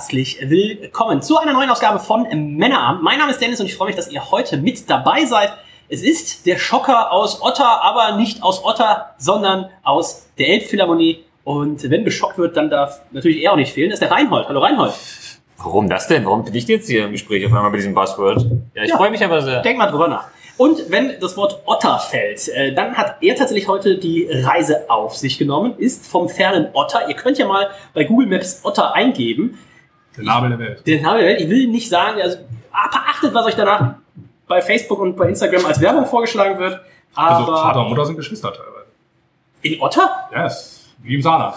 willkommen zu einer neuen Ausgabe von Männerabend. Mein Name ist Dennis und ich freue mich, dass ihr heute mit dabei seid. Es ist der Schocker aus Otter, aber nicht aus Otter, sondern aus der Elbphilharmonie. Und wenn geschockt wird, dann darf natürlich er auch nicht fehlen. Das ist der Reinhold. Hallo Reinhold. Warum das denn? Warum bin ich jetzt hier im Gespräch auf einmal bei diesem Buzzword? Ja, ich Ja. freue mich aber sehr. Denk mal drüber nach. Und wenn das Wort Otter fällt, äh, dann hat er tatsächlich heute die Reise auf sich genommen, ist vom fernen Otter. Ihr könnt ja mal bei Google Maps Otter eingeben. Der Nabel der Welt. Den Nabel der Welt. Ich will nicht sagen, also beachtet, was euch danach bei Facebook und bei Instagram als Werbung vorgeschlagen wird. Also Aber Vater und Mutter sind Geschwister teilweise. in Otter? Yes, wie im Saarland.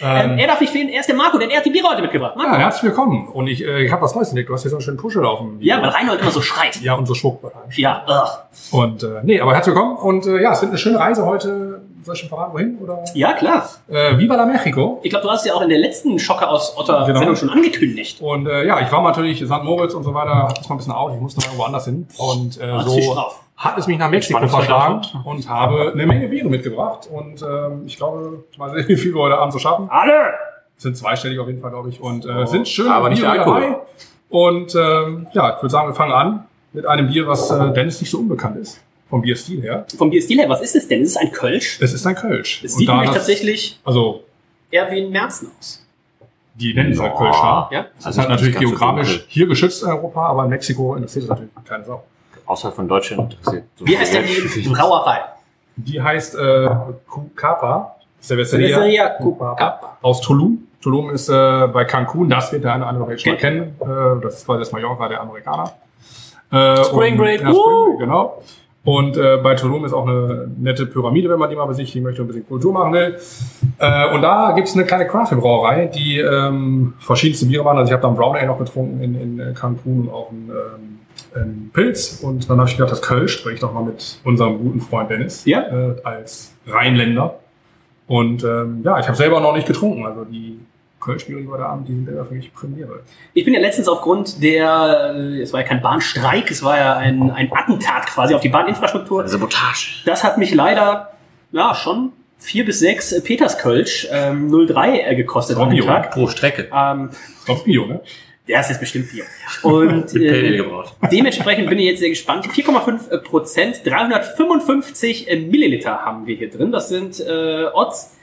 Ähm, er darf nicht fehlen, er ist der Marco, denn er hat die Biere heute mitgebracht. Marco. Ja, herzlich willkommen. Und ich, äh, ich habe was Neues entdeckt. Du hast hier so einen schönen Puschel auf dem Ja, weil Reinhold immer so schreit. Ja, und so Schmuck. Ja, ugh. Und äh, nee, aber herzlich willkommen. Und äh, ja, es wird eine schöne Reise heute. Soll ich schon verraten, wohin? Oder? ja klar. Äh, Viva la Mexico. Ich glaube, du hast ja auch in der letzten Schocker aus Otter-Sendung Genau. schon angekündigt. Und äh, ja, ich war mal natürlich St. Moritz und so weiter, hat es mal ein bisschen aus, ich musste mal irgendwo anders hin. Und äh, Ach, so hat es mich nach Mexiko verschlagen und habe eine Menge Biere mitgebracht. Und ähm, ich glaube, mal sehen, wie viel wir heute Abend so schaffen. Alle! sind zweistellig auf jeden Fall, glaube ich. Und äh, sind schön aber nicht Biere dabei. Und ähm, ja, ich würde sagen, wir fangen an mit einem Bier, was äh, Dennis nicht so unbekannt ist. Vom Bierstil her. Vom Bierstil her, was ist es denn? Ist es ein Kölsch? Es ist ein Kölsch. Es sieht nämlich tatsächlich Also, eher wie ein Merzen aus. die nennen es halt Ja. Kölsch, ja. Ja? Das ist halt natürlich geografisch hier geschützt in Europa, aber in Mexiko interessiert es natürlich keine Sau. Außerhalb von Deutschland interessiert. so Wie heißt denn die Brauerei? Die heißt äh, Cucapa. Cerveceria Cucapa. aus Tulum. Tulum ist äh, bei Cancun, das wird der eine oder andere vielleicht schon mal kennen. Äh, das ist quasi das Mallorca der Amerikaner. Äh, Spring und- Break, Ja, Spring genau. Und äh, bei Tulum ist auch eine nette Pyramide, wenn man die mal besichtigen möchte und ein bisschen Kultur machen will. Äh, und da gibt's eine kleine Craft-Brauerei, die ähm, verschiedenste Biere machen. Also ich habe da einen Brown Ale noch getrunken in, in äh, Cancun und auch einen, ähm, einen Pilz. Und dann habe ich gedacht, das Kölsch spreche ich doch mal mit unserem guten Freund Dennis Ja. äh, als Rheinländer. Und ähm, ja, ich habe selber noch nicht getrunken. Also die Wir da haben, die sind ja für mich Premiere. Ich bin ja letztens aufgrund der, äh, es war ja kein Bahnstreik, es war ja ein, ein Attentat quasi auf die Bahninfrastruktur. Sabotage. Das hat mich leider, ja, schon vier bis sechs äh, Peterskölsch ähm, 03 äh, gekostet dem Bio, Tag. Pro Strecke. Ähm, doch Bio, ne? der ist jetzt bestimmt Bier. Und äh, dementsprechend bin ich jetzt sehr gespannt. 4,5 Prozent, 355 äh, Milliliter haben wir hier drin. Das sind äh, Odds.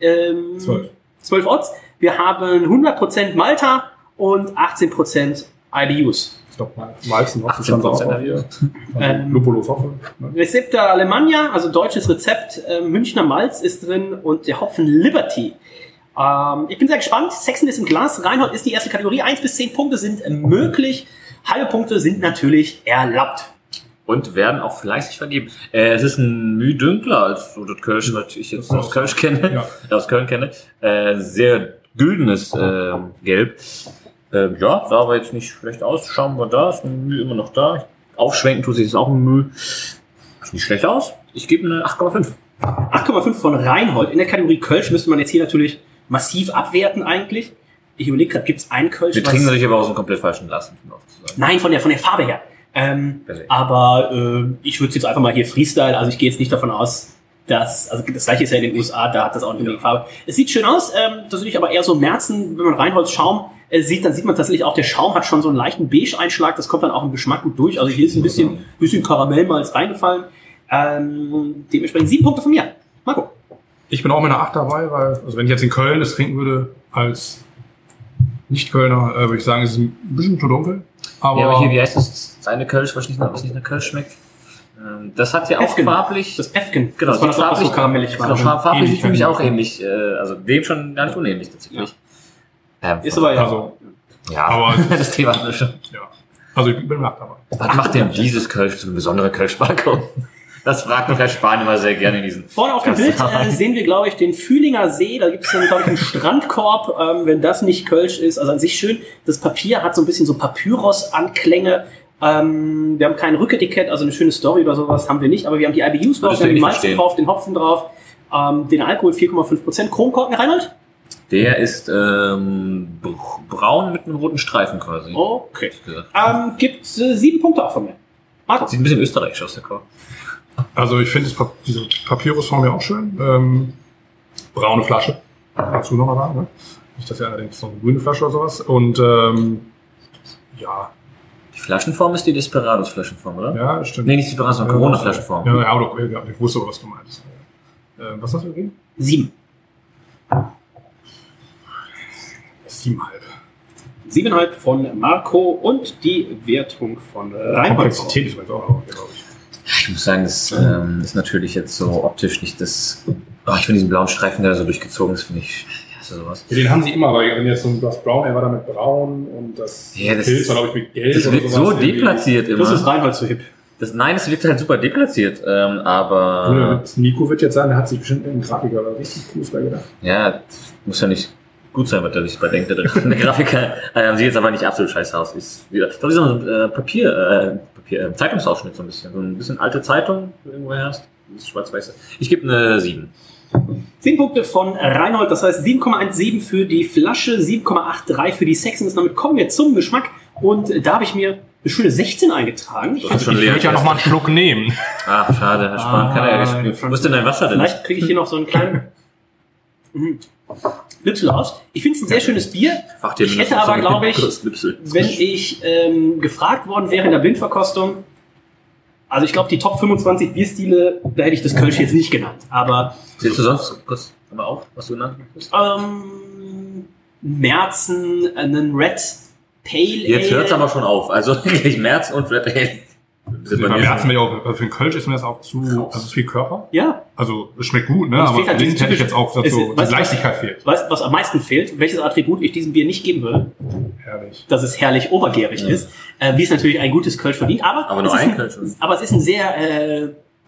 Ähm, Zwölf. 12 Odds. Wir haben 100% Malta und 18% IBUs. Ich glaube, Malzen noch 18% hier. Ähm, Lupulus Hopfen. Ne? Alemannia, also deutsches Rezept, äh, Münchner Malz ist drin und der Hopfen Liberty. Ähm, ich bin sehr gespannt. Sexen ist im Glas. Reinhold ist die erste Kategorie. 1 bis 10 Punkte sind äh, möglich. Halbe Punkte sind natürlich erlaubt. Und werden auch fleißig vergeben. Äh, es ist ein Mühe dünkler als so das Kölsch, was ich jetzt aus Kölsch kenne, Ja. aus Köln kenne. Äh, sehr güldenes äh, Gelb. Ähm, ja, sah aber jetzt nicht schlecht aus. Schauen wir da, ist ein Mühe immer noch da. Aufschwenken tut sich jetzt auch ein Mühe. Sieht nicht schlecht aus. Ich gebe eine 8,5. 8,5 von Reinhold. In der Kategorie Kölsch müsste man jetzt hier natürlich massiv abwerten eigentlich. Ich überlege gerade, gibt es einen Kölsch? Wir trinken natürlich aber aus einem komplett falschen Glas. Nein, von der, von der Farbe her. Ähm, aber äh, ich würde jetzt einfach mal hier Freestyle, also ich gehe jetzt nicht davon aus, dass, also das gleiche ist ja in den USA, da hat das auch eine ja. Farbe. Es sieht schön aus, ähm, tatsächlich aber eher so Merzen, wenn man Reinholz Schaum äh, sieht, dann sieht man tatsächlich auch, der Schaum hat schon so einen leichten Beige-Einschlag, das kommt dann auch im Geschmack gut durch. Also hier ist ein bisschen, bisschen Karamellmalz reingefallen. Ähm, dementsprechend sieben Punkte von mir. Marco. Ich bin auch mit einer 8 dabei, weil, also wenn ich jetzt in Köln das trinken würde, als Nicht-Kölner, äh, würde ich sagen, es ist ein bisschen zu dunkel. Aber, ja, aber hier, wie heißt das? Seine Kölsch, was nicht, was nicht nach Kölsch schmeckt. Ähm, Das hat ja auch Efken. farblich. Das Efken. Genau, das war das, farblich, so karamellig war. genau, farb- farblich Ähnlich sieht für mich auch ähnlich. äh, Also dem schon gar nicht unähnlich tatsächlich. Ähm, Ist aber ja. Also, ja, aber- das Thema wir schon. ja. Also ich bin mit einer 8 dabei. Was macht denn dieses Kölsch zu einem besonderen Kölsch-Marco? Das fragt mich Herr Spahn immer sehr gerne in diesen. Vorne auf dem Bild äh, sehen wir, glaube ich, den Fühlinger See. Da gibt es dann, glaube ich, einen Strandkorb, ähm, wenn das nicht Kölsch ist. Also an sich schön. Das Papier hat so ein bisschen so Papyrus-Anklänge. Ähm, wir haben kein Rücketikett, also eine schöne Story oder sowas haben wir nicht. Aber wir haben die IBUs drauf, wir haben die verstehen. drauf, den Hopfen drauf, ähm, den Alkohol 4,5 Prozent. Kronkorken, Reinhold? Der ist ähm, br- braun mit einem roten Streifen quasi. Okay. Ähm, gibt äh, sieben Punkte auch von mir. Marco. Sieht ein bisschen österreichisch aus, der Korb. Also ich finde das Pa- diese Papyrusform ja auch schön. Ähm, braune Flasche. Dazu noch mal da, ne? Nicht, dass ja allerdings noch eine grüne Flasche oder sowas. Und ähm, ja, Flaschenform ist die Desperados-Flaschenform, oder? ja, stimmt. Nee, nicht Desperados, sondern Corona-Flaschenform. Ja, ja, aber ja, ich wusste, was du meinst. Äh, was hast du gegeben? Sieben. Siebenhalb. Siebeneinhalb von Marco und die Wertung von Reinhold. Komplexität ist übrigens auch glaube ich. Ich muss sagen, das ähm, ist natürlich jetzt so optisch nicht das. Oh, ich finde diesen blauen Streifen, der so durchgezogen ist, finde ich. Hasse sowas. Ja, den haben sie immer, weil wenn jetzt so ein das Braun, er war da mit Braun und das Ja, das- Pilz war, glaube ich, mit Gelb Das sowas. so deplatziert immer. Das ist Reinhold zu hip. Das, nein, es wirkt halt super deplatziert. Ähm, Ja, aber wird- Nico wird jetzt sagen, der hat sich bestimmt einen Grafiker oder richtig cooles bei gedacht. ja, das muss ja nicht gut sein, was der sich bei denkt. Der, Grafiker äh, sieht jetzt aber nicht absolut scheiße aus. Ist wieder, ich glaube, das ist so ein äh, Papier, äh, Papier äh, Zeitungsausschnitt so ein bisschen. So ein bisschen alte Zeitung, die du irgendwo hast. Das ist schwarz-weiß. Ich gebe eine 7. Zehn Punkte von Reinhold, das heißt 7,17 für die Flasche, 7,83 für die Sexiness. Damit kommen wir zum Geschmack. Und da habe ich mir eine schöne 16 eingetragen. Ich Das ist schon Ich leer. würde ja noch mal einen Schluck nehmen. Ah, schade, Herr Spahn. kann er ja nicht. Wo ist denn dein Wasser denn? Vielleicht kriege ich hier noch so einen kleinen Mhm. Lüpsel aus. Ich finde es ein sehr schönes Bier. Ich hätte aber, glaube ich, Lipsel. Wenn ich ähm, gefragt worden wäre in der Blindverkostung, also ich glaube, die Top 25 Bierstile, da hätte ich das Kölsch jetzt nicht genannt. Aber Zählst du sonst kurz mal auf, was du genannt hast? ähm, Märzen, einen Red Pale Jetzt hört's aber schon auf. Also wirklich März und Red Ale. Bei Beim schon- mir auch, also für den Kölsch ist mir das auch zu, also es ist viel Körper. Ja, Also es schmeckt gut, ne? Aber fehlt halt links hätte ich jetzt auch dass es- so, weißt die Leichtigkeit fehlt. weißt du, was am meisten fehlt? Welches Attribut ich diesem Bier nicht geben würde? Herrlich. Dass es herrlich obergärig ist. Äh, wie es natürlich ein gutes Kölsch verdient. Aber, Aber nur es ist ein ein, Kölsch? Aber es ist ein sehr, äh,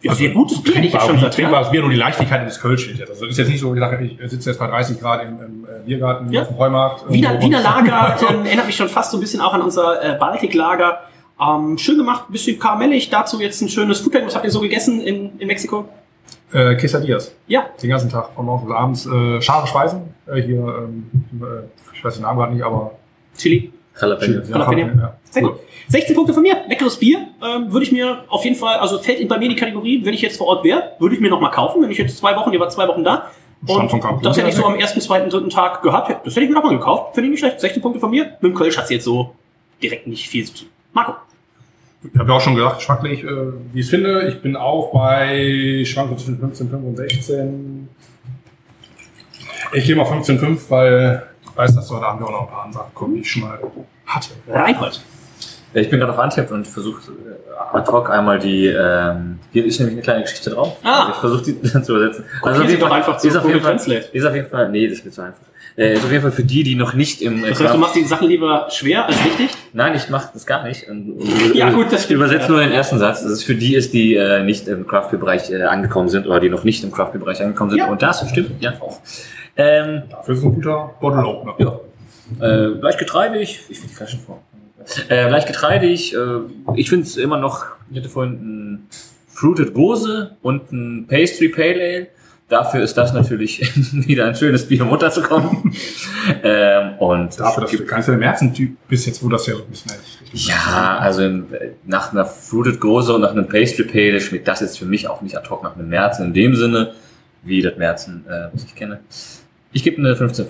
ja, Also sehr gutes Bier, ich jetzt schon gesagt. trinkbares Bier, nur die Leichtigkeit des Kölsch fehlt jetzt. Also ist jetzt nicht so, ich sage, ich sitze jetzt bei 30 Grad im, im äh, Biergarten Ja. auf dem Heumarkt. Wiener, Wiener Lager ähm, erinnert mich schon fast so ein bisschen auch an unser äh, Baltiklager. Ähm, schön gemacht, ein bisschen karamellig. Dazu jetzt ein schönes Foodpack. Was habt ihr so gegessen in, in Mexiko? Äh, Quesadillas. Ja, Den ganzen Tag von morgens bis abends. Äh, scharfe Speisen. Äh, hier, ähm, äh, ich weiß den Namen gerade nicht, aber Chili. Jalapeno. Jalapeno. Ja. Sehr gut. 16 Punkte von mir. Leckeres Bier. Ähm, würde ich mir auf jeden Fall, also fällt in bei mir in die Kategorie, wenn ich jetzt vor Ort wäre, würde ich mir noch mal kaufen. Wenn ich jetzt zwei Wochen, ihr wart zwei Wochen da. Und das hätte ich so am ersten, zweiten, dritten Tag gehabt. Das hätte ich mir noch mal gekauft. Finde ich nicht schlecht. 16 Punkte von mir. Mit dem Kölsch hat jetzt so direkt nicht viel zu tun. Marco. Ich habe ja auch schon gesagt, geschmacklich, äh, wie ich es finde. Ich bin auch bei Schwanken zwischen 15,5 und 16. Ich gehe mal 15,5, weil ich weiß, dass heute Abend auch noch ein paar Sachen kommen, die ich schon mal hatte. Reinhold. Ja, Ich bin gerade auf Antep und versuche äh, ad hoc einmal die, ähm, hier ist nämlich eine kleine Geschichte drauf. Ah. Also ich versuche die dann zu übersetzen. Kopier sie doch einfach zu ist auf jeden Fall, Translate. ist auf jeden Fall, nee, das wird zu einfach. Äh, ist auf jeden Fall für die, die noch nicht im, äh, Das heißt, du machst die Sachen lieber schwer als richtig? Nein, ich mache das gar nicht. Und- und- Ja, gut, das stimmt. Übersetzt Ja. nur den ersten Satz. Das ist für die ist, die äh, nicht im Craft Bereich äh, angekommen sind oder die noch nicht im Craft Bereich angekommen sind. Ja. Und das stimmt ja auch. Ähm, Dafür ist es ein guter Bottle Opener. ja. Äh, leicht getreidig. Ich finde die Flaschenform. Äh, leicht getreidig. Äh, ich finde es immer noch. Ich hatte vorhin ein Fruited Gose und ein Pastry Pale Ale. Dafür ist das natürlich wieder ein schönes Bier, um runterzukommen. ähm, und Dafür, dass es du kein der Märzen-Typ bist, jetzt wo das ja so ein bisschen richtig ja, also nach einer Fruited Gose und nach einem Pastry Pale schmeckt das jetzt für mich auch nicht ad hoc nach einem Märzen in dem Sinne, wie das Märzen, äh, was ich kenne. Ich gebe eine 15,5.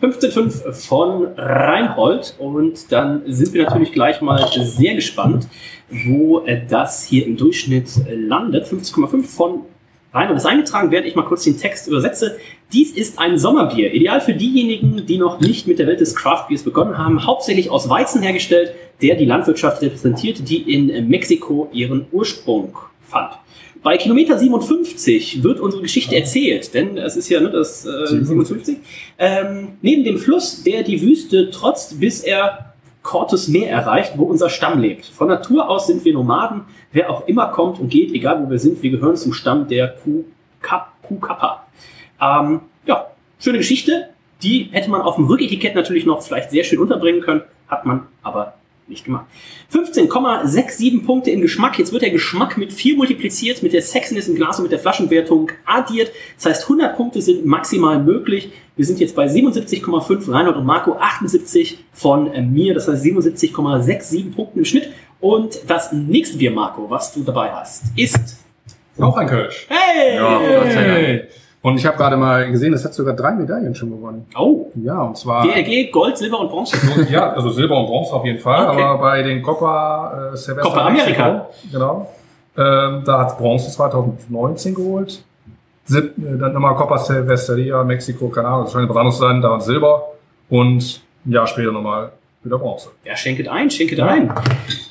15,5 von Reinhold und dann sind wir natürlich gleich mal sehr gespannt, wo äh, das hier im Durchschnitt landet. 15,5 von Reinhold ist eingetragen, während ich mal kurz den Text übersetze. Dies ist ein Sommerbier, ideal für diejenigen, die noch nicht mit der Welt des Craftbeers begonnen haben, hauptsächlich aus Weizen hergestellt, der die Landwirtschaft repräsentiert, die in Mexiko ihren Ursprung fand. Bei Kilometer 57 wird unsere Geschichte erzählt, denn es ist ja ne, das äh, 57. Ähm, neben dem Fluss, der die Wüste trotzt, bis er Cortes Meer erreicht, wo unser Stamm lebt. Von Natur aus sind wir Nomaden. Wer auch immer kommt und geht, egal wo wir sind, wir gehören zum Stamm der Kukap- Kukapa. Ähm, ja, schöne Geschichte. Die hätte man auf dem Rücketikett natürlich noch vielleicht sehr schön unterbringen können, hat man aber nicht gemacht. 15,67 Punkte im Geschmack. Jetzt wird der Geschmack mit 4 multipliziert, mit der Sexiness im Glas und mit der Flaschenwertung addiert. Das heißt, 100 Punkte sind maximal möglich. Wir sind jetzt bei 77,5, Reinhold und Marco 78 von äh, mir. Das heißt 77,67 Punkten im Schnitt. Und das nächste Bier, Marco, was du dabei hast, ist... Auch ein Kölsch. Hey! Ja, Gott sei Dank. Hey. Und ich habe gerade mal gesehen, es hat sogar drei Medaillen schon gewonnen. Oh, Ja, und zwar DLG, Gold, Silber und Bronze. ja, also Silber und Bronze auf jeden Fall, Okay. aber bei den Copa äh, Silvester Copa America. Mexico, genau, ähm, da hat Bronze 2019 geholt. Sieb, äh, dann nochmal Copa Silvesteria, Mexiko, keine Ahnung, das scheint was anderes sein, da Silber und ein Jahr später nochmal wieder Bronze. Ja, schenket ein, schenket ein.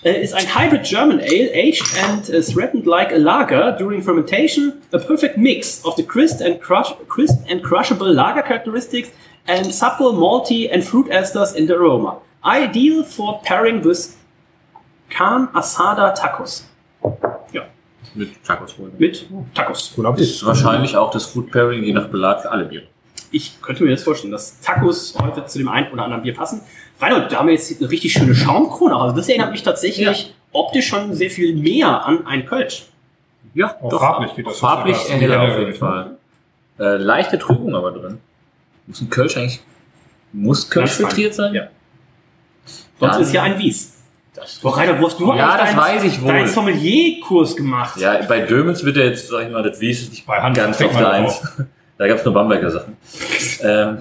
Äh, ist ein Hybrid German Ale, aged and uh, threatened like a lager during fermentation. A perfect mix of the crisp and, crush, crisp and crushable lager characteristics and supple, malty and fruit esters in the aroma. Ideal for pairing with Can Asada Tacos. Ja, Mit Tacos wohl. mit Tacos. Cool, Ist wahrscheinlich auch das Food Pairing je nach Belag für alle Biere. Ich könnte mir das vorstellen, dass Tacos heute zu dem einen oder anderen Bier passen. Reinhold, da haben wir jetzt eine richtig schöne Schaumkrone. Also das erinnert mich tatsächlich optisch schon sehr viel mehr an ein Kölsch. Ja, Auch farblich geht das Farblich auf Ja, jeden ja. Fall. Äh, leichte Trübung aber drin. Muss ein Kölsch eigentlich. Muss Kölsch filtriert sein? Ja. Sonst Dann- ist ja ein Wies. Das Boah, wo hast du Ja, das deinen- weiß ich wohl. deinen Sommelierkurs gemacht? Ja, bei Dömens wird er jetzt, sag ich mal, das Wies nicht Bei Hand ganz auf Eins. Da gab's nur Bamberger Sachen. ähm,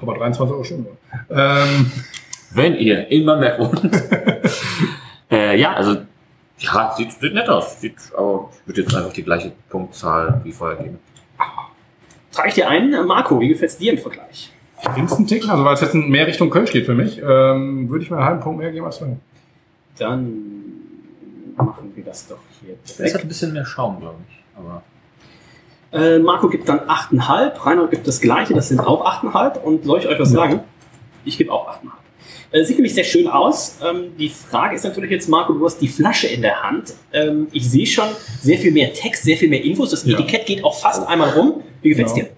Aber 23 Euro Stunde. Ähm, wenn ihr in Bamberg wohnt. äh, ja, also, ja, sieht, sieht nett aus. Sieht, aber ich würde jetzt einfach die gleiche Punktzahl wie vorher geben. Trage ich dir ein, äh, Marco, wie gefällt's dir im Vergleich? Instant Ticken, also weil es jetzt mehr Richtung Kölsch geht für mich, ähm, würde ich mir einen halben Punkt mehr geben als vorhin. Dann machen wir das doch hier Das direkt. hat ein bisschen mehr Schaum, glaube ich. Aber Äh, Marco gibt dann 8,5, Reinhold gibt das gleiche, das sind auch 8,5. Und soll ich euch was sagen? Ich gebe auch 8,5. Äh, sieht nämlich sehr schön aus. Ähm, die Frage ist natürlich jetzt, Marco, du hast die Flasche in der Hand. Ähm, ich sehe schon sehr viel mehr Text, sehr viel mehr Infos. Das Ja. Etikett geht auch fast einmal rum. Wie gefällt's Genau. dir?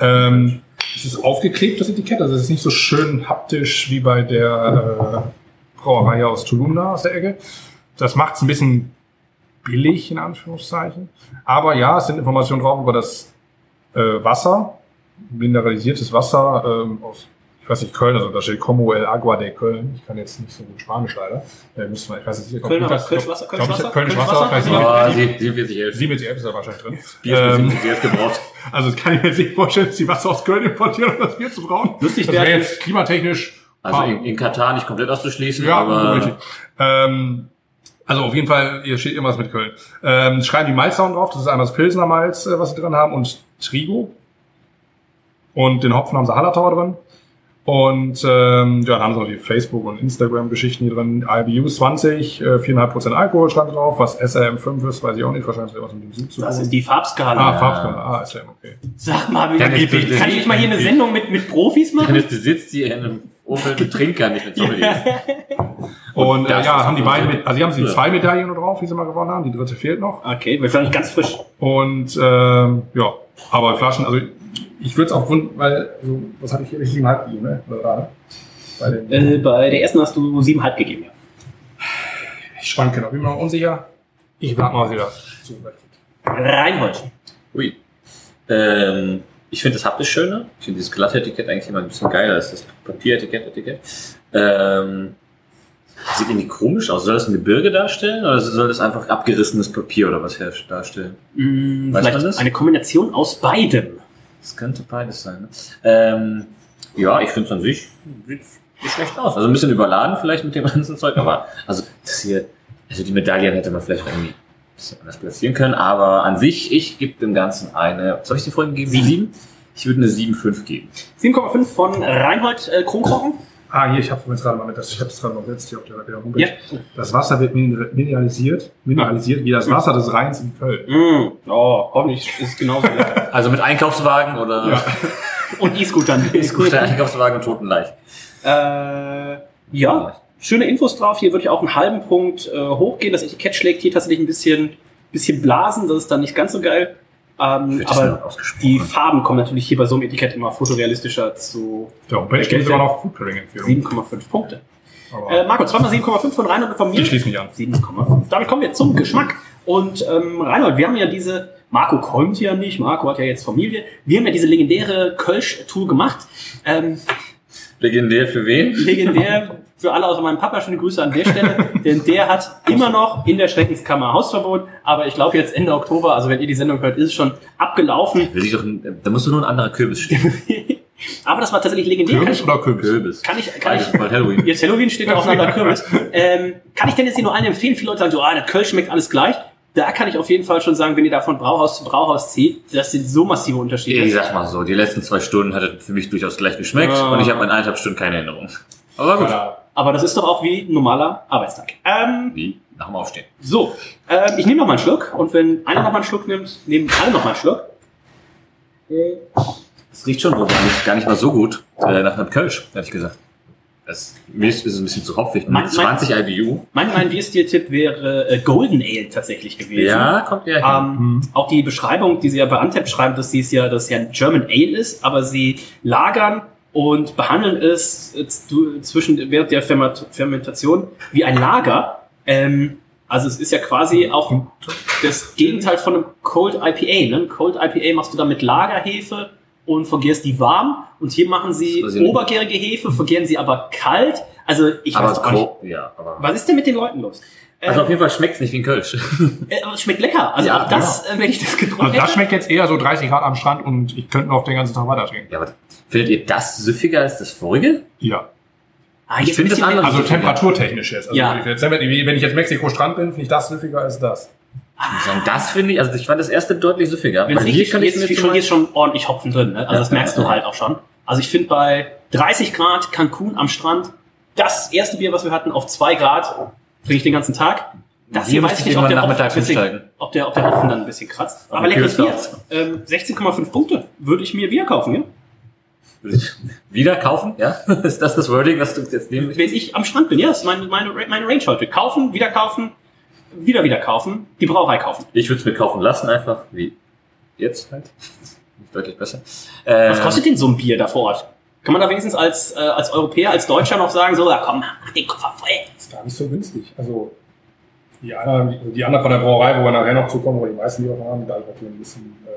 Ähm, es ist aufgeklebt, das Etikett, also es ist nicht so schön haptisch wie bei der äh, Brauerei aus Tulum da aus der Ecke. Das macht es ein bisschen billig, in Anführungszeichen. Aber ja, es sind Informationen drauf über das äh, Wasser, mineralisiertes Wasser ähm, aus, ich weiß nicht, Köln, also da steht Como el Agua de Köln. Ich kann jetzt nicht so gut Spanisch leider. Äh, müsste man, ich weiß nicht, Kölner- das- Kölsch Wasser, ich, Wasser, Kölsch Wasser, Wasser? nicht. oh, 4711. 47 ist da wahrscheinlich drin. Bier ist Ähm, 4711 gebraucht. also das kann ich mir jetzt nicht vorstellen, dass die Wasser aus Köln importieren, um das Bier zu brauen. Lustig das wäre- wäre jetzt klimatechnisch. Also in, in Katar nicht komplett auszuschließen, ja, aber richtig. Ähm, also auf jeden Fall, hier steht irgendwas mit Köln. Ähm, schreiben die Malzsauen drauf, das ist einmal das Pilsner Malz, äh, was sie drin haben, und Trigo. Und den Hopfen haben sie Hallertauer drin. Und ähm, ja, dann haben sie noch die Facebook- und Instagram-Geschichten hier drin. IBU 20, äh, 4,5% Alkohol stand drauf. Was SRM5 ist, weiß ich auch nicht. Wahrscheinlich was mit dem Süd zu tun. Das ist die Farbskala. ah, Farbskala. Ah, SRM, okay. Sag mal, wie, kann ich mal hier eine Sendung mit, mit Profis machen? Dennis besitzt die in einem Opel mit Trinker, nicht mit Sommelier. Und äh, das ja, haben die so- beiden mit, also sie haben sie Ja. zwei Medaillen nur drauf, die sie mal gewonnen haben. Die dritte fehlt noch. Okay, wir vielleicht ganz frisch. Und ähm, ja, aber Flaschen, also ich würde es aufgrund, weil, also, was hatte ich hier? Ich siebenhalb gegeben, ne? Oder gerade? Bei den, Äh, bei der ersten hast du 7,5 gegeben. Ja. ich schwanke noch, bin mir noch unsicher. Ich warte mal, zu Reinhold. Ui. Ähm, ich finde das haptisch schöner. Ich finde dieses glatte Etikett eigentlich immer ein bisschen geiler als das Papieretikett. Etikett. Ähm, sieht irgendwie komisch aus. Soll das ein Gebirge darstellen oder soll das einfach abgerissenes Papier oder was her darstellen? Hm, Weiß vielleicht man das? eine Kombination aus beidem. Das könnte beides sein. Ne? Ähm, ja, ich finde es an sich sieht nicht schlecht aus. Also ein bisschen überladen vielleicht mit dem ganzen Zeug, aber also das hier, also die Medaillen hätte man vielleicht irgendwie bisschen anders platzieren können, aber an sich, ich gebe dem Ganzen eine, was habe ich dir vorhin gegeben? Sieben? Ich würde eine 7,5 geben. 7,5 von Reinhold äh, Kronkrochen. Ah, hier, ich habe jetzt gerade mal mit das, ich habe das gerade noch jetzt hier auf der, der Homepage. Ja. Das Wasser wird mineral- mineralisiert, mineralisiert wie das Wasser des Rheins in Köln. Mm, oh, hoffentlich ist es genauso. Also mit Einkaufswagen oder Ja. Und E-Scootern. ist gut, Einkaufswagen und Totenleich. Äh, ja, schöne Infos drauf. Hier würde ich auch einen halben Punkt äh, hochgehen. Das Etikett schlägt hier tatsächlich ein bisschen, bisschen Blasen. Das ist dann nicht ganz so geil. Ähm, aber die Farben kommen natürlich hier bei so einem Etikett immer fotorealistischer zu Der Homepage gibt sogar noch Food Pairing Empfehlungen. 7,5 Punkte. Äh, Marco, zweimal 7,5 von Reinhold und von mir. ich schließe mich an. 7,5. Damit kommen wir zum Geschmack. Und ähm, Reinhold, wir haben ja diese, Marco kommt ja nicht, Marco hat ja jetzt Familie. Wir haben ja diese legendäre Kölsch-Tour gemacht. Ähm, Legendär für wen? legendär für alle außer meinem Papa, schöne Grüße an der Stelle, denn der hat immer noch in der Schreckenskammer Hausverbot, aber ich glaube jetzt Ende Oktober, also wenn ihr die Sendung hört, ist es schon abgelaufen. Will ich doch, da musst du nur ein anderer Kürbis stehen. aber das war tatsächlich legendär. Kürbis oder Kürbis? Kürbis. Kann ich, kann ich, bald Halloween. Jetzt Halloween steht da aufeinander Kürbis. Ähm, kann ich denn jetzt hier nur allen empfehlen? Viele Leute sagen so, ah, der Kölsch schmeckt alles gleich. Da kann ich auf jeden Fall schon sagen, wenn ihr da von Brauhaus zu Brauhaus zieht, das sind so massive Unterschiede. Ich sag mal so, die letzten zwei Stunden hat es für mich durchaus gleich geschmeckt Ah. und ich habe in eineinhalb Stunden keine Erinnerung. Aber gut. Ja, Aber das ist doch auch wie ein normaler Arbeitstag. Ähm, Wie? Nach dem Aufstehen. so, ähm, ich nehme noch mal einen Schluck und wenn einer noch mal einen Schluck nimmt, nehmen alle noch mal einen Schluck. Es riecht schon nicht, gar nicht mal so gut äh, nach einem Kölsch, ehrlich gesagt. Das, mir ist, ist es ein bisschen zu hopfig. Mein- Mit 20 IBU. Mein, mein Bierstil-Tipp wäre äh, Golden Ale tatsächlich gewesen. Ja, kommt ja hin. Ähm, Auch die Beschreibung, die sie ja bei Antep schreiben, dass sie es ja, dass es ja ein German Ale ist, aber sie lagern und behandeln es äh, zwischen während der Ferment- Fermentation wie ein Lager. Ähm, also es ist ja quasi auch das Gegenteil von einem Cold IPA. Ne? Ein Cold IPA machst du dann mit Lagerhefe und vergärst die warm. Und hier machen sie obergärige Hefe, vergären sie aber kalt. Also ich aber weiß auch nicht. Ja, aber. Was ist denn mit den Leuten los? Also Ähm, auf jeden Fall schmeckt es nicht wie ein Kölsch. äh, aber es schmeckt lecker. Also Ja, auch das, äh, wenn ich das getrunken Also das schmeckt jetzt eher so 30 Grad am Strand und ich könnte noch den ganzen Tag weiter trinken. ja, aber findet ihr das süffiger als das vorige? Ja. Ah, Ich finde das andere- Also temperaturtechnisch jetzt. Also Ja. wenn ich jetzt Mexiko Strand bin, finde ich das süffiger als das. Ich muss sagen, das finde ich, also ich fand das erste deutlich süffiger. Wenn hier kann ich jetzt schon, hier ist schon ordentlich Hopfen drin. Ne? Also Ja, das merkst ja, du halt auch schon. Also ich finde bei 30 Grad Cancun am Strand, das erste Bier, was wir hatten, auf 2 Grad, trinke ich den ganzen Tag. Das hier weiß ich ich nicht, ob der, irgendwann Hopfen, bisschen, ob, der, ob der Hopfen dann ein bisschen kratzt. Aber dem leckeres Bier. Ähm, 16,5 Punkte würde ich mir wieder kaufen. Ja? Wieder kaufen, ja? Ist das das Wording, was du jetzt nehmen Wenn ich am Strand bin, ja, das ist meine, meine, meine Range heute. Kaufen, wieder kaufen, wieder wieder kaufen, die Brauerei kaufen. Ich würde es mir kaufen lassen, einfach wie jetzt halt. Deutlich besser. Äh, Was kostet denn so ein Bier da vor Ort? Kann man da wenigstens als, äh, als Europäer, als Deutscher noch sagen, so, ja komm, mach den Koffer voll. ist gar nicht so günstig. Also die anderen, die anderen von der Brauerei, wo wir nachher noch zukommen, wo die meisten die davon haben, da ich natürlich ein bisschen äh,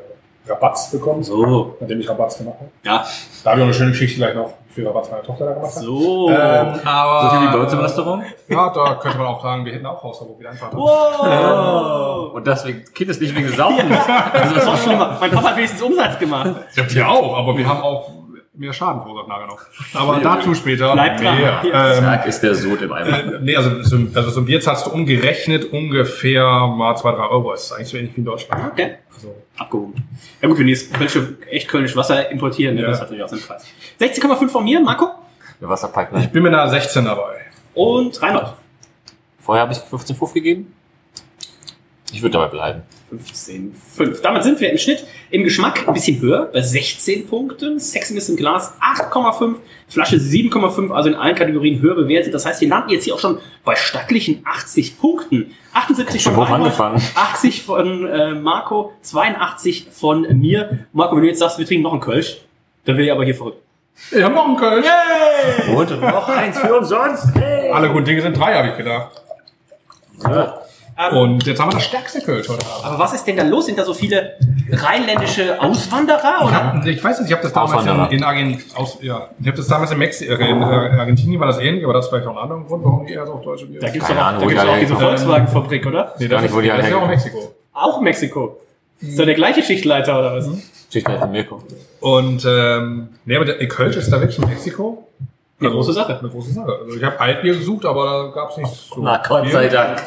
Rabatz bekommen, So, nachdem ich Rabatz gemacht habe. ja, Da habe ich auch eine schöne Geschichte gleich noch, wie viel Rabatz meine Tochter da gemacht hat. so. Ähm, aber, so viel wie bei uns im Restaurant? Ja, da könnte man auch sagen, wir hätten auch Hausverbot wieder einfach. Wow. Und deswegen, Kind ist nicht wegen Saufen. Das ist noch schlimmer. Mein Papa hat wenigstens Umsatz gemacht. Ich hab hier auch, aber wir haben auch mehr Schaden verursacht nachher noch. Aber dazu später Bleibt dran. mehr. Ja. Ähm, Tag ist der Sod im Eimer. äh, nee, also so, also so ein Bier zahlst du umgerechnet ungefähr mal zwei, drei Euro. Das ist eigentlich so ähnlich wie in Deutschland. Okay, Also, abgehoben. Ja gut, wenn die jetzt Kölsche, echt Kölnisch Wasser importieren, ne, Ja. das hat natürlich auch seinen Preis. 16,5 von mir, Marco. Der Wasserpipe. ich bin mit einer 16 dabei. Und Reinhold. Vorher habe ich 15,5 gegeben. Ich würde dabei bleiben. 15,5. Damit sind wir im Schnitt im Geschmack ein bisschen höher, bei 16 Punkten. Sexiness im Glas 8,5, Flasche 7,5, also in allen Kategorien höher bewertet. Das heißt, wir landen jetzt hier auch schon bei stattlichen 80 Punkten. 78 Schon von Reinhold, angefangen. 80 von äh, Marco, 82 von mir. Marco, wenn du jetzt sagst, wir trinken noch einen Kölsch, dann wäre ich aber hier verrückt. Wir haben noch einen Kölsch. Und noch eins für umsonst. Hey. Alle guten Dinge sind drei, habe ich gedacht. Ähm, Und jetzt haben wir das stärkste Kölsch heute Abend. aber was ist denn da los? Sind da so viele rheinländische Auswanderer? Ich, Oder? hab, ich weiß nicht, ich habe das damals in, in, Argent, aus, ja, ich hab das damals in, Mexi äh, in äh, Argentinien war das ähnlich, aber das ist vielleicht auch ein anderer Grund, warum die eher so auf deutsche Bier. Da gibt es doch auch, Ahnung, da gibt's auch diese. Volkswagen-Fabrik, oder? nee, gar das, nicht, ist, wo die das ist ja auch. Mexiko. Auch Mexiko. Ist doch der gleiche Schichtleiter, oder was? Schichtleiter Mirko. Und ähm, nee, aber der Kölsch ist da wirklich in Mexiko. Eine große Sache. Eine große Sache. Also ich habe Altbier gesucht, aber da gab es nichts so. Na Gott sei Dank.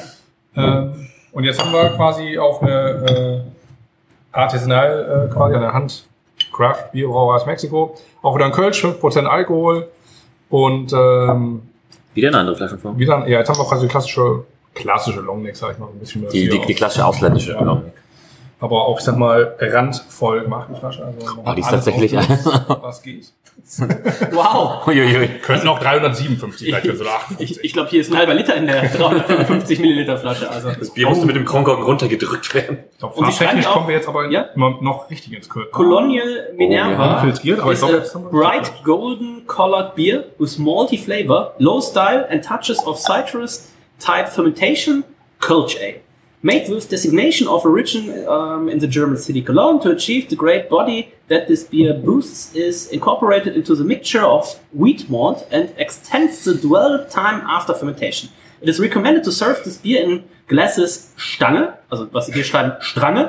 Ähm, und jetzt haben wir quasi auch eine äh, Artisanal, äh, quasi eine Hand Craft Bierbrauer aus Mexiko. Auch wieder ein Kölsch, 5% Alkohol. Und ähm, Wieder eine andere Flaschenform. wieder, ja, jetzt haben wir quasi die klassische, klassische Longneck, sag ich mal, ein bisschen mehr Die, die, die klassische ausländische. Ja. Aber auch, ich sag mal, randvoll gemacht, die Flasche. Also Oh, die ist tatsächlich- was geht. Wow. Uiuiui. Könnten auch 357 sein, können sie oder 58. Ich, ich glaube, hier ist ein halber Liter in der 355 Milliliter Flasche. Also. Das Bier musste mit dem Kronkorken runtergedrückt werden. Ich glaube, Und auch- kommen wir jetzt aber Ja? immer noch richtig ins Köln. Colonial Minerva Filtriert, aber ich wir- bright golden colored beer with malty flavor, low style and touches of citrus type fermentation, Kölsch Ale. Made with designation of origin um, in the German city Cologne to achieve the great body that this beer boosts is incorporated into the mixture of wheat malt and extends the dwell time after fermentation. It is recommended to serve this beer in glasses Stange, also was hier schreiben, Strange,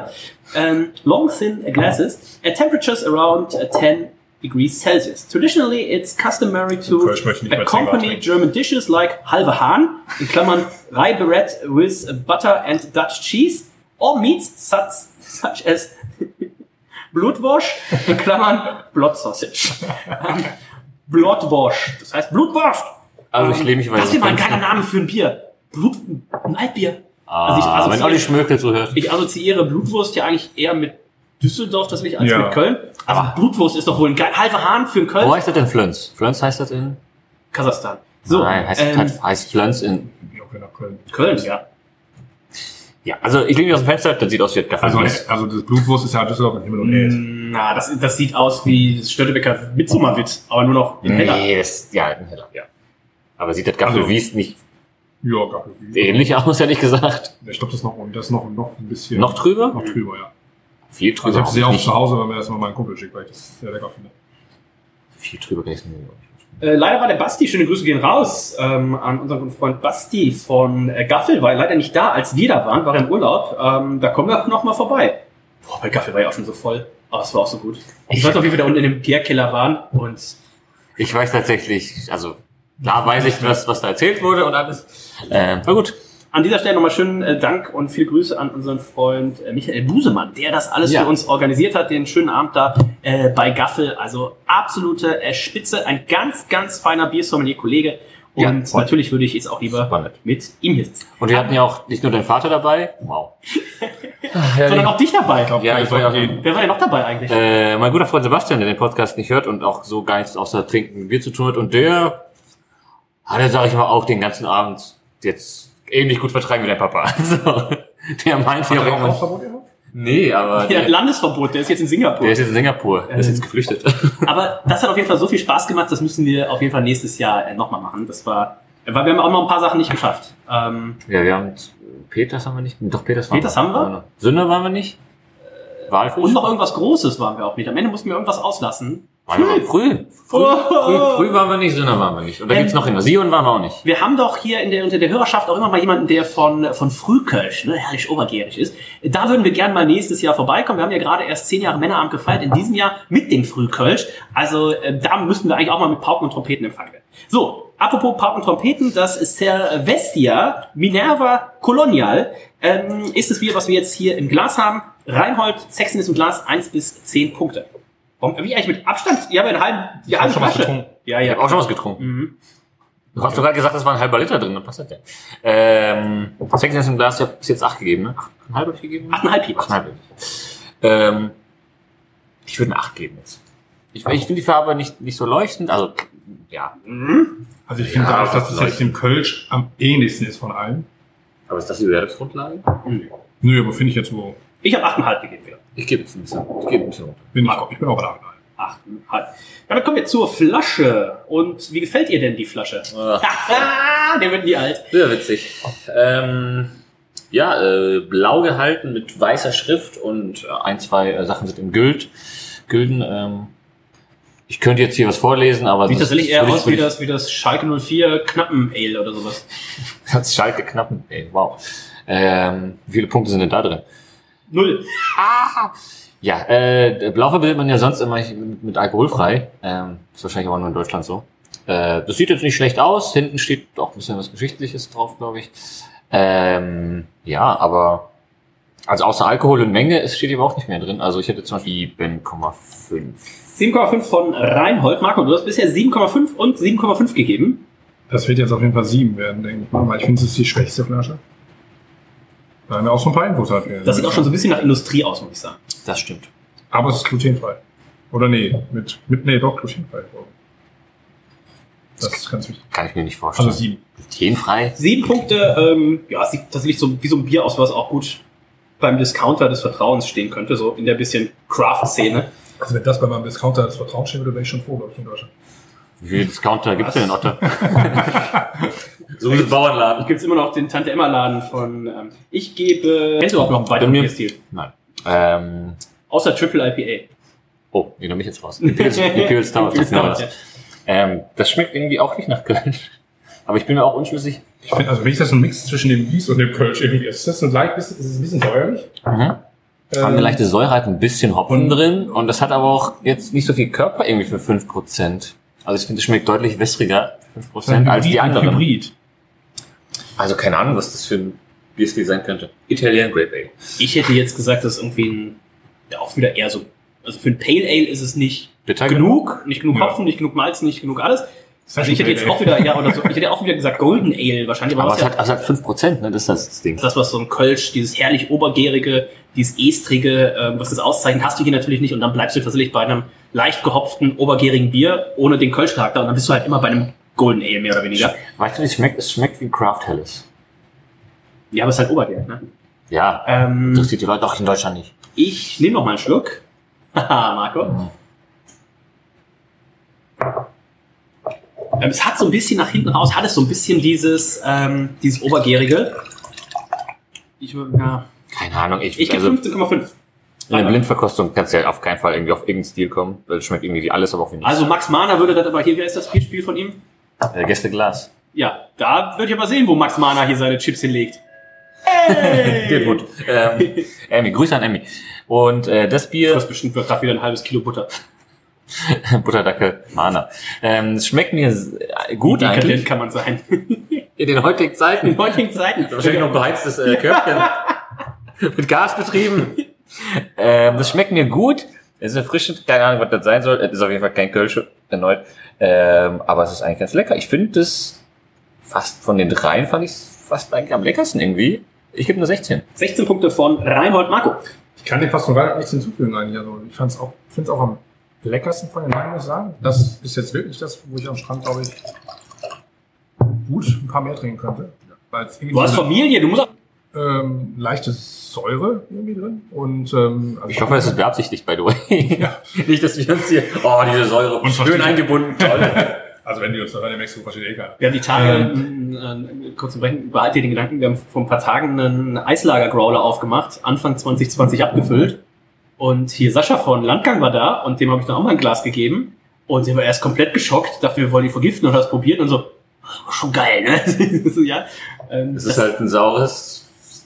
um, long thin glasses at temperatures around uh, 10 degrees Celsius. Traditionally, it's customary to accompany. German dishes like halve Hahn, in Klammern Reiberet with butter and Dutch cheese, or meats such, such as Blutwurst, in Klammern Blood Sausage. Ähm, Blutwurst, das heißt Blutwurst. Also ich lehne mich weiter. Das wäre mal ein geiler Name für ein Bier. Blut, ein Altbier. Ah, Also ich assoziiere- wenn Olli Schmökel so hört. Ich assoziiere Blutwurst ja eigentlich eher mit Düsseldorf, das will ich als Ja. mit Köln. Also Blutwurst ist doch wohl ein geil. Halber Hahn für einen Köln. Wo heißt das denn Flönz? Flönz heißt das in? Kasachstan. So, Nein, heißt, ähm, heißt, heißt Flönz in. Köln. Köln, ja. Ja, also ich lehne mich aus dem Fenster, das sieht aus wie ein Also, Gaffel. also das Blutwurst ist ja Düsseldorf mit Himmel und Erde. Na, das, das sieht aus wie das Störtebecker Mitsummerwitz, aber nur noch in heller. Nee, das, ja, ein Heller, ja. Aber sieht das Gaffel Also- nicht Ja, Gaffel. ähnlich aus, hätte ich gesagt. Ich glaube, das ist noch, das ist noch, noch ein bisschen. Noch drüber? Noch drüber, ja. Viel Also drüber. ich habe sie auch nicht, zu Hause, wenn mir das mal meinen Kumpel schickt, weil ich das sehr lecker finde. Viel drüber kann ich mir nicht Äh, leider war der Basti, schöne Grüße gehen raus ähm, an unseren guten Freund Basti von äh, Gaffel, war leider nicht da, als wir da waren, war er im Urlaub. Ähm, da kommen wir noch mal vorbei. Boah, bei Gaffel war ja auch schon so voll, aber es war auch so gut. Ich weiß noch, wie wir da unten in dem Bierkeller waren und Ich weiß tatsächlich, also klar weiß ich, was, was da erzählt wurde und alles. Äh, war gut. An dieser Stelle nochmal schönen äh, Dank und viele Grüße an unseren Freund äh, Michael Busemann, der das alles Ja. für uns organisiert hat, den schönen Abend da äh, bei Gaffel. Also absolute äh, Spitze, ein ganz, ganz feiner Biersommelier-Kollege. Ja, Und voll. natürlich würde ich jetzt auch lieber nett. mit ihm hier sitzen. Und wir hatten ja auch nicht nur deinen Vater dabei. Wow. Sondern auch dich dabei. Ja, ich war ja auch, Wer war denn noch dabei eigentlich? äh, mein guter Freund Sebastian, der den Podcast nicht hört und auch so gar nichts außer Trinken Bier zu tun hat. Und der hat er, sag ich mal, auch den ganzen Abend jetzt ähnlich gut vertragen wie dein Papa. Also, der meint ja auch irgendwann, nee, aber Der hat der, Landesverbot, der ist jetzt in Singapur. der ist jetzt in Singapur. Der ist jetzt geflüchtet. Aber das hat auf jeden Fall so viel Spaß gemacht, das müssen wir auf jeden Fall nächstes Jahr äh, nochmal machen. Das war, weil wir haben auch noch ein paar Sachen nicht geschafft. Ähm, Ja, wir haben Peters haben wir nicht. Doch, Peters, Peters haben wir? Sünder waren wir nicht. Walfisch? und noch irgendwas Großes waren wir auch nicht. Am Ende mussten wir irgendwas auslassen. Früh. Früh, früh, Oh. früh waren wir nicht, Sünder waren wir nicht. Und da Ähm, gibt's noch immer. Sion waren wir auch nicht. Wir haben doch hier in der, unter der Hörerschaft auch immer mal jemanden, der von, von Frühkölsch, ne, herrlich obergärig ist. Da würden wir gerne mal nächstes Jahr vorbeikommen. Wir haben ja gerade erst zehn Jahre Männerabend gefeiert, in diesem Jahr mit dem Frühkölsch. Also äh, da müssten wir eigentlich auch mal mit Pauken und Trompeten empfangen werden. So, apropos Pauken und Trompeten, das Cervestia Minerva Colonial ähm, ist das Bier, was wir jetzt hier im Glas haben. Reinhold, Sexton ist im Glas, 1 bis 10 Punkte. Warum, wie eigentlich mit Abstand? Ihr habt ja eine halbe, die halbe schon was Flasche. getrunken. Ja, Ich ja. habe auch schon was getrunken. Mhm. Du hast sogar gesagt, es war ein halber Liter drin. Dann passt das ja. Ähm, Sechs ist im Glas, ich habe bis jetzt acht gegeben, ne? Achteinhalb hab ich gegeben? 8,5 jeweils. Achteinhalb. Ähm, ich würde eine acht geben jetzt. Ich, ich finde die Farbe nicht, nicht so leuchtend. Also, ja. Also ich finde Ja, dadurch, dass das das jetzt dem Kölsch am ähnlichsten ist von allen. Aber ist das die Bewertungsgrundlage? Nö, aber finde ich jetzt so. Ich habe 8,5 gegeben. Ich gebe jetzt ein bisschen, ich gebe ein bisschen runter. Bin ich, ich bin auch 8,5. 8,5. Damit kommen wir zur Flasche. Und wie gefällt ihr denn die Flasche? Haha, der wird nie alt. Sehr witzig. Ähm, ja, äh, blau gehalten mit weißer Schrift und äh, ein, zwei äh, Sachen sind in Güld, Gülden. Ähm, ich könnte jetzt hier was vorlesen, aber Sieht das tatsächlich eher aus wie das, wie das Schalke 04 Knappen Ale oder sowas. Das Schalke knappen. Ey, wow. Ähm, wie viele Punkte sind denn da drin? Null. Ja, äh, Blau verbindet man ja sonst immer mit, mit alkoholfrei. Ähm, ist wahrscheinlich aber nur in Deutschland so. Äh, das sieht jetzt nicht schlecht aus. Hinten steht auch ein bisschen was Geschichtliches drauf, glaube ich. Ähm, ja, aber also außer Alkohol und Menge es steht überhaupt nicht mehr drin. Also ich hätte zum Beispiel 7,5. 7,5 von Reinhold. Marco, du hast bisher 7,5 und 7,5 gegeben. Das wird jetzt auf jeden Fall 7 werden, denke ich mal, weil ich finde, es ist die schwächste Flasche. Da haben wir auch schon ein paar Infos halt. Das sieht auch schon so ein bisschen nach Industrie aus, muss ich sagen. Das stimmt. Aber es ist glutenfrei. Oder nee, mit, mit nee, doch glutenfrei. Das ist ganz wichtig. Kann ich mir nicht vorstellen. Also sieben. Glutenfrei? Sieben Punkte, ähm, ja, sieht tatsächlich so wie so ein Bier aus, was auch gut beim Discounter des Vertrauens stehen könnte, so in der bisschen Craft-Szene. Also wenn das bei meinem Discounter das Vertrauen stehen würde, wäre ich schon froh, glaube ich, in Deutschland. Wie viele Discounter gibt es denn in Otter? so wie ein Bauernladen. Gibt's immer noch den Tante Emma Laden von. Ähm, ich gebe. Kennst du überhaupt noch einen weiteren Bierstil? Nein. Ähm, Außer Triple IPA. oh, ich nehme mich jetzt raus. Imperial. Imperial das genau das. Ähm, das schmeckt irgendwie auch nicht nach Kölsch. Aber ich bin mir auch unschlüssig. Ich finde, also wenn ich das so ein Mix zwischen dem Wies und dem Kölsch irgendwie ist, das ein leicht bisschen, ist es ein bisschen säuerlich. Mhm. Haben eine Ähm, leichte Säure, hat ein bisschen Hopfen und- drin und das hat aber auch jetzt nicht so viel Körper irgendwie für 5%. Also ich finde, es schmeckt deutlich wässriger, 5%, als die anderen. Hybrid. Also keine Ahnung, was das für ein Bierstil sein könnte. Italian Grape Ale. Ich hätte jetzt gesagt, das ist irgendwie ein. Ja, auch wieder eher so. Also für ein Pale Ale ist es nicht Bitter genug. Nicht genug Ja. Hopfen, nicht genug Malz, nicht genug alles. Also ich hätte jetzt auch wieder, ja, oder so, ich hätte auch wieder gesagt Golden Ale wahrscheinlich, aber, Aber was es ja hat, also hat 5%, ne? Das ist das Ding. das, was so ein Kölsch, dieses herrlich obergärige, dieses estrige, ähm, was das auszeichnet, hast du hier natürlich nicht und dann bleibst du tatsächlich bei einem leicht gehopften, obergärigen Bier ohne den Kölschcharakter und dann bist du halt immer bei einem Golden Ale mehr oder weniger. Weißt du, wie es schmeckt? Es schmeckt wie Craft Helles. Ja, aber es ist halt obergärig, ne? Ja. Ähm, Interessiert die Leute doch in Deutschland nicht. ich nehme noch mal einen Schluck. Haha, Marco. Ähm, es hat so ein bisschen nach hinten raus, hat es so ein bisschen dieses, ähm, dieses obergärige. Ich, ja, Keine Ahnung, ich, ich gebe also 15,5. in der Blindverkostung kannst du ja auf keinen Fall irgendwie auf irgendeinen Stil kommen, weil es schmeckt irgendwie wie alles, aber auch wie nichts. Also Max Mahner würde das aber hier, wer ist das Bierspiel von ihm? Äh, Gästeglas. Ja, da würde ich aber sehen, wo Max Mahner hier seine Chips hinlegt. Geht gut. Ähm, Emmy, Grüße an Emmy. Und äh, das Bier, hast bestimmt gerade wieder ein halbes Kilo Butter. Butterdackel, Mana. Ähm, es schmeckt mir äh, gut Wie eigentlich. kann man sein. In den heutigen Zeiten. In heutigen Zeiten. Wahrscheinlich noch ein beheiztes äh, Körbchen. Mit Gas betrieben. Ähm, das schmeckt mir gut. Es ist erfrischend. Keine Ahnung, was das sein soll. Es ist auf jeden Fall kein Kölsch, erneut. Ähm, aber es ist eigentlich ganz lecker. Ich finde das fast von den dreien fand ich fast eigentlich am leckersten irgendwie. Ich gebe nur 16. 16 Punkte von Reinhold Marco. Ich kann dem fast von Weihnachten nichts hinzufügen eigentlich. Also ich fand's auch, finde es auch am leckersten von den dreien, muss ich sagen. Das ist jetzt wirklich das, wo ich am Strand, glaube ich, gut ein paar mehr trinken könnte. Es Du hast Familie, du musst auch. Ähm, leichte Säure irgendwie drin. Und ähm, also Ich hoffe, das ist beabsichtigt, by the way. Nicht, dass wir uns hier, oh, diese Säure, Und schön eingebunden, toll. Also wenn die uns da hören in Mexiko, versteht eh keiner. Wir haben die Tage, ähm, äh, kurz zu brechen, behalte den Gedanken, wir haben vor ein paar Tagen einen Eislager-Growler aufgemacht, Anfang 2020 abgefüllt. Und hier Sascha von Landgang war da und dem habe ich dann auch mal ein Glas gegeben. Und der war erst komplett geschockt, dachte, wir wollen die vergiften und hat das probiert und so, "Oh, schon geil, ne? so, ja. Ähm, Das ist halt ein saures.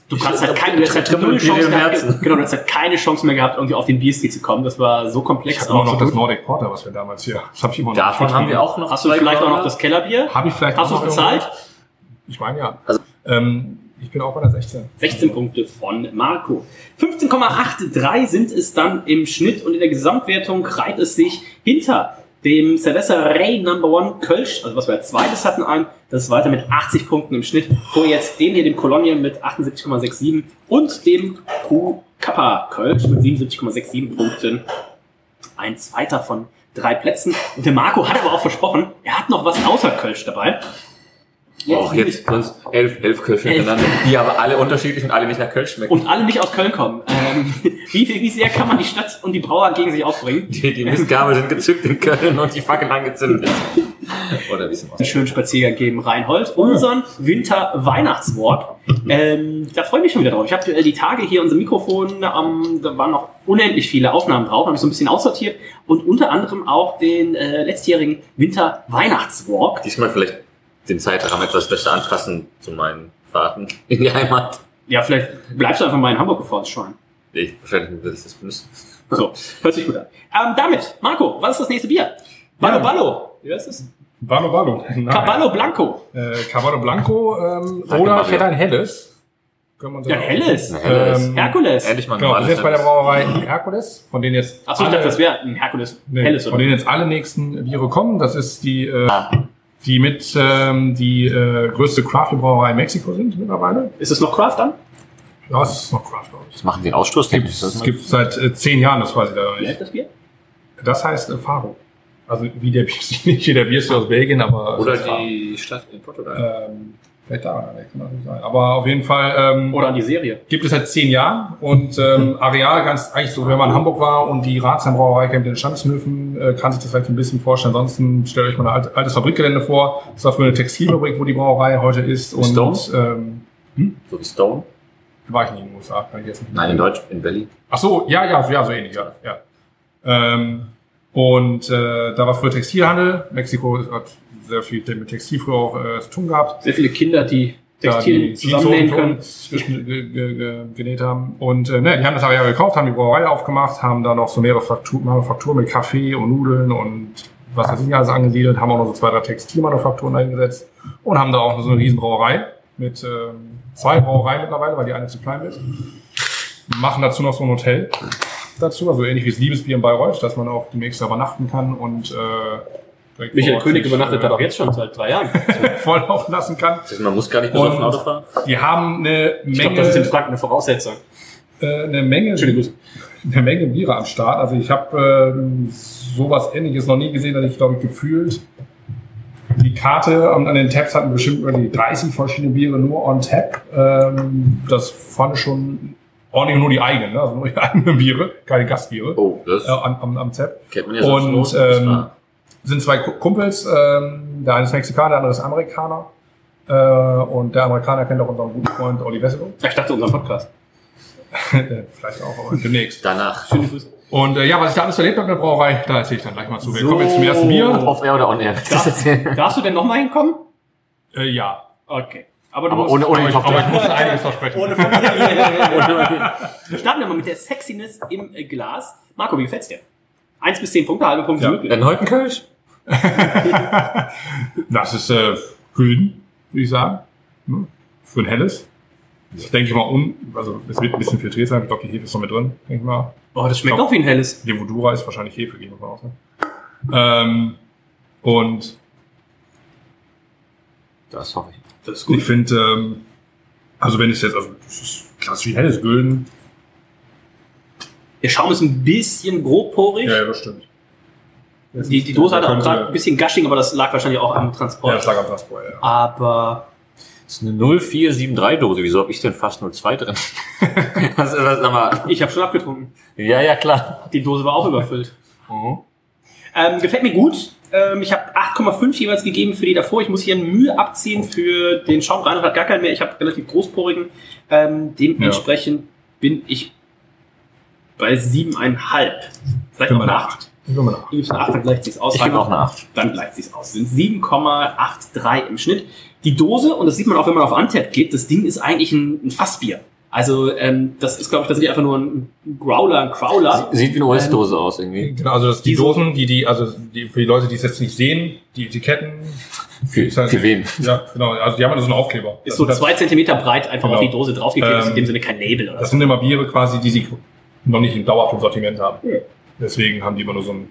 Du kannst halt keine, du hast halt null Chance gehabt, genau, du hast halt keine Chance mehr gehabt, irgendwie auf den Bierstil zu kommen. Das war so Ich komplex. habe immer noch so das gut. Nordic Porter, was wir damals hier. Das habe ich immer noch. Davon haben wir auch noch. Hast du vielleicht auch noch das Kellerbier? Habe ich vielleicht Hast du auch es noch bezahlt? Ich meine ja. Also- ähm, ich bin auch bei der 16. 16 Punkte von Marco. 15,83 sind es dann im Schnitt und in der Gesamtwertung reiht es sich hinter dem Cerveza Rey Number One Kölsch, also was wir als zweites hatten, ein. Das ist weiter mit 80 Punkten im Schnitt. Vor jetzt den hier, dem Cologne mit 78,67 und dem Q Kappa Kölsch mit 77,67 Punkten. Ein zweiter von drei Plätzen. Und der Marco hat aber auch versprochen, er hat noch was außer Kölsch dabei. Auch jetzt sonst elf, elf Kölsche Elf. hintereinander, die aber alle unterschiedlich und alle nicht nach Kölsch schmecken. und alle nicht aus Köln kommen. Wie, wie sehr kann man die Stadt und die Brauer gegen sich aufbringen? die, die Mistgabel sind gezückt in Köln und die Fackeln angezündet. Oder wie es im Einen schönen Spaziergang geben, Reinhold. Unseren Winter-Weihnachtswalk. Ähm, da freue ich mich schon wieder drauf. Ich habe äh, die Tage hier unser Mikrofon, ähm, da waren noch unendlich viele Aufnahmen drauf, habe ich so ein bisschen aussortiert und unter anderem auch den äh, letztjährigen Winter-Weihnachtswalk. Diesmal vielleicht den Zeitrahmen etwas besser anpassen zu meinen Fahrten in die Heimat. Ja, vielleicht bleibst du einfach mal in Hamburg, bevor es scheint. Ich wahrscheinlich will ich das benutzen. So, hört sich gut an. Ähm, damit, Marco, was ist das nächste Bier? Ballo Ja. Ballo. Wie heißt das? Ballo Ballo. Nein. Caballo Blanco. Äh, Caballo Blanco ähm, Sag oder ich hätte ein helles. Können Ja, helles. Ähm, Herkules. Endlich mal Genau, das ist jetzt bei der. Brauerei Herkules, von denen jetzt Achso, ich dachte, das wäre ein Herkules nee, helles, von oder? denen jetzt alle nächsten Biere kommen. Das ist die, äh, die mit ähm, die äh, größte Craft Brauerei in Mexiko sind mittlerweile. Ist es noch Craft dann? Ja, es ist noch Craft, glaube ich. Was machen die Ausstoß? Gibt's, es gibt seit äh, zehn Jahren, das weiß ich leider Wie nicht. heißt das Bier? Das heißt äh, Faro. Also wie der Bierstil, nicht wie der Bierstil aus Belgien, aber Oder das ist Faro. die Stadt in Portugal. Ähm, vielleicht da, kann natürlich sein. Aber auf jeden Fall ähm, Oder an die Serie. gibt es seit zehn Jahren und ähm, Areal ganz eigentlich so, wenn man in Hamburg war und die Ratsheim-Brauerei kennt, den Standeshöfen, äh, kann sich das vielleicht ein bisschen vorstellen. Ansonsten stellt euch mal ein alt, altes Fabrikgelände vor. Das war früher eine Textilfabrik, wo die Brauerei heute ist. Und Stone? ähm, So wie Stone? War ich nie in den USA, kann ich jetzt nicht Nein, in Deutsch, in Berlin. Ach so, ja, ja, ja, so ähnlich, ja. ja. Ähm, und äh, da war früher Textilhandel. Mexiko hat sehr viel mit Textil früher auch äh, zu tun gehabt. Sehr viele Kinder, die die zusammennähen können. Zwischen ge, ge, ge, genäht haben. Und äh, ne, die haben das Areal gekauft, haben die Brauerei aufgemacht, haben da noch so mehrere Fraktur- Manufakturen mit Kaffee und Nudeln und was weiß ich alles angesiedelt, haben auch noch so zwei, drei Textilmanufakturen eingesetzt und haben da auch so eine riesen Brauerei mit ähm, zwei Brauereien mittlerweile, weil die eine zu klein ist. Machen dazu noch so ein Hotel dazu, also ähnlich wie das Liebesbier in Bayreuth, dass man auch demnächst da übernachten kann und äh, Michael König sich, übernachtet äh, da doch jetzt schon seit drei Jahren. voll laufen lassen kann. Das heißt, man muss gar nicht besoffen Auto fahren. Die haben eine Ich glaube, Menge, das ist in Franken eine Voraussetzung. äh, eine Menge, eine Menge Biere am Start. Also ich habe ähm, sowas Ähnliches noch nie gesehen, dass ich glaube ich gefühlt Karte und an den Tabs hatten bestimmt über die 30 verschiedene Biere nur on Tap. Ähm, das fand ich schon ordentlich nur die eigenen, ne? also nur die eigenen Biere, keine Gastbiere Oh, das äh, am, am, am Tab. kennt man ja Und den ähm, sind zwei Ku- Kumpels, ähm, der eine ist Mexikaner, der andere ist Amerikaner. Äh, und der Amerikaner kennt auch unseren guten Freund Oli Wessel. Ich dachte, unser Podcast. Vielleicht auch, aber demnächst. Danach. Schöne Grüße. Und äh, ja, was ich da alles erlebt habe in der Brauerei, da erzähle ich dann gleich mal zu. Wir kommen jetzt zum ersten Bier. Off-air oder on-air? Darf, darfst du denn nochmal hinkommen? Äh, ja. Okay. Aber du Aber musst, ohne, ohne Aber ich Tochter. musste einiges versprechen. ohne Wir starten ja mal mit der Sexiness im äh, Glas. Marco, wie gefällt's dir? Eins bis zehn Punkte, halbe Punkte Ja. möglich. Dann heute ein Kölsch? Das ist äh, Gülden, würde ich sagen. Hm? Für ein helles. Ich denke mal, un, also es wird ein bisschen filtriert sein. Ich glaube, die Hefe ist noch mit drin, denke ich mal. Oh, das schmeckt Doch. auch wie ein helles. Levodura ist wahrscheinlich Hefe, gehen wir mal aus. Ne? Ähm, und Das hoffe ich. Das ist ich finde, ähm, also wenn es jetzt, also das ist klassisch wie helles Gülden. Der Schaum ist ein bisschen grobporig. Ja, ja, das stimmt. Die, die Dose hat auch gerade ein bisschen Gushing, aber das lag wahrscheinlich auch am Transport. Ja, das lag am Transport, ja. aber Das ist eine 0473-Dose. Wieso habe ich denn fast 02 drin? was, was, sag mal. ich habe schon abgetrunken. Ja, ja, klar. Die Dose war auch überfüllt. Ähm, gefällt mir gut. Ähm, ich habe 8,5 jeweils gegeben für die davor. Ich muss hier Mühe abziehen für den Schaum. Reinhard hat gar keinen mehr. Ich habe relativ großporigen. Ähm, dementsprechend bin ich bei 7,5. Vielleicht eine 8. Ich mal nach. Du gibst eine 8, dann gleicht sich's aus. Ich gebe auch eine 8. Dann gleicht sich's aus. Sind 7,83 im Schnitt. Die Dose, und das sieht man auch, wenn man auf Untap geht, das Ding ist eigentlich ein, ein Fassbier. Also ähm, das ist, glaube ich, tatsächlich einfach nur ein Growler, ein Crowler. Sieht wie eine US-Dose aus irgendwie. Genau, also das, die, Die so- Dosen, die, die, also die, für die Leute, die es jetzt nicht sehen, die Etiketten. Für, ist halt- für wen? Ja, genau. Also die haben halt so einen Aufkleber. Ist Also so das, zwei Zentimeter breit einfach Genau. auf die Dose draufgeklebt, ist in Ähm, dem Sinne kein Label oder das so. sind immer Biere quasi, die sie noch nicht in dauerhaftem Sortiment haben. Deswegen haben die immer nur so einen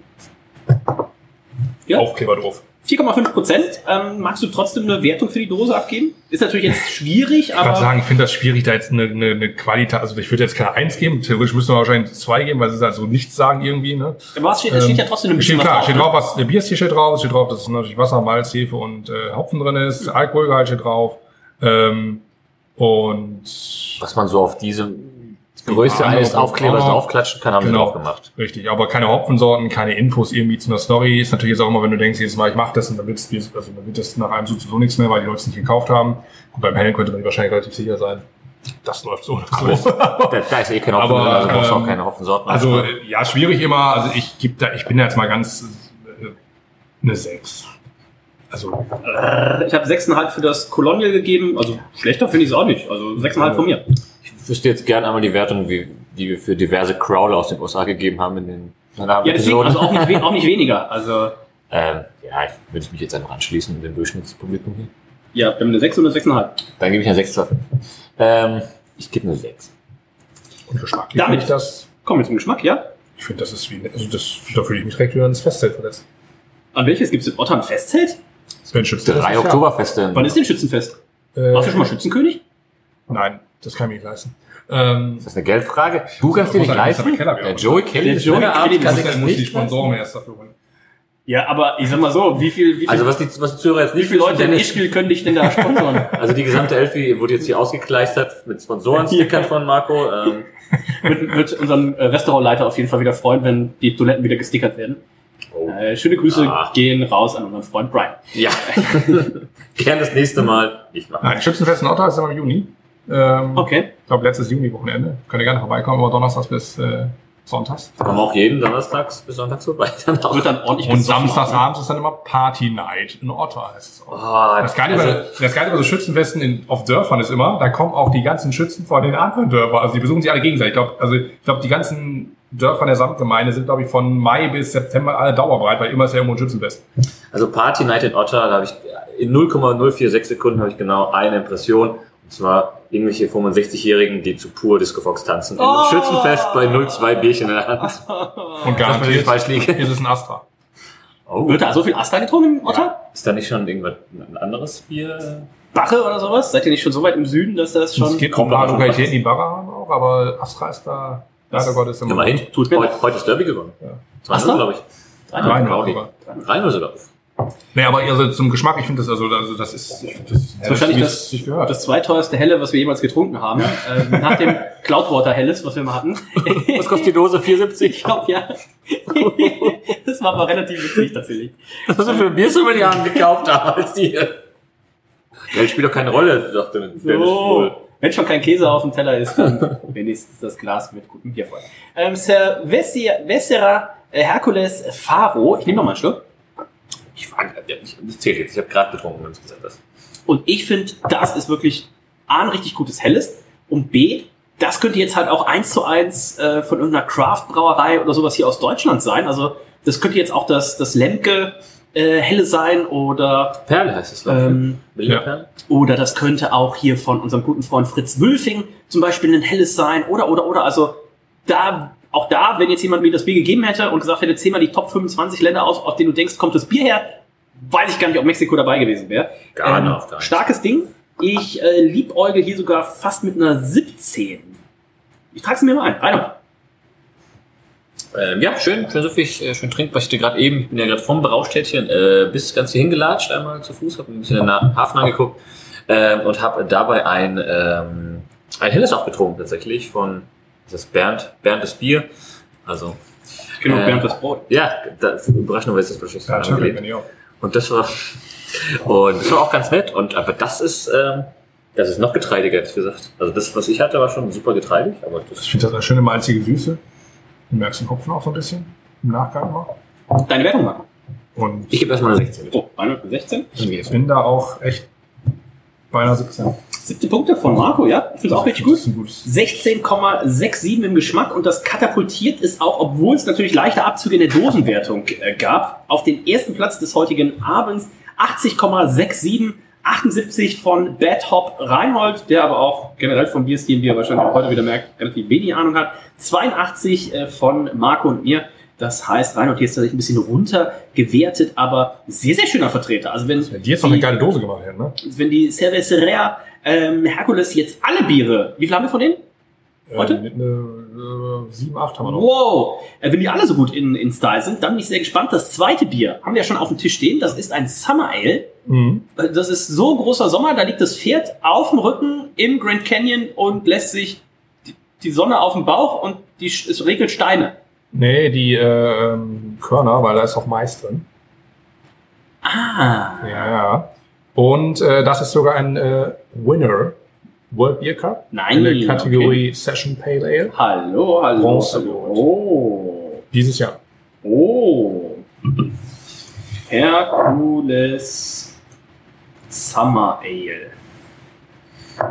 Ja. Aufkleber drauf. 4,5 Prozent. Ähm, magst du trotzdem eine Wertung für die Dose abgeben? Ist natürlich jetzt schwierig, Ich kann aber sagen, ich finde das schwierig, da jetzt eine, eine, eine Qualität, also ich würde jetzt keine Eins geben, theoretisch müssen wir wahrscheinlich zwei geben, weil sie halt so nichts sagen irgendwie, ne? aber es steht, es steht ja trotzdem ein bisschen Steht klar, was steht drauf. drauf, was der Bierstil steht drauf, es steht drauf, dass natürlich Wasser, Malz, Hefe und äh, Hopfen drin ist, Alkoholgehalt steht drauf. Ähm, und Was man so auf diese Größe Ja, eines. Aufklebers draufklatschen kann, haben sie Genau. drauf gemacht. richtig, aber keine Hopfensorten, keine Infos irgendwie zu einer Story. Ist natürlich jetzt auch immer, wenn du denkst, jedes Mal ich mache das und dann, wird's, also dann wird das nach einem sowieso nichts mehr, weil die Leute es nicht gekauft haben. Und beim Hellen könnte man wahrscheinlich relativ sicher sein. Das läuft so. Da, da ist eh kein Hopfen Aber, also brauchst du auch ähm, keine Hopfensorten. Also äh, ja, schwierig immer. Also ich gebe da, ich bin da jetzt mal ganz äh, eine 6. Also Ich habe 6,5 für das Colonial gegeben. Also schlechter finde ich es auch nicht. Also 6,5 von mir. Ich wüsste jetzt gerne einmal die Wertung, wie, die wir für diverse Crawler aus den USA gegeben haben in den Ja, deswegen, also auch nicht, auch nicht weniger. Also ähm, ja, ich würde mich jetzt einfach anschließen in dem Durchschnittspublikum hier. ja, wir haben eine 6 und eine 6,5. Dann gebe ich eine 6 zu 5. Ähm, ich gebe eine 6. und geschmacklich Damit. finde ich das. Kommen wir zum Geschmack, ja? Ich finde, das ist wie, also das, da fühle ich mich direkt wieder ins Festzelt verletzt. An welches gibt es in Ottam Festzelt? Das wäre ein Schütze. Drei Oktoberfeste. Wann ist denn Schützenfest? Äh, Warst du schon mal Schützenkönig? Nein, das kann ich mir nicht leisten. Ähm, Das ist eine Geldfrage. Du kannst dir nicht er leisten. Keller werden. Der Joey Kelly Der ist Joey Kelly kann muss, sich das muss die nicht leisten. Sponsoren erst dafür holen. Ja, aber ich sag mal so, wie viel, wie viel, Also was die, was die Zuhörer jetzt wie nicht viele Leute in Ischgl können dich denn da sponsern? Also die gesamte Elfi wurde jetzt hier ausgekleistert mit Sponsorenstickern von Marco. Ähm, wird, wird unseren äh, Restaurantleiter auf jeden Fall wieder freuen, wenn die Toiletten wieder gestickert werden. oh. Äh, schöne Grüße Ah. gehen raus an unseren Freund Brian. Ja. Gern das nächste Mal nicht machen. Nein, Schützenfest in Ottawa ist immer im Juni. Ähm, Okay. Ich glaube, letztes Juni-Wochenende. Könnt ihr gerne vorbeikommen, aber donnerstags bis äh, sonntags. Kommen auch jeden Donnerstags bis Sonntags vorbei. Dann auch. Wird dann ordentlich Und gesoffen. samstags abends ist dann immer Party Night in Ottawa. Heißt es auch. Oh, Das Geile, also, das Geile bei so Schützenfesten in, auf Dörfern ist immer, da kommen auch die ganzen Schützen von den anderen Dörfern. Also die besuchen sich alle gegenseitig. Ich glaube, also, ich glaube, die ganzen Dörfer der Samtgemeinde sind, glaube ich, von Mai bis September alle dauerbereit, weil immer ist ja irgendwo ein Schützenfest. also Party Night in Ottawa, da habe ich in 0,046 Sekunden habe ich genau eine Impression. Und zwar irgendwelche 65-Jährigen, die zu pur Disco Fox tanzen. Oh. Schützenfest bei 0,2 Bierchen in der Hand. Und garantiert falsch liege. ist es ein Astra. Oh. Wird da so viel Asta getrunken im Otter? Ist da nicht schon irgendwas ein anderes Bier? Bache oder sowas? Seid ihr nicht schon so weit im Süden, dass das schon... es gibt ein kommt paar Lokalitäten, die Barra haben auch, aber Astra ist da leider Gottes immer. Immerhin. Tut mir heute, heute ist Derby gewonnen. Ja. 2 Astra? glaube ich. Drei Null Audi. sogar. 3 sogar. Nee, aber also zum Geschmack, ich finde das also, also das ist, ich find das, ist wahrscheinlich das-. Das zweiteuerste Helle, was wir jemals getrunken haben. äh, nach dem Cloudwater Helles, was wir mal hatten. Was kostet die Dose? 4,70? Ich glaube, ja. das war aber relativ witzig tatsächlich. Was hast du für Bier über die haben gekauft damals hier? Geld spielt doch keine Rolle, sagte Dennis Wohl. Wenn schon kein Käse auf dem Teller ist, dann wenigstens das Glas mit gutem Bier voll. Ähm, Sir Vessera äh, Hercules Faro. Ich nehme noch mal einen Schluck. Ich frage, das zählt jetzt. Ich habe gerade getrunken, wenn du es gesagt hast. Und ich finde, das ist wirklich A, ein richtig gutes Helles. Und B, das könnte jetzt halt auch eins zu eins äh, von irgendeiner Craft-Brauerei oder sowas hier aus Deutschland sein. Also das könnte jetzt auch das, das Lemke äh, Helle sein oder, Perle heißt es, glaube ich. ähm, ja. Perle? oder das könnte auch hier von unserem guten Freund Fritz Wülfing zum Beispiel ein Helles sein oder, oder, oder. Also da, auch da, wenn jetzt jemand mir das Bier gegeben hätte und gesagt hätte, zähl mal die Top 25 Länder aus, auf denen du denkst, kommt das Bier her, weiß ich gar nicht, ob Mexiko dabei gewesen wäre. Auf der Eins. Starkes Ding. Ich äh, liebäugel hier sogar fast mit einer 17. Ich trage es mir mal ein. Rein. Ähm, ja, schön, schön süffig, äh, schön trinkbar. Ich gerade eben, ich bin ja gerade vom Braustädtchen äh, bis ganz hier hingelatscht, einmal zu Fuß, habe ein bisschen in den Hafen angeguckt ähm, und habe dabei ein, ähm, ein helles auch getrunken tatsächlich von das ist Bernd, Bernd das Bier. Also, Genau, Äh, Bernd das Brot. ja, da, überraschenderweise ist das wahrscheinlich Ja, natürlich, wenn ich auch. Und das war und das war auch ganz nett. Und aber das ist ähm, das ist noch getreidiger, hätte ich gesagt. Also das, was ich hatte, war schon super getreidig, aber das Ich finde das eine schöne malzige Süße. Du merkst den Hopfen auch so ein bisschen im Nachgang mal. Deine Wertung, Marco. Und ich gebe erstmal eine 16 mit. Oh, 116. ich bin da auch echt bei einer 17. 17 Punkte von Marco, ja. Ich finde es auch richtig gut. ist ein gutes. 16,67 im Geschmack und das katapultiert ist auch, obwohl es natürlich leichte Abzüge in der Dosenwertung äh, gab, auf den ersten Platz des heutigen Abends 80,67, 78 von Bad Hop Reinhold, der aber auch generell vom Bierstil, wie ihr wahrscheinlich auch heute wieder merkt, relativ wenig Ahnung hat, 82 äh, von Marco und mir. Das heißt, Reinhold hier ist tatsächlich ein bisschen runter gewertet, aber sehr, sehr schöner Vertreter. Also wenn Die jetzt noch eine geile Dose gemacht hätten, ne? wenn die Cerveceria ähm, Hercules jetzt alle Biere, wie viel haben wir von denen? Heute? Äh, mit eine, äh, 7, 8 haben wir noch. Wow! Äh, wenn die alle so gut in, in Style sind, dann bin ich sehr gespannt. Das zweite Bier haben wir ja schon auf dem Tisch stehen. Das ist ein Summer Ale. Mhm. Äh, Das ist so großer Sommer, da liegt das Pferd auf dem Rücken im Grand Canyon und lässt sich die, die Sonne auf dem Bauch und die, es regnet Steine. Nee, die äh, ähm, Körner, weil da ist auch Mais drin. Ah. Ja, ja. Und äh, das ist sogar ein äh, Winner World Beer Cup Nein. in der Kategorie Session Pale Ale Hallo, hallo. Bronze hallo. Oh. dieses Jahr. Oh. Hercules Summer Ale.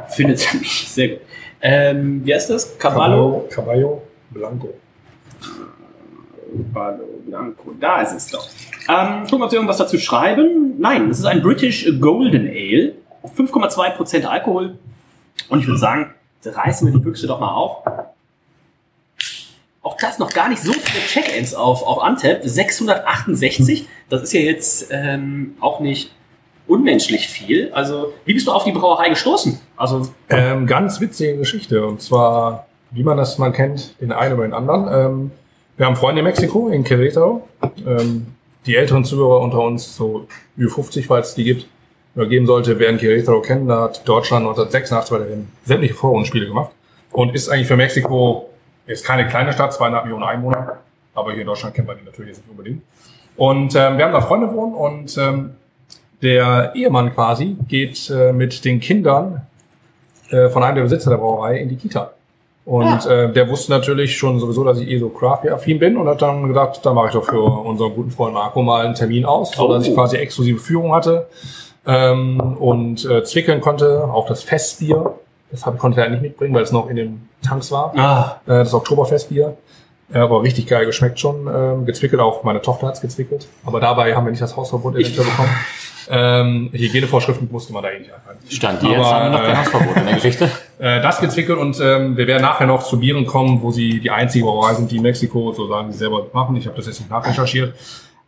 Findet mich sehr gut. Ähm, wie heißt das? Cavallo? Caballo Blanco. Blanco. Da ist es doch. Ähm, gucken, ob Sie irgendwas dazu schreiben. Nein, das ist ein British Golden Ale. 5,2% Alkohol. Und ich würde sagen, reißen wir die Büchse doch mal auf. Auch das noch gar nicht so viele Check-ins auf, auf Untap. 668. Das ist ja jetzt ähm, auch nicht unmenschlich viel. Also, wie bist du auf die Brauerei gestoßen? Also, Ähm, ganz witzige Geschichte. Und zwar, wie man das mal kennt, den einen oder den anderen. Ähm, wir haben Freunde in Mexiko, in Querétaro. Ähm, die älteren Zuhörer unter uns, so über 50, falls es die gibt, oder geben sollte, werden Querétaro kennen. Da hat Deutschland 1986 bei den sämtliche Vorrundenspiele gemacht. Und ist eigentlich für Mexiko, ist keine kleine Stadt, zweieinhalb Millionen Einwohner. Aber hier in Deutschland kennt man die natürlich jetzt nicht unbedingt. Und ähm, wir haben da Freunde wohnen und ähm, der Ehemann quasi geht äh, mit den Kindern äh, von einem der Besitzer der Brauerei in die Kita. Und äh, der wusste natürlich schon sowieso, dass ich eh so Craft-affin bin und hat dann gedacht, da mache ich doch für unseren guten Freund Marco mal einen Termin aus, so dass ich quasi exklusive Führung hatte ähm, und äh, zwickeln konnte, auch das Festbier. Das hab, konnte er nicht mitbringen, weil es noch in den Tanks war. ah, Äh, das Oktoberfestbier. Ja, aber richtig geil geschmeckt schon. Ähm, gezwickelt auch, meine Tochter hat's gezwickelt. Aber dabei haben wir nicht das Hausverbot eventuell bekommen. Ähm, Hygienevorschriften musste man da eh nicht einhalten. Stand die jetzt haben wir noch äh, kein Hausverbot in der Geschichte. Äh, das gezwickelt und ähm, wir werden nachher noch zu Bieren kommen, wo sie die einzige Brauerei sind, die in Mexiko, so sagen sie selber, machen. Ich habe das jetzt nicht nachrecherchiert.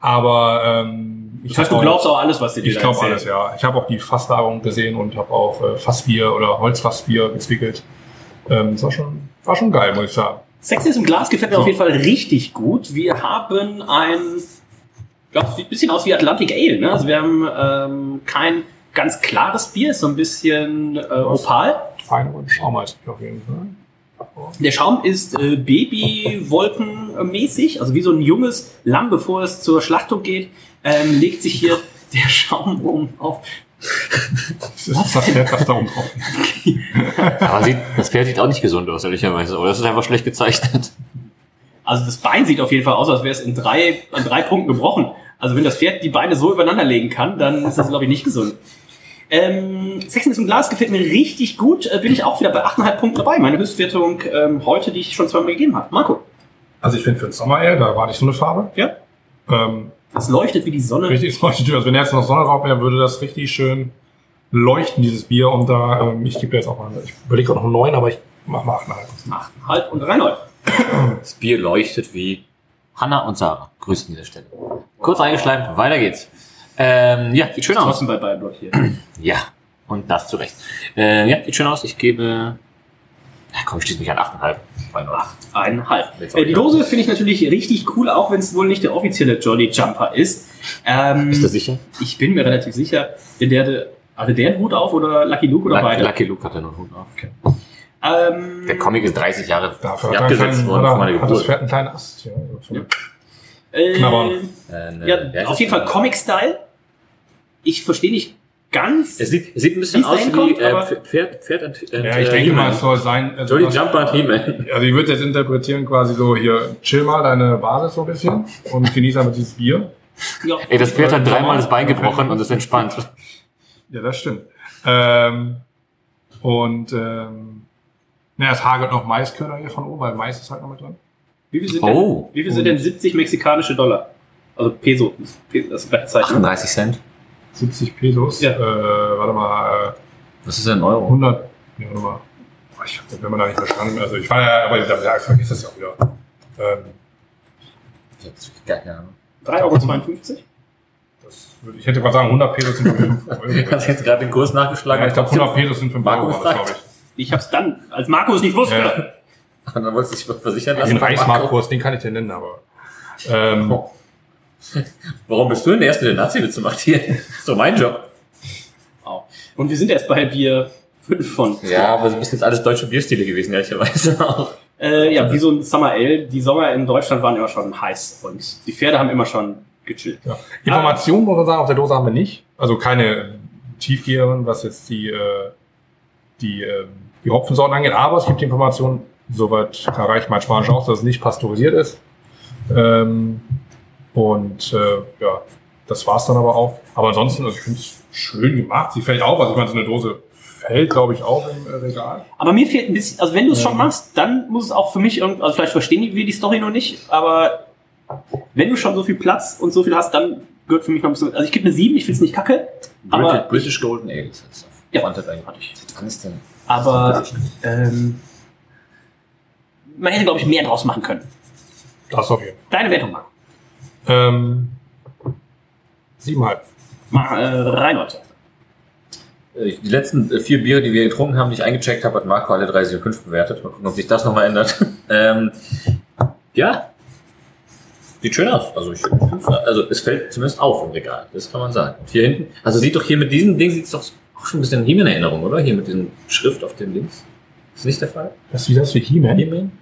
Aber ähm, ich das heißt, du auch- glaubst auch alles, was dir die ich glaube alles, ja. Ich habe auch die Fasslagerung gesehen und habe auch äh, Fassbier oder Holzfassbier gezwickelt. Ähm, das war schon, war schon geil, muss ich sagen. Sexiness im Glas gefällt mir auf jeden Fall richtig gut. Wir haben ein, ja, sieht ein bisschen aus wie Atlantic Ale. Ne? Also wir haben ähm, kein ganz klares Bier, ist so ein bisschen äh, opal. Feine und Schaumeister auf jeden Fall. Der Schaum ist äh, Babywolkenmäßig, also wie so ein junges Lamm, bevor es zur Schlachtung geht, ähm, legt sich hier der Schaum um auf. Das ist das Pferd, was da oben drauf. Aber sieht, das Pferd sieht auch nicht gesund aus, ehrlicherweise. Oder das ist einfach schlecht gezeichnet. Also das Bein sieht auf jeden Fall aus, als wäre es in drei, an drei Punkten gebrochen. Also wenn das Pferd die Beine so übereinander legen kann, dann ist das, glaube ich, nicht gesund. Ähm, Sexiness im Glas gefällt mir richtig gut. Äh, bin ich auch wieder bei 8,5 Punkten dabei. Meine Höchstwertung ähm, heute, die ich schon zweimal gegeben habe. Marco, Also ich finde für den Sommer Ale, da war nicht so eine Farbe. Ja. Ähm, das leuchtet wie die Sonne. richtig leuchtet. Also wenn jetzt noch Sonne drauf wäre, würde das richtig schön leuchten, dieses Bier. Und da, ähm, ich gebe jetzt auch mal, ich überlege auch noch einen neun, aber ich mach mal acht. 8,5 und Reinhold. Das Bier leuchtet wie Hanna und Sarah. Grüße an dieser Stelle. Kurz eingeschleimt, weiter geht's. Ähm, ja, sieht schön aus. Trotzdem bei Bayern blockiert. Ja, und das zu Recht. Äh, ja, sieht schön aus. Ich gebe. Ja, komm, ich schließe mich an 8,5. Bei null. Eineinhalb. Jetzt Äh, die Dose finde ich natürlich richtig cool, auch wenn es wohl nicht der offizielle Jolly Jumper ist. Ähm, Ist das sicher? Ich bin mir relativ sicher, denn der hatte, hatte der einen Hut auf oder Lucky Luke oder Lucky, beide? Lucky Luke hat ja noch einen Hut auf. Ähm, Der Comic ist 30 Jahre Dafür abgesetzt worden von meiner hat, hat das. Pferd einen kleinen Ast. Ja. Ja. äh, ja, ist auf jeden? Fall Comic-Style. Ich verstehe nicht ganz. Es sieht, es sieht ein bisschen Wie es aus wie kommt, äh, aber- Pferd, Pferd und, äh, Ja, ich äh, denke mal, es soll sein. also Jolly Jumper und He-Man. Also ich würde jetzt interpretieren quasi so hier, chill mal deine Basis so ein bisschen und genieß einfach dieses Bier. ja, Ey, das Pferd hat dreimal das Bein gebrochen und ist entspannt. Ja, das stimmt. Ähm, und ähm, naja, es hagelt noch Maiskörner hier von oben, weil Mais ist halt noch mit drin. wie viel sind, Oh. denn, wie viel sind denn 70 mexikanische Dollar? Also Peso, das ist das gleiche Zeichen. 38 Cent. 70 Pesos. Ja. Äh, warte mal, Was ist denn ein Euro? äh, 100. Nee, warte mal. Ich, wenn man da nicht verstanden. Also ich war ja, aber ich, ja, ich vergesse das ja auch wieder. Ähm, Ich hab gar keine Ahnung. 3,52 Euro. das würde, ich hätte mal sagen, 100 Pesos sind 5 Euro. Hast du jetzt gerade den Kurs nachgeschlagen? Ja, ich glaube, 100 Pesos sind 5 Marco Euro, glaube ich. Ich hab's dann, als Marco es nicht wusste. Ja. Und dann wolltest du dich versichern lassen. Den. Reismarkkurs, den kann ich dir nennen, aber. Ähm, Oh. Warum bist du denn der Erste, der Nazi-Witze macht hier? Das ist doch mein Job. Wow. Und wir sind erst bei Bier 5 von. Ja, aber es müssen jetzt alles deutsche Bierstile gewesen, ehrlicherweise auch. Äh, ja, wie so ein Summer Ale. Die Sommer in Deutschland waren immer schon heiß und die Pferde haben immer schon gechillt. Ja. Informationen, muss man sagen, auf der Dose haben wir nicht. Also keine tiefgehenden, was jetzt die, äh, die, äh, die Hopfensorten angeht. Aber es gibt die Informationen, soweit reicht mein Spanisch aus, dass es nicht pasteurisiert ist. Ähm, und äh, ja, das war's dann aber auch. Aber ansonsten, also ich finde es schön gemacht. Sie fällt auf. Also ich meine, so eine Dose fällt, glaube ich, auch im äh, Regal. Aber mir fehlt ein bisschen, also wenn du es schon machst, dann muss es auch für mich irgendwie, also vielleicht verstehen wir die Story noch nicht, aber wenn du schon so viel Platz und so viel hast, dann gehört für mich noch ein bisschen, also ich gebe eine 7, ich finde es nicht kacke, aber, British, British Golden Ale. ist das. Ja. Fronted eigentlich. Wann ist denn? Aber ähm, man hätte, glaube ich, mehr draus machen können. Das auf jeden Fall. Deine Wertung mal. Ähm, siebenhalb. Mal äh, Reinhold. äh, die letzten äh, vier Biere, die wir getrunken haben, die ich eingecheckt habe, hat Marco alle 3,75 bewertet. Mal gucken, ob sich das nochmal ändert. ähm, ja. Sieht schön aus. Also, ich, also es fällt zumindest auf im Regal. Das kann man sagen. Und hier hinten, also sieht doch hier mit diesem Ding, sieht es doch auch schon ein bisschen He-Man Erinnerung, oder? Hier mit diesem Schrift auf dem Links. Ist nicht der Fall? Das ist wie das wie He-Man? He-Man?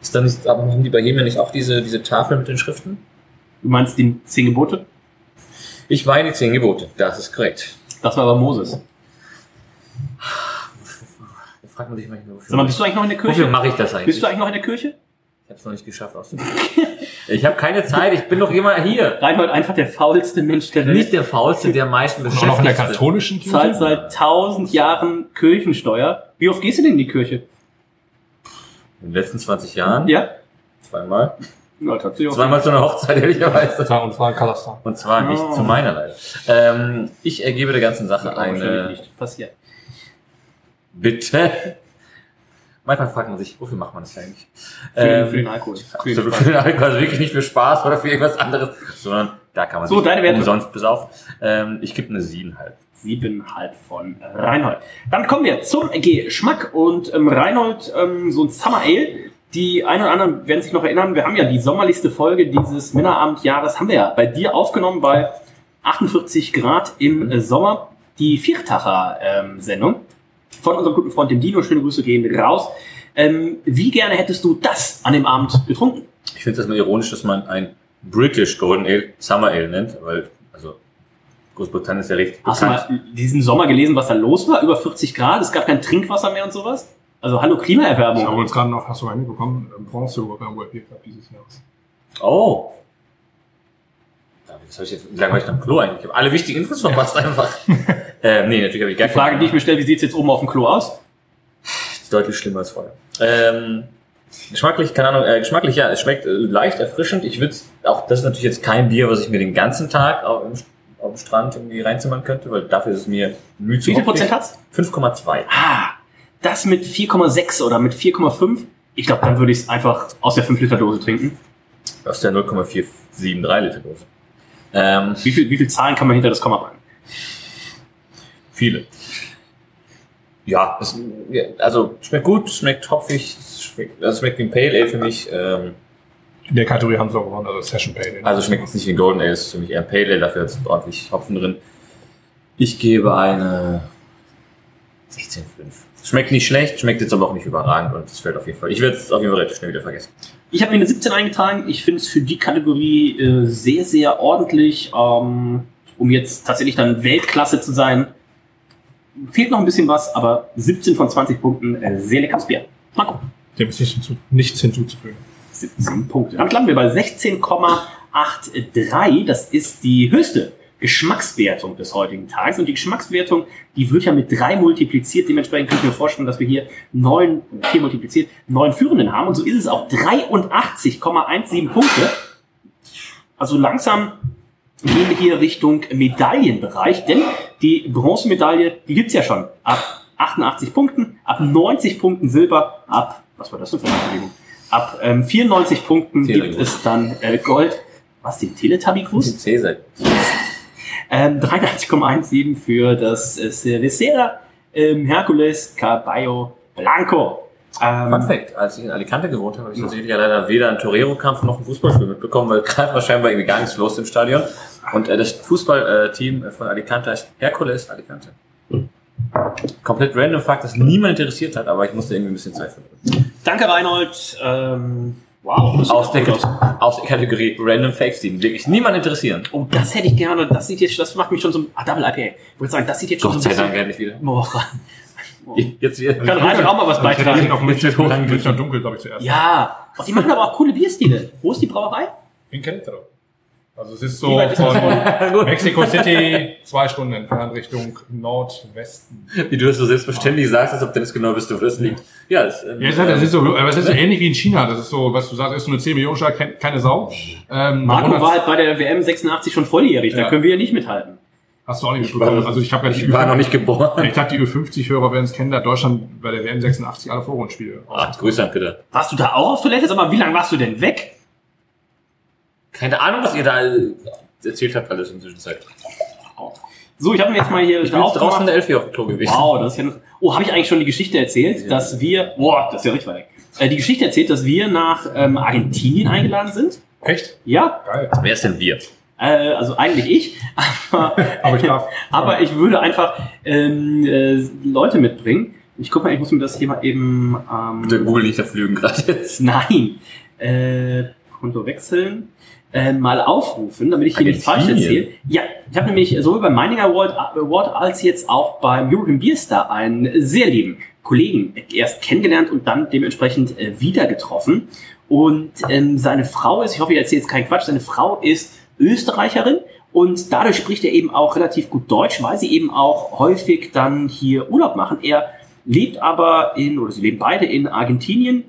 Ist dann nicht, aber haben die bei He-Man nicht auch diese, diese Tafel mit den Schriften? Du meinst die zehn Gebote? Ich meine die zehn Gebote. Das ist korrekt. Das war aber Moses. Da fragt man sich manchmal, wofür, Sag mal, bist du eigentlich noch in der wofür Kirche? mache ich das eigentlich? Bist du eigentlich noch in der Kirche? Ich habe es noch nicht geschafft auszuprobieren. ich habe keine Zeit, ich bin doch immer hier. Reinhold einfach der faulste Mensch der Welt. Nicht der Faulste, der am meisten Und auch noch in der beschäftigt. katholischen Kirche? zahlt seit tausend Jahren Kirchensteuer. Wie oft gehst du denn in die Kirche? In den letzten 20 Jahren? Ja? Zweimal. Ja, tatsächlich auch. Zweimal zu einer Hochzeit, ehrlicherweise. War, und zwar in Kasachstan. Und zwar nicht Oh. zu meiner Leider. Ähm, ich ergebe der ganzen Sache Wahrscheinlich eine... nicht passiert. Bitte? Manchmal fragt man sich, wofür macht man das eigentlich? Für, den- Ähm, für den Alkohol. Für den für den Alkohol, also wirklich nicht für Spaß oder für irgendwas anderes, sondern da kann man So, sich deine Werte. umsonst besaufen. Ähm, ich gebe eine siebenhalb. Siebenhalb von Reinhold. Dann kommen wir zum Geschmack und ähm, Reinhold, ähm, so ein Summer Ale. Die einen oder anderen werden sich noch erinnern, wir haben ja die sommerlichste Folge dieses Männerabendjahres, haben wir ja bei dir aufgenommen bei 48 Grad im äh, Sommer. Die Viertacher-Sendung von unserem guten Freund dem Dino. Schöne Grüße gehen raus. Ähm, wie gerne hättest du das an dem Abend getrunken? Ich finde es erstmal ironisch, dass man ein British Golden Ale Summer Ale nennt, weil, also, Großbritannien ist ja recht Hast du bekannt. mal diesen Sommer gelesen, was da los war? Über 40 Grad, es gab kein Trinkwasser mehr und sowas? Also hallo Ich habe Klimaerwärmung. uns gerade noch, hast du mal mitbekommen, Bronze beim World Cup dieses Jahres. Oh. Das hab ich jetzt, wie lange war ich noch im Klo eigentlich? Ich habe alle wichtigen Infos verpasst einfach. ähm, nee, natürlich habe ich gar Die Frage, keine die ich mir stelle, wie sieht's jetzt oben auf dem Klo aus? Deutlich schlimmer als vorher. Ähm, geschmacklich, keine Ahnung, äh, geschmacklich, ja, es schmeckt äh, leicht erfrischend. Ich würde auch, das ist natürlich jetzt kein Bier, was ich mir den ganzen Tag auf, dem- auf dem Strand irgendwie reinzimmern könnte, weil dafür ist es mir müde zu Wie viel. Prozent hat's? 5,2. Ah, das mit 4,6 oder mit 4,5? Ich glaube, dann würde ich es einfach aus der 5-Liter-Dose trinken. Aus der 0,473 Liter Dose. Ähm, Wie viel, wie viel Zahlen kann man hinter das Komma packen? viele. Ja, es, also schmeckt gut, schmeckt hopfig, es schmeckt, also schmeckt wie ein Pale Ale für mich. Ähm, In der Kategorie haben sie auch gewonnen, also Session Pale. Ale. Also schmeckt jetzt nicht wie ein Golden Ale, ist für mich eher ein Pale Ale, dafür ist ordentlich Hopfen drin. Ich gebe eine 16,5. Schmeckt nicht schlecht, schmeckt jetzt aber auch nicht überragend und es fällt auf jeden Fall. Ich werde es auf jeden Fall relativ schnell wieder vergessen. Ich habe mir eine 17 eingetragen. Ich finde es für die Kategorie äh, sehr, sehr ordentlich. Ähm, um jetzt tatsächlich dann Weltklasse zu sein, fehlt noch ein bisschen was, aber 17 von 20 Punkten, äh, sehr leckeres Bier. Marco. Dem ist nichts, hinzu, nichts hinzuzufügen. 17 Punkte. Damit landen wir bei 16,83. Das ist die höchste Geschmackswertung des heutigen Tages. Und die Geschmackswertung, die wird ja mit drei multipliziert. Dementsprechend kann ich mir vorstellen, dass wir hier neun, vier multipliziert, neun Führenden haben. Und so ist es auch 83,17 Punkte. Also langsam gehen wir hier Richtung Medaillenbereich, denn die Bronzemedaille, die gibt's ja schon ab 88 Punkten, ab 90 Punkten Silber, ab, was war das denn für eine Bewegung? Ab ähm, 94 Punkten gibt Telegruß. es dann äh, Gold. Was, den Teletubby-Gruß? Cäsar. Ähm, 83,17 für das äh, Cervecera ähm, Hercules Caballo Blanco. Ähm, Fun Fact, als ich in Alicante gewohnt habe, habe ich tatsächlich ja leider weder einen Torero-Kampf noch ein Fußballspiel mitbekommen, weil gerade war scheinbar irgendwie gar nichts los im Stadion. Und äh, das Fußballteam von Alicante heißt Hercules Alicante. Komplett random Fakt, das niemand interessiert hat, aber ich musste irgendwie ein bisschen Zeit finden. Danke, Reinhold. Ähm, wow. Aus der, aus. der Kategorie Random Facts, die wirklich niemand interessieren. Oh, das hätte ich gerne. Das sieht jetzt, das macht mich schon so. Ah, Double IPA. Ich würde sagen, das sieht jetzt schon Gott so sei ein Dank bisschen. endlich wieder. Boah. Jetzt wieder. Kann Reinhold auch mal was ich beitragen? ihn noch mit, mit Dunkel, glaube ich, zuerst. Ja. Oh, die machen aber auch coole Bierstile. Wo ist die Brauerei? In Querétaro. Also es ist so ist von. Mexico City zwei Stunden entfernt Richtung Nordwesten. Wie du das so selbstverständlich sagst, als ob du das genau wisst, wo das liegt. Ja, das, ähm, Ja, das ist so, aber es ist so ähnlich wie in China. Das ist so, was du sagst, ist so eine 10 Millionen Stadt, kein- keine Sau. Ähm, Marco war halt bei der WM 86 schon volljährig. Da Ja. können wir ja nicht mithalten. Hast du auch nicht mitbekommen. Also ich habe ja die ich war noch nicht geboren. Ich dachte, die Ü50-Hörer werden es kennen, da Deutschland bei der WM 86 alle Vorrundenspiele. Ach, Grüße an Peter. Warst du da auch auf Toilette? Sag mal, wie lange warst du denn weg? Keine Ahnung, was ihr da äh, erzählt habt alles in der Zwischenzeit. So, ich habe mir jetzt mal hier Ich bin draußen in der Elfi auf dem Klo gewesen. Wow, das ist ja. Oh, habe ich eigentlich schon die Geschichte erzählt, dass wir. Boah, das ist ja richtig weit weg. Äh, die Geschichte erzählt, dass wir nach ähm, Argentinien eingeladen sind. Echt? Ja, Geil. Wer ist denn wir? äh, also eigentlich ich. Aber, Aber ich darf. aber ich würde einfach ähm, äh, Leute mitbringen. Ich guck mal, ich muss mir das hier mal eben. Bitte Ähm, Google nicht verflügen gerade jetzt. nein. Äh, Konto wechseln. Äh, mal aufrufen, damit ich hier nichts falsch erzähle. Ja, ich habe nämlich sowohl beim Mining Award, Award als jetzt auch beim European Beer Star einen sehr lieben Kollegen erst kennengelernt und dann dementsprechend äh, wieder getroffen. Und ähm, seine Frau ist, ich hoffe, ich erzähle jetzt keinen Quatsch, seine Frau ist Österreicherin und dadurch spricht er eben auch relativ gut Deutsch, weil sie eben auch häufig dann hier Urlaub machen. Er lebt aber in, oder sie leben beide in Argentinien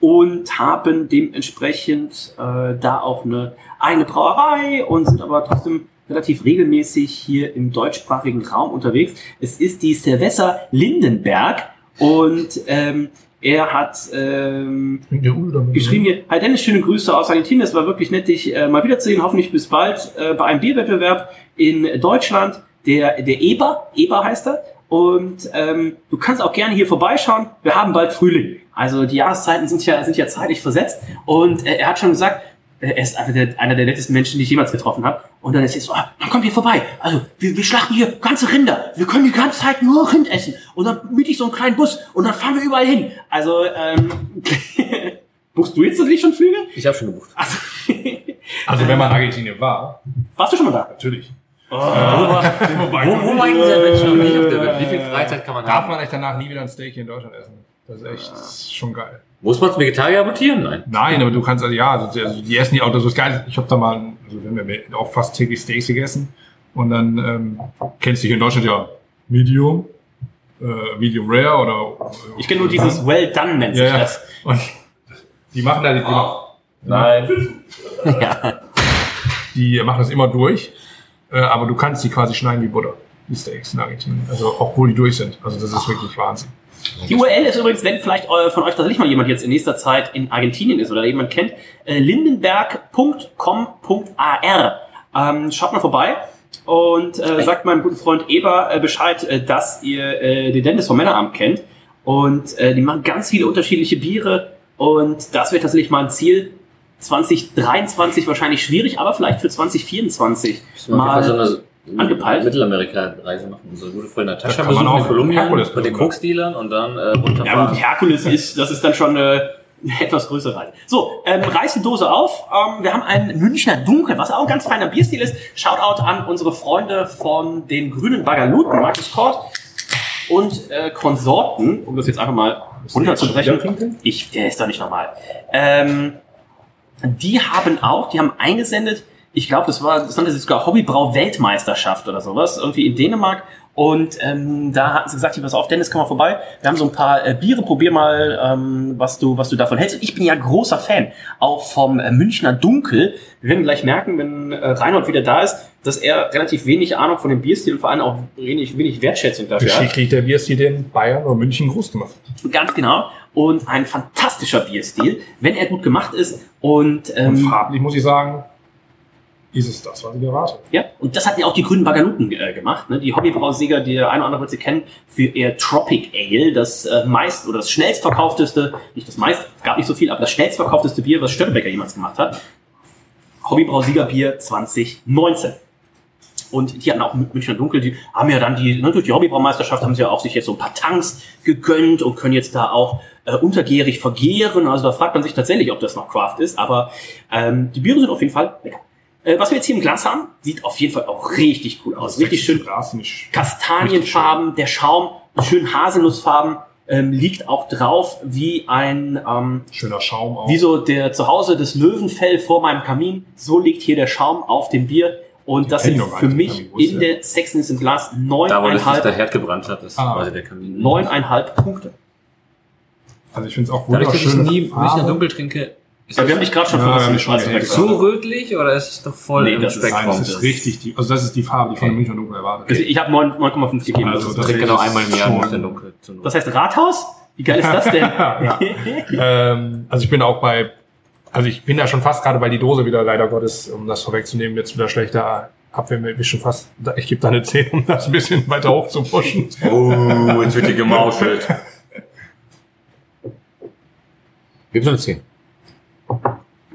und haben dementsprechend äh, da auch eine eigene Brauerei und sind aber trotzdem relativ regelmäßig hier im deutschsprachigen Raum unterwegs. Es ist die Cerveza Lindenberg und ähm, er hat ähm, geschrieben hier, hi Dennis, schöne Grüße aus Argentinien. Es war wirklich nett, dich äh, mal wiederzusehen. Hoffentlich bis bald äh, bei einem Bierwettbewerb in Deutschland. Der, der Eber, Eber heißt er. Und ähm, du kannst auch gerne hier vorbeischauen. Wir haben bald Frühling. Also die Jahreszeiten sind ja, sind ja zeitlich versetzt. Und äh, er hat schon gesagt, äh, er ist einfach der, einer der nettesten Menschen, die ich jemals getroffen habe. Und dann ist er so, ah, dann kommt hier vorbei. Also wir, wir schlachten hier ganze Rinder. Wir können die ganze Zeit nur Rind essen. Und dann miete ich so einen kleinen Bus und dann fahren wir überall hin. Also, ähm, buchst du jetzt nicht schon Flüge? Ich habe schon gebucht. Also, Also wenn man in Argentinien war, warst du schon mal da? natürlich. Wo, war, wo, wo war der Mensch noch nicht auf der Welt? Wie viel Freizeit kann man Darf haben? man echt danach nie wieder ein Steak hier in Deutschland essen. Das ist echt das ist schon geil. Muss man als Vegetarier abortieren? Nein. Nein, aber du kannst also ja, also, also die essen ja auch, das ist geil. Ich habe da mal, also wir haben ja auch fast täglich Steaks gegessen und dann ähm, kennst du hier in Deutschland ja Medium, äh, Medium Rare oder Ich kenne nur dieses Well Done, nennt sich ja, ja. das. Und die machen da die, die, machen, Nein. die machen das immer durch, äh, aber du kannst die quasi schneiden wie Butter, die Steaks in Argentinien. Also obwohl die durch sind. Also das ist wirklich Wahnsinn. Die URL ist übrigens, wenn vielleicht äh, von euch tatsächlich mal jemand jetzt in nächster Zeit in Argentinien ist oder jemand kennt, äh, lindenberg.com.ar. Ähm, schaut mal vorbei und äh, sagt meinem guten Freund Eber äh, Bescheid, äh, dass ihr äh, den Dennis vom Männeramt kennt. Und äh, die machen ganz viele unterschiedliche Biere und das wird tatsächlich mal ein Ziel. 2023 wahrscheinlich schwierig, aber vielleicht für 2024 Müssen wir auf jeden Fall mal so eine angepeilt. Mittelamerika-Reise machen. Unsere gute Freundin Natascha Da kann man besuchen in auch Kolumbien Herkules mit den besuchen. Koksdealern und dann äh, Ja, runterfahren. gut, Herkules ist, das ist dann schon äh, eine etwas größere Reise. So, ähm, reiß die Dose auf. Ähm, wir haben einen Münchner Dunkel, was auch ein ganz feiner Bierstil ist. Shoutout an unsere Freunde von den grünen Bagaluten, Markus Kort und äh, Konsorten, um das jetzt einfach mal runterzubrechen. Ich, der ist doch nicht normal. Ähm, die haben auch, die haben eingesendet, ich glaube, das war, das nannte sich sogar Hobbybrau-Weltmeisterschaft oder sowas, irgendwie in Dänemark. Und ähm, da hatten sie gesagt, hier, pass auf, Dennis, komm mal vorbei. Wir haben so ein paar äh, Biere, probier mal, ähm, was du, was du davon hältst. Und ich bin ja großer Fan, auch vom äh, Münchner Dunkel. Wir werden gleich merken, wenn äh, Reinhold wieder da ist, dass er relativ wenig Ahnung von dem Bierstil und vor allem auch wenig, wenig Wertschätzung dafür hat. Geschichtlich der Bierstil den Bayern oder München groß gemacht. Ganz genau. Und ein fantastischer Bierstil, wenn er gut gemacht ist. Und, Und ähm, farblich muss ich sagen, ist es das, was ich erwarte. Ja, und das hatten ja auch die grünen Bagaluten äh, gemacht. Ne? Die Hobbybrausieger, die der eine oder andere wird sie kennen, für ihr Tropic Ale, das äh, meist oder das schnellstverkaufteste, nicht das meist, es gab nicht so viel, aber das schnellstverkaufteste Bier, was Störtebecker jemals gemacht hat. Hobbybrausiegerbier 2019. Und die hatten auch Münchner Dunkel, die haben ja dann die, ne, durch die Hobbybraumeisterschaft haben sie ja auch sich jetzt so ein paar Tanks gegönnt und können jetzt da auch äh, untergärig vergehren. Also da fragt man sich tatsächlich, ob das noch Craft ist, aber ähm, die Biere sind auf jeden Fall lecker. Äh, was wir jetzt hier im Glas haben, sieht auf jeden Fall auch richtig cool aus. Richtig schön Glas, Kastanienfarben, der Schaum, schön Haselnussfarben, ähm, liegt auch drauf wie ein, ähm, schöner Schaum auch. wie so der zu Hause das Löwenfell vor meinem Kamin. So liegt hier der Schaum auf dem Bier. Und das sind für mich ist in der? der Sexness im Glas Da, wo der neuneinhalb, Herd gebrannt hat, ist Ah. quasi der Kamin. neuneinhalb Punkte. Also ich finde es auch Dadurch, dass ich wunderschön. nie Münchner Dunkel trinke, ist Ja, wir haben dich gerade schon Ja, dich schon direkt zu rötlich oder ist es doch voll Nee, im das ist- Nein, Spektrum? das ist richtig die, also das ist die Farbe, die ich von Münchner Dunkel erwartet. Ich habe 9 9,5 gegeben. Also das, das ist, Ich trinke genau einmal im Jahr Münchner Dunkel. das heißt Rathaus? Wie geil ist das denn? ja. ähm, also ich bin auch bei, also ich bin da schon fast gerade, weil die Dose wieder leider Gottes, um das vorwegzunehmen, jetzt wieder schlechter Abwehrmeld ist schon fast, ich gebe da eine 10, um das ein bisschen weiter hoch zu pushen. Oh, jetzt wird hier gemauschelt. Gibt's eine 10?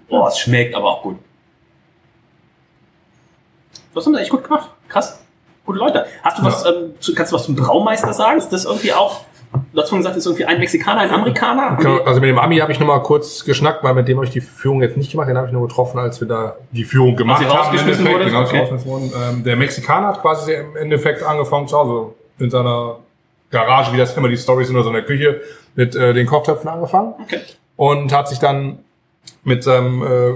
Boah, es schmeckt aber auch gut. Du hast das echt gut gemacht. Krass. Gute Leute. Hast du was, ähm, zu, kannst du was zum Braumeister sagen? Ist das irgendwie auch, du hast vorhin gesagt, ist irgendwie ein Mexikaner, ein Amerikaner? Genau, Also mit dem Ami habe ich nochmal kurz geschnackt, weil mit dem habe ich die Führung jetzt nicht gemacht. Den habe ich nur getroffen, als wir da die Führung gemacht haben. im Endeffekt. Genau, Okay. Ähm, der Mexikaner hat quasi im Endeffekt angefangen zu Hause in seiner Garage, wie das immer die Storys sind, oder so in der Küche, mit äh, den Kochtöpfen angefangen. Okay. Und hat sich dann mit seinem äh,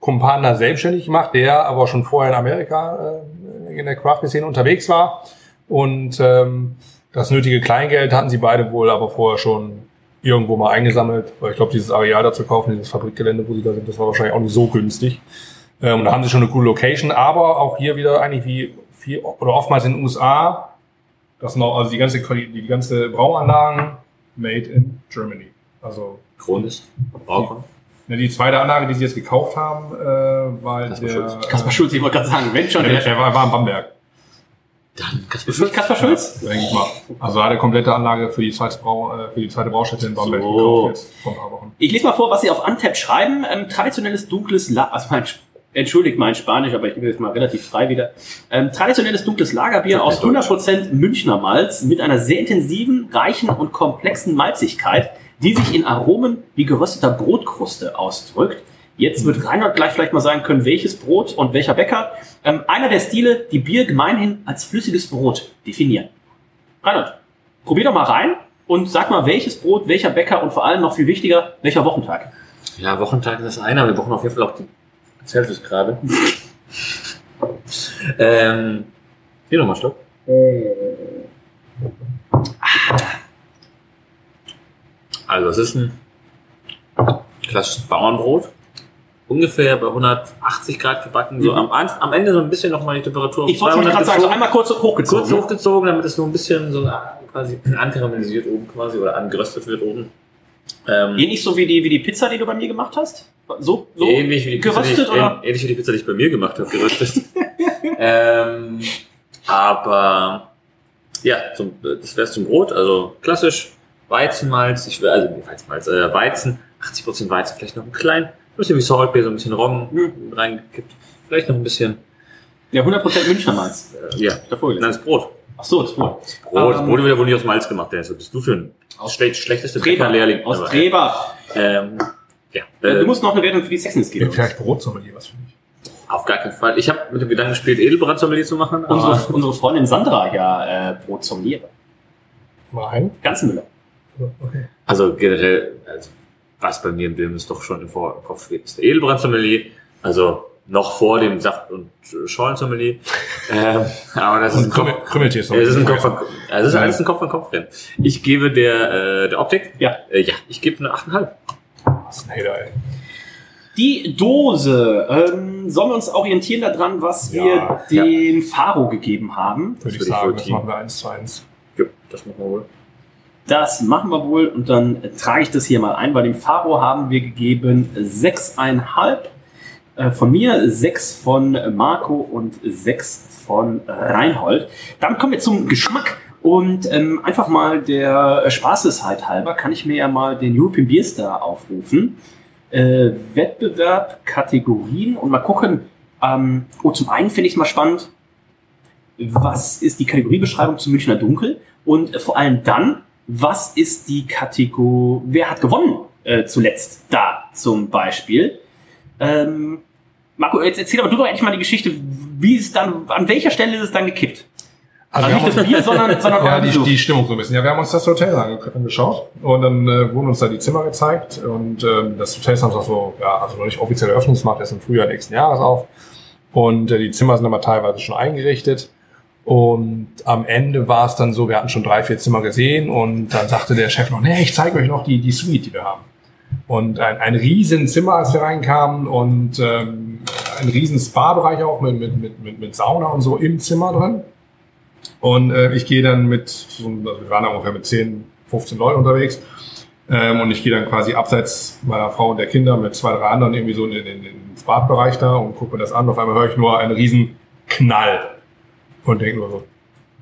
Kumpan da selbstständig gemacht, der aber schon vorher in Amerika äh, in der Craft-Szene unterwegs war. Und ähm, das nötige Kleingeld hatten sie beide wohl aber vorher schon irgendwo mal eingesammelt, weil ich glaube, dieses Areal da zu kaufen, dieses Fabrikgelände, wo sie da sind, das war wahrscheinlich auch nicht so günstig. Ähm, und da haben sie schon eine coole Location, aber auch hier wieder eigentlich wie viel oder oftmals in den USA, das noch, also die ganze die ganze Brauanlagen made in Germany. Also Kronis. Brauchmann. ne, die zweite Anlage, die sie jetzt gekauft haben, äh, war Kaspar der, Schulz. Kaspar Schulz, ich wollte gerade sagen, wenn schon der, der. der war, war in Bamberg, Dann Kaspar Ist nicht Kaspar Schulz? denke ich mal. Also hat er komplette Anlage für die zweite, Brau, äh, für die zweite Braustätte in Bamberg So. gekauft jetzt vor ein paar Wochen. Ich lese mal vor, was sie auf Untap schreiben. Ähm, traditionelles dunkles La also mein, Entschuldigt mein Spanisch, aber ich bin jetzt mal relativ frei wieder. Ähm, traditionelles dunkles Lagerbier aus 100% Münchner Malz mit einer sehr intensiven, reichen und komplexen Malzigkeit, die sich in Aromen wie gerösteter Brotkruste ausdrückt. Jetzt wird Reinhard gleich vielleicht mal sagen können, welches Brot und welcher Bäcker. Ähm, einer der Stile, die Bier gemeinhin als flüssiges Brot definieren. Reinhard, probier doch mal rein und sag mal, welches Brot, welcher Bäcker und vor allem noch viel wichtiger, welcher Wochentag. Ja, Wochentag ist das eine, aber wir brauchen auf jeden Fall auch die Celsius gerade. ähm, hier nochmal Schluck. Also, es ist ein klassisches Bauernbrot. Ungefähr bei 180 Grad gebacken. So am, am Ende so ein bisschen nochmal die Temperatur Ich wollte gerade sagen, so gezogen. einmal kurz hochgezogen. kurz hochgezogen, damit es so ein bisschen so quasi ankaramellisiert oben quasi oder angeröstet wird oben. Ähm, Ähnlich so wie die, wie die Pizza, die du bei mir gemacht hast? So, so ähnlich wie die Pizza, geröstet die ich, oder? Ähnlich wie die Pizza, die ich bei mir gemacht habe, geröstet. ähm, aber ja, zum, das wäre zum Brot, also klassisch Weizenmalz, ich will, also Weizenmalz, äh, Weizen, 80% Weizen, vielleicht noch ein klein, ein bisschen wie Saltbeer, so ein bisschen Roggen Hm. reingekippt, vielleicht noch ein bisschen, Ja, 100% Münchner Malz. äh, ja, Davor nein, das Brot. Ach so, das Brot. Brot, das Ähm, Brot wird ja wohl nicht aus Malz gemacht, Dennis. Was bist du für ein schlecht, schlechteste. Bäckerlehrling? Aus Treber. Ähm, ja, Äh, äh, du musst noch eine Wertung für die Sexiness geben. Vielleicht Brotsommelier, was finde ich. auf gar keinen Fall. Ich habe mit dem Gedanken gespielt, Edelbrandsommelier zu machen, aber Unsere, unsere Freundin Sandra ja äh, Brot sommeliere. Mal ein. Ganzenmüller. Okay. Also generell, also was bei mir im Film ist doch schon im Vor- im Kopf steht, ist der Edelbrandsommelier. Also noch vor dem Saft- und Schollensommelier. ähm, aber das ist ein Kopf. Krümmel, Krümmeltier Es ist ein Kopf, an- also es ist alles ein Kopf an Kopf rennen. Ich gebe der, äh, der Optik, Ja. äh, ja, ich gebe eine 8,5. Das ist ein Hater, ey. Die Dose. Ähm, sollen wir uns orientieren daran, was wir Ja. dem Faro gegeben haben? Würde ich sagen, das machen wir eins zu eins. Ja, das machen wir wohl. Das machen wir wohl und dann äh, trage ich das hier mal ein. Bei dem Faro haben wir gegeben 6,5 äh, von mir, 6 von Marco und 6 von Reinhold. Dann kommen wir zum Geschmack. Und ähm, einfach mal der Spaßesheit halber kann ich mir ja mal den European Beer Star aufrufen. Äh, Wettbewerb, Kategorien und mal gucken. Ähm, oh, zum einen finde ich es mal spannend, was ist die Kategoriebeschreibung zum Münchner Dunkel? Und äh, vor allem dann, was ist die Kategorie, wer hat gewonnen äh, zuletzt da zum Beispiel? Ähm, Marco, jetzt erzähl aber du doch endlich mal die Geschichte, wie ist es dann, an welcher Stelle ist es dann gekippt? Also, wir nicht das Bier, sondern, sondern ja, die, die Stimmung so ein bisschen. Ja, wir haben uns das Hotel ange angeschaut und dann äh, wurden uns da die Zimmer gezeigt und ähm, das Hotel ist auch so, ja, also noch nicht offiziell eröffnet, es macht erst im Frühjahr nächsten Jahres auf und äh, die Zimmer sind aber teilweise schon eingerichtet und am Ende war es dann so, wir hatten schon drei, vier Zimmer gesehen und dann sagte der Chef noch, nee, ich zeige euch noch die, die Suite, die wir haben. Und ein, ein riesen Zimmer, als wir reinkamen und ähm, ein riesen Spa-Bereich auch mit, mit, mit, mit, mit Sauna und so im Zimmer drin. Und äh, ich gehe dann mit, so, also wir waren da ungefähr mit 10, 15 Leuten unterwegs. Ähm, und ich gehe dann quasi abseits meiner Frau und der Kinder mit zwei, drei anderen irgendwie so in, in, in, ins Badbereich da und gucke mir das an. Auf einmal höre ich nur einen riesen Knall. Und denke nur so,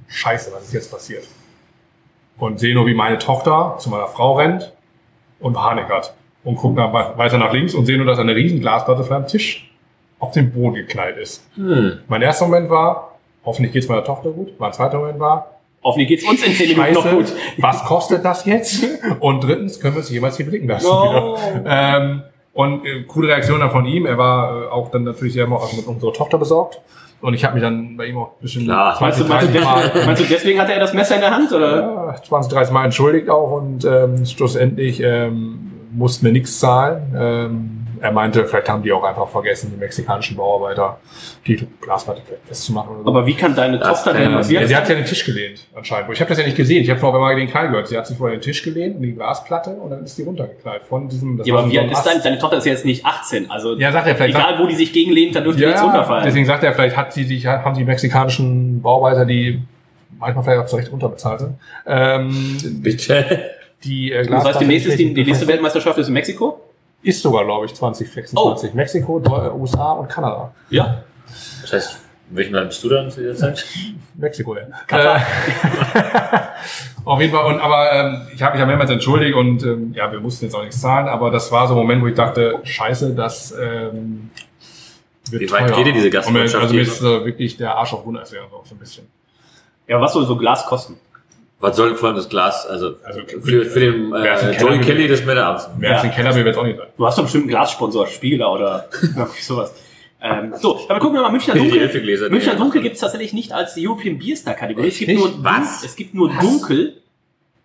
scheiße, was ist jetzt passiert? Und sehe nur, wie meine Tochter zu meiner Frau rennt und Panik hat. Und gucke nach, weiter nach links und sehe nur, dass eine riesen Glasplatte von einem Tisch auf den Boden geknallt ist. Hm. Mein erster Moment war, hoffentlich geht's meiner Tochter gut. Mein zweiter Moment war, Hoffentlich geht's uns in 10 Minuten noch gut. was kostet das jetzt? Und drittens, können wir es jemals hier blicken lassen? No. Ähm, und äh, coole Reaktion dann von ihm. Er war äh, auch dann natürlich sehr mit unserer Tochter besorgt. Und ich habe mich dann bei ihm auch ein bisschen Klar. 20, Meinst du, 30 meinst, du Mal, meinst du, deswegen hatte er das Messer in der Hand, oder? ja, 20, 30 Mal entschuldigt auch und ähm, schlussendlich ähm, mussten wir nichts zahlen. Ähm, er meinte, vielleicht haben die auch einfach vergessen, die mexikanischen Bauarbeiter die Glasplatte festzumachen oder so. Aber wie kann deine Das Tochter denn... Wie Ja, hat sie hat sich an den Tisch gelehnt, anscheinend. Ich habe das ja nicht gesehen. Ich habe nur einmal den Knall gehört. Sie hat sich vor den Tisch gelehnt, in die Glasplatte und dann ist die runtergeknallt. Von diesem, das ja, aber so wie alt ist Ast. deine, Tochter ist jetzt nicht 18, also Ja, sagt er vielleicht. egal wo die sich gegenlehnt, da dürfte nichts ja, runterfallen. deswegen sagt er, vielleicht hat sie sich, haben die mexikanischen Bauarbeiter, die manchmal vielleicht auch zu Recht unterbezahlt sind, ähm, Bitte. die äh, das heißt, die nächste, die, die nächste Welt Weltmeisterschaft ist in Mexiko? Ist sogar, glaube ich, 2026. Mexiko, Deu- äh, USA und Kanada. Ja. Das heißt, in welchem Land bist du dann zu dieser Zeit? Mexiko, ja. Äh, auf jeden Fall. Und, aber ähm, ich habe mich ja mehrmals entschuldigt und ähm, ja, wir mussten jetzt auch nichts zahlen, aber das war so ein Moment, wo ich dachte, scheiße, das ähm, wird Wie weit teuer. geht denn diese Und mir- Gastfreundschaft Also mir ist äh, wirklich der Arsch auf Grundeis wäre so ein bisschen. Ja, was soll so Glas kosten? Was soll vor allem das Glas, also, Also, für, für den äh, Joey Keller- Kelly das Männer abends. Mehr als ein Kellerbier wird es auch nicht sein. Du hast doch bestimmt einen Glassponsor, Spieler oder irgendwie sowas. Ähm, so, dann gucken wir mal Münchner Dunkel. Münchner Dunkel gibt es tatsächlich nicht als European Beer Star Kategorie. Es gibt nur Was? Es gibt nur Dunkel.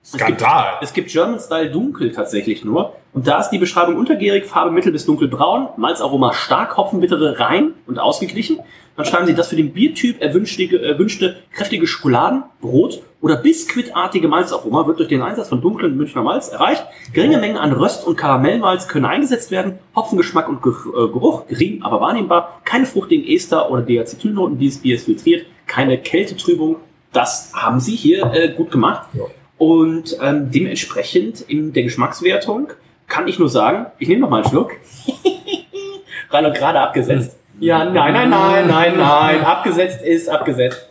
Es gibt, Skandal. es gibt German Style Dunkel tatsächlich nur. Und da ist die Beschreibung untergärig, Farbe mittel bis dunkelbraun, Malzaroma stark, Hopfenbittere rein und ausgeglichen. Dann schreiben sie das für den Biertyp erwünschte, erwünschte kräftige Schokoladen, Brot oder biskuitartige Malzaroma wird durch den Einsatz von dunklen Münchner Malz erreicht. Geringe Mengen an Röst- und Karamellmalz können eingesetzt werden. Hopfengeschmack und Ge äh, Geruch gering, aber wahrnehmbar. Keine fruchtigen Ester oder Diacetylnoten. Dieses Bier ist filtriert. Keine Kältetrübung. Das haben sie hier äh, gut gemacht. Ja. Und ähm, dementsprechend in der Geschmackswertung kann ich nur sagen, ich nehme noch mal einen Schluck. Rano gerade abgesetzt. Ja, nein, nein, nein, nein, nein. Abgesetzt ist abgesetzt.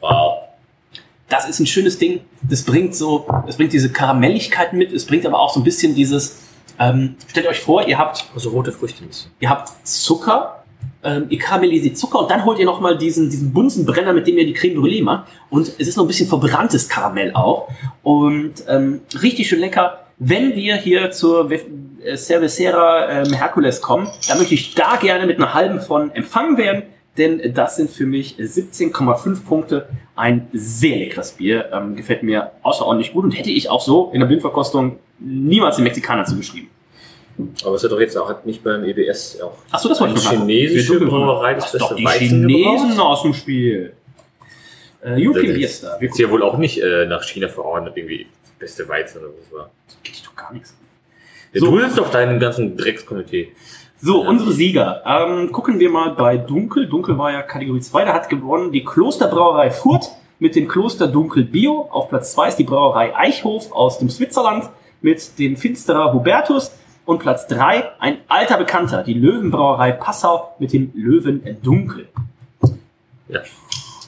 Wow. Das ist ein schönes Ding. Das bringt so, es bringt diese Karamelligkeit mit. Es bringt aber auch so ein bisschen dieses. Ähm, stellt euch vor, ihr habt Also rote Früchte ihr habt Zucker, ähm, ihr karamellisiert Zucker und dann holt ihr nochmal diesen, diesen Bunsenbrenner, mit dem ihr die Creme Brûlée macht. Und es ist noch ein bisschen verbranntes Karamell auch. Und ähm, richtig schön lecker. Wenn wir hier zur äh, Cervecera ähm, Hercules kommen, dann möchte ich da gerne mit einer halben von empfangen werden. Denn das sind für mich 17,5 Punkte. Ein sehr leckeres Bier. Ähm, gefällt mir außerordentlich gut und hätte ich auch so in der Blindverkostung niemals den Mexikanern zugeschrieben. Aber es hat doch jetzt auch hat nicht beim EBS auch Achso, das wollte ich chinesische Brauerei das Ach, doch, beste die Weizen Chinesen gebraut. aus dem Spiel. Äh, European Beer Star. Ist ja wohl auch nicht äh, nach China verordnet, irgendwie das beste Weizen oder was war. geht dich doch gar nichts. Ja, So. Du willst doch deinen ganzen Dreckskomitee. So, unsere Sieger. Ähm, gucken wir mal bei Dunkel. Dunkel war ja Kategorie 2. Da hat gewonnen die Klosterbrauerei Furt mit dem Kloster Dunkel Bio. Auf Platz 2 ist die Brauerei Eichhof aus dem Switzerland mit dem Finsterer Hubertus. Und Platz 3, ein alter Bekannter, die Löwenbrauerei Passau mit dem Löwen Dunkel. Ja.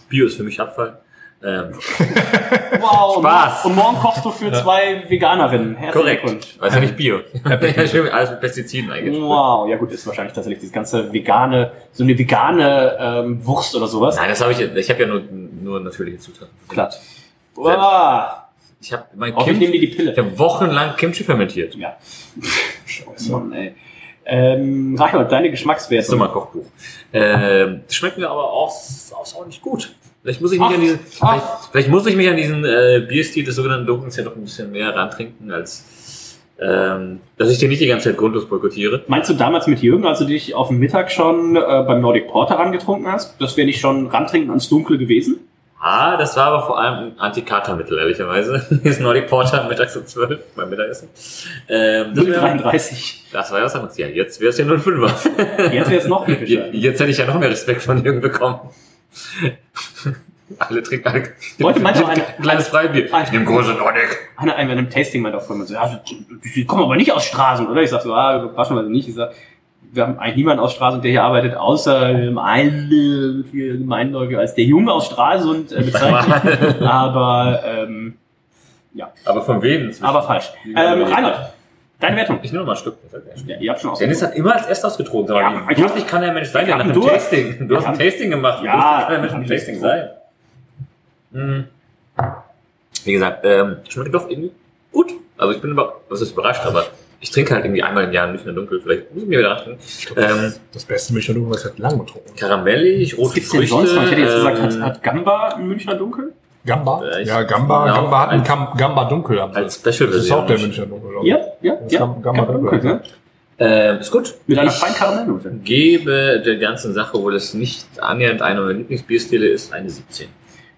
Bio ist für mich Abfall. Ähm, Wow, Spaß. Und morgen kochst du für zwei Veganerinnen. Herzlichen korrekt. Glückwunsch. Ja nicht Bio. ja, schön, alles mit Pestiziden eingeschmissen. Wow, ja gut, ist wahrscheinlich tatsächlich das ganze vegane, so eine vegane ähm, Wurst oder sowas. Nein, das habe ich. Ich habe ja nur, nur natürliche Zutaten. Glatt. Wow. Ich habe mein die Kimchi, die ich Pille. habe wochenlang Kimchi fermentiert. Ja. Scheiße, Mann, ey. Ähm, Reinhold, deine Geschmackswerte. Das ist doch mal ein Kochbuch. Das schmeckt mir aber auch, auch, auch nicht gut. Vielleicht muss ich mich Ach, an diesen, vielleicht, vielleicht muss ich mich an diesen äh, Bierstil des sogenannten Dunkels ja noch ein bisschen mehr rantrinken, als ähm, dass ich den nicht die ganze Zeit grundlos boykottiere. Meinst du damals mit Jürgen, als du dich auf dem Mittag schon äh, beim Nordic Porter rangetrunken hast, das wäre nicht schon rantrinken ans Dunkle gewesen? Ah, das war aber vor allem ein Antikatermittel, ehrlicherweise. Dieses Nordic Porter mittags um 12 beim Mittagessen. Ähm, das, wär, 33. das war ja was anderes. Ja, jetzt wäre es ja 05er. Jetzt wäre es noch epischer. Jetzt hätte ich ja noch mehr Respekt von Jürgen bekommen. alle trinken alle. Heute meinte ein eine- kleines Freibier. Ich nehme große Nordic. Einer, einer bei einem Tasting meinte auch mir so, ja, die kommen aber nicht aus Straßen, oder? Ich sag so, ah, überraschenderweise nicht. Ich sag, wir haben eigentlich niemanden aus Stralsund, der hier arbeitet, außer ähm, einen äh, Gemeindeläufer als der Junge aus Stralsund äh, bezeichnet. aber ähm, Aber von wem? inzwischen? aber falsch. Ähm, Reinhold, deine Wertung. Ich nehme noch mal ein Stück. Hat. Ja, ihr habt schon Dennis hat immer als erst ausgetrunken. Sag mal, Ja, wie lustig kann der Mensch sein, der einem Durst. Tasting. Du hast ein Tasting gemacht. Wie Ja, kann der Mensch ich Tasting sein? Mhm. Wie gesagt, ähm, schmeckt doch irgendwie gut. Also ich bin über, was ist überrascht, aber ich trinke halt irgendwie einmal im Jahr mehr dunkel. Vielleicht muss ich mir wieder achten. Ähm, Das beste Münchner Dunkel, was ich seit langem getrunken karamellig, rote Was Früchte. sonst noch? Ich hätte jetzt gesagt, hat, ähm, hat Gamba ein Münchner Dunkel? Gamba? Äh, ja, Gamba. genau, Gamba hat einen als- Gam- Gamba Dunkel. als Special-Version. Das ist auch der Münchner Dunkel. ich. Ja, ja, Das ja. Gam- Gamba Dunkel. ne? Ähm, ist gut. Mit einer Ich feinen Karamellnote. gebe der ganzen Sache, obwohl es nicht annähernd eine meiner Lieblingsbierstile ist, eine 17.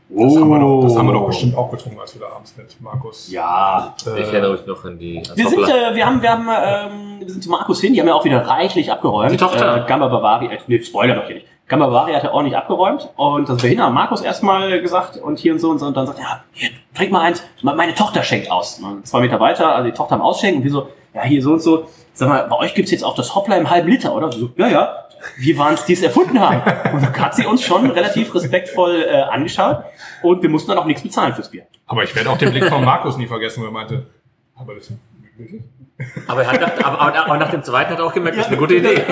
Das, haben wir doch, das haben wir doch bestimmt auch getrunken, als wir da abends mit Markus. Ja. äh, Ich erinnere mich noch an die Wir sind, äh, wir haben, wir haben, ähm, wir sind zu Markus hin, die haben ja auch wieder reichlich abgeräumt. Die Tochter. Äh, Gamba Bavaria, äh, nee, Spoiler doch hier nicht. Gamba Bavaria hat ja ordentlich abgeräumt und das wir hin haben Markus erstmal gesagt und hier und so und so und dann sagt er, ja, hier, trink mal eins, meine Tochter schenkt aus. Und zwei Meter weiter, also die Tochter am Ausschenken und wir so, ja, hier so und so. Sag mal, bei euch gibt's jetzt auch das Hoppla im halben Liter, oder? So, ja, ja. Wir waren es, die es erfunden haben. Und hat sie uns schon relativ respektvoll äh, angeschaut und wir mussten dann auch nichts bezahlen fürs Bier. Aber ich werde auch den Blick von Markus nie vergessen, wo er meinte, aber das wirklich? Aber, er hat nach, aber, aber, aber nach dem zweiten hat er auch gemerkt, das ist eine gute Idee.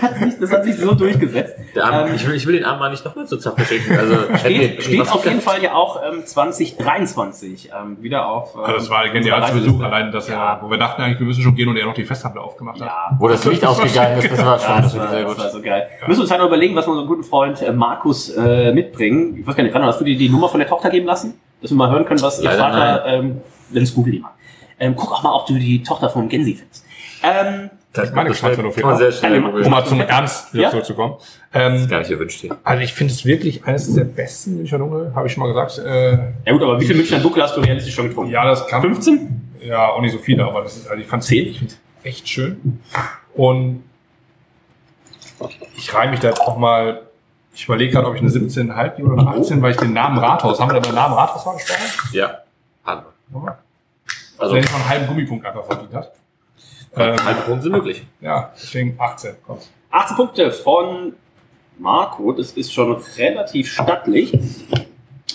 Das hat sich, das hat sich so durchgesetzt. Der Arm, Ähm, ich, will, ich will den Arm mal nicht nochmal zur Zapfe schicken. Also, Steht, steht auf jeden. Fall ja auch ähm, 2023 ähm, wieder auf. Ähm, Also das war ein geniales unserer Besuch, allein, dass Ja. er, wo wir dachten eigentlich, wir müssen schon gehen und er noch die Festhandel aufgemacht hat. Ja. Wo das Licht ausgegangen ist, das war schon Ja, das, das war, sehr das gut. war so geil. Wir müssen uns halt noch überlegen, was wir unserem guten Freund äh, Markus äh, mitbringen. Ich weiß gar nicht, Randall, hast du dir die Nummer von der Tochter geben lassen? Dass wir mal hören können, was ihr Leider Vater, ähm, wenn es Google mal. Ähm, guck auch mal, ob du die Tochter vom Gensi findest. Ähm, Das ist meine Das kann Geschmacksrichtung man sehr schnell Um mal zum Ernst wieder Ja? zurückzukommen. Ähm, Gar nicht erwünscht hier. also ich finde es wirklich eines der besten Münchner Dunkel, habe ich schon mal gesagt. Äh, ja gut, aber wie viel Münchner Dunkel hast du realistisch schon getrunken? ja, das kann 15? Ja, auch nicht so viele, aber das ist, also ich fand es echt schön. Und ich reihe mich da jetzt auch mal, ich überlege gerade, ob ich eine 17,5 gebe oder eine 18, weil ich den Namen Rathaus, haben wir da den Namen Rathaus mal gesprochen? Ja. Hallo. Also, Also, nicht mal einen halben Gummipunkt einfach verdient hat. Ähm, halbe Punkte sind möglich. ja, deswegen 18. Kommt. 18 Punkte von Marco, das ist schon relativ stattlich.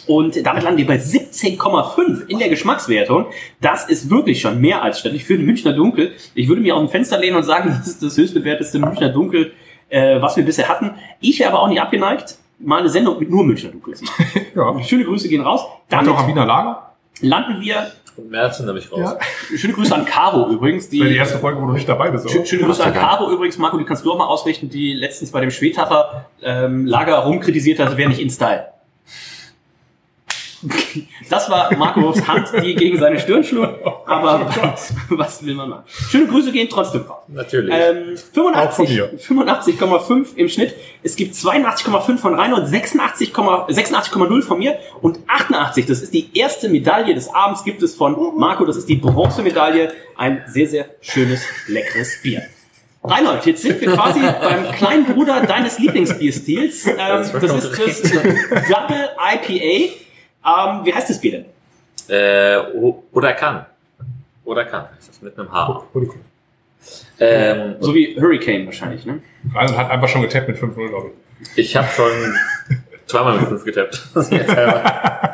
Und damit landen wir bei 17,5 in der Geschmackswertung. Das ist wirklich schon mehr als stattlich für den Münchner Dunkel. Ich würde mir auch ein Fenster lehnen und sagen, das ist das höchstbewerteste Münchner Dunkel, äh, was wir bisher hatten. Ich wäre aber auch nicht abgeneigt, mal eine Sendung mit nur Münchner Dunkel zu machen. Ja. Schöne Grüße gehen raus. Hat Damit auch am Wiener Lager. landen wir, Und Märzen nämlich raus. Ja. schöne Grüße an Caro übrigens, die die erste Folge, wo du nicht dabei bist. Schö- Oder? Schöne Grüße an Caro übrigens, Marco, die kannst du auch mal ausrichten, die letztens bei dem Schwetacher ähm, Lager rumkritisiert hat, wäre nicht in Style. Das war Marcos Hand, die gegen seine Stirn schlug, aber was, was will man machen? Schöne Grüße gehen trotzdem raus. Natürlich. Ähm, Auch von 85 mir. 85,5 im Schnitt. Es gibt 82,5 von Reinhold, 86,0 86,0 von mir und 88, das ist die erste Medaille des Abends, gibt es von Marco, das ist die Bronzemedaille. Ein sehr, sehr schönes, leckeres Bier. Reinhold, jetzt sind wir quasi beim kleinen Bruder deines Lieblingsbierstils. Ähm, das ist das Double IPA. Ähm, wie heißt das Bier denn? Äh, oder kann. Oder kann. heißt Das mit einem H. Ähm, So wie Hurricane wahrscheinlich, ne? Reinhold hat einfach schon getappt mit 5-0, glaube ich. ich habe schon zweimal mit 5 getappt.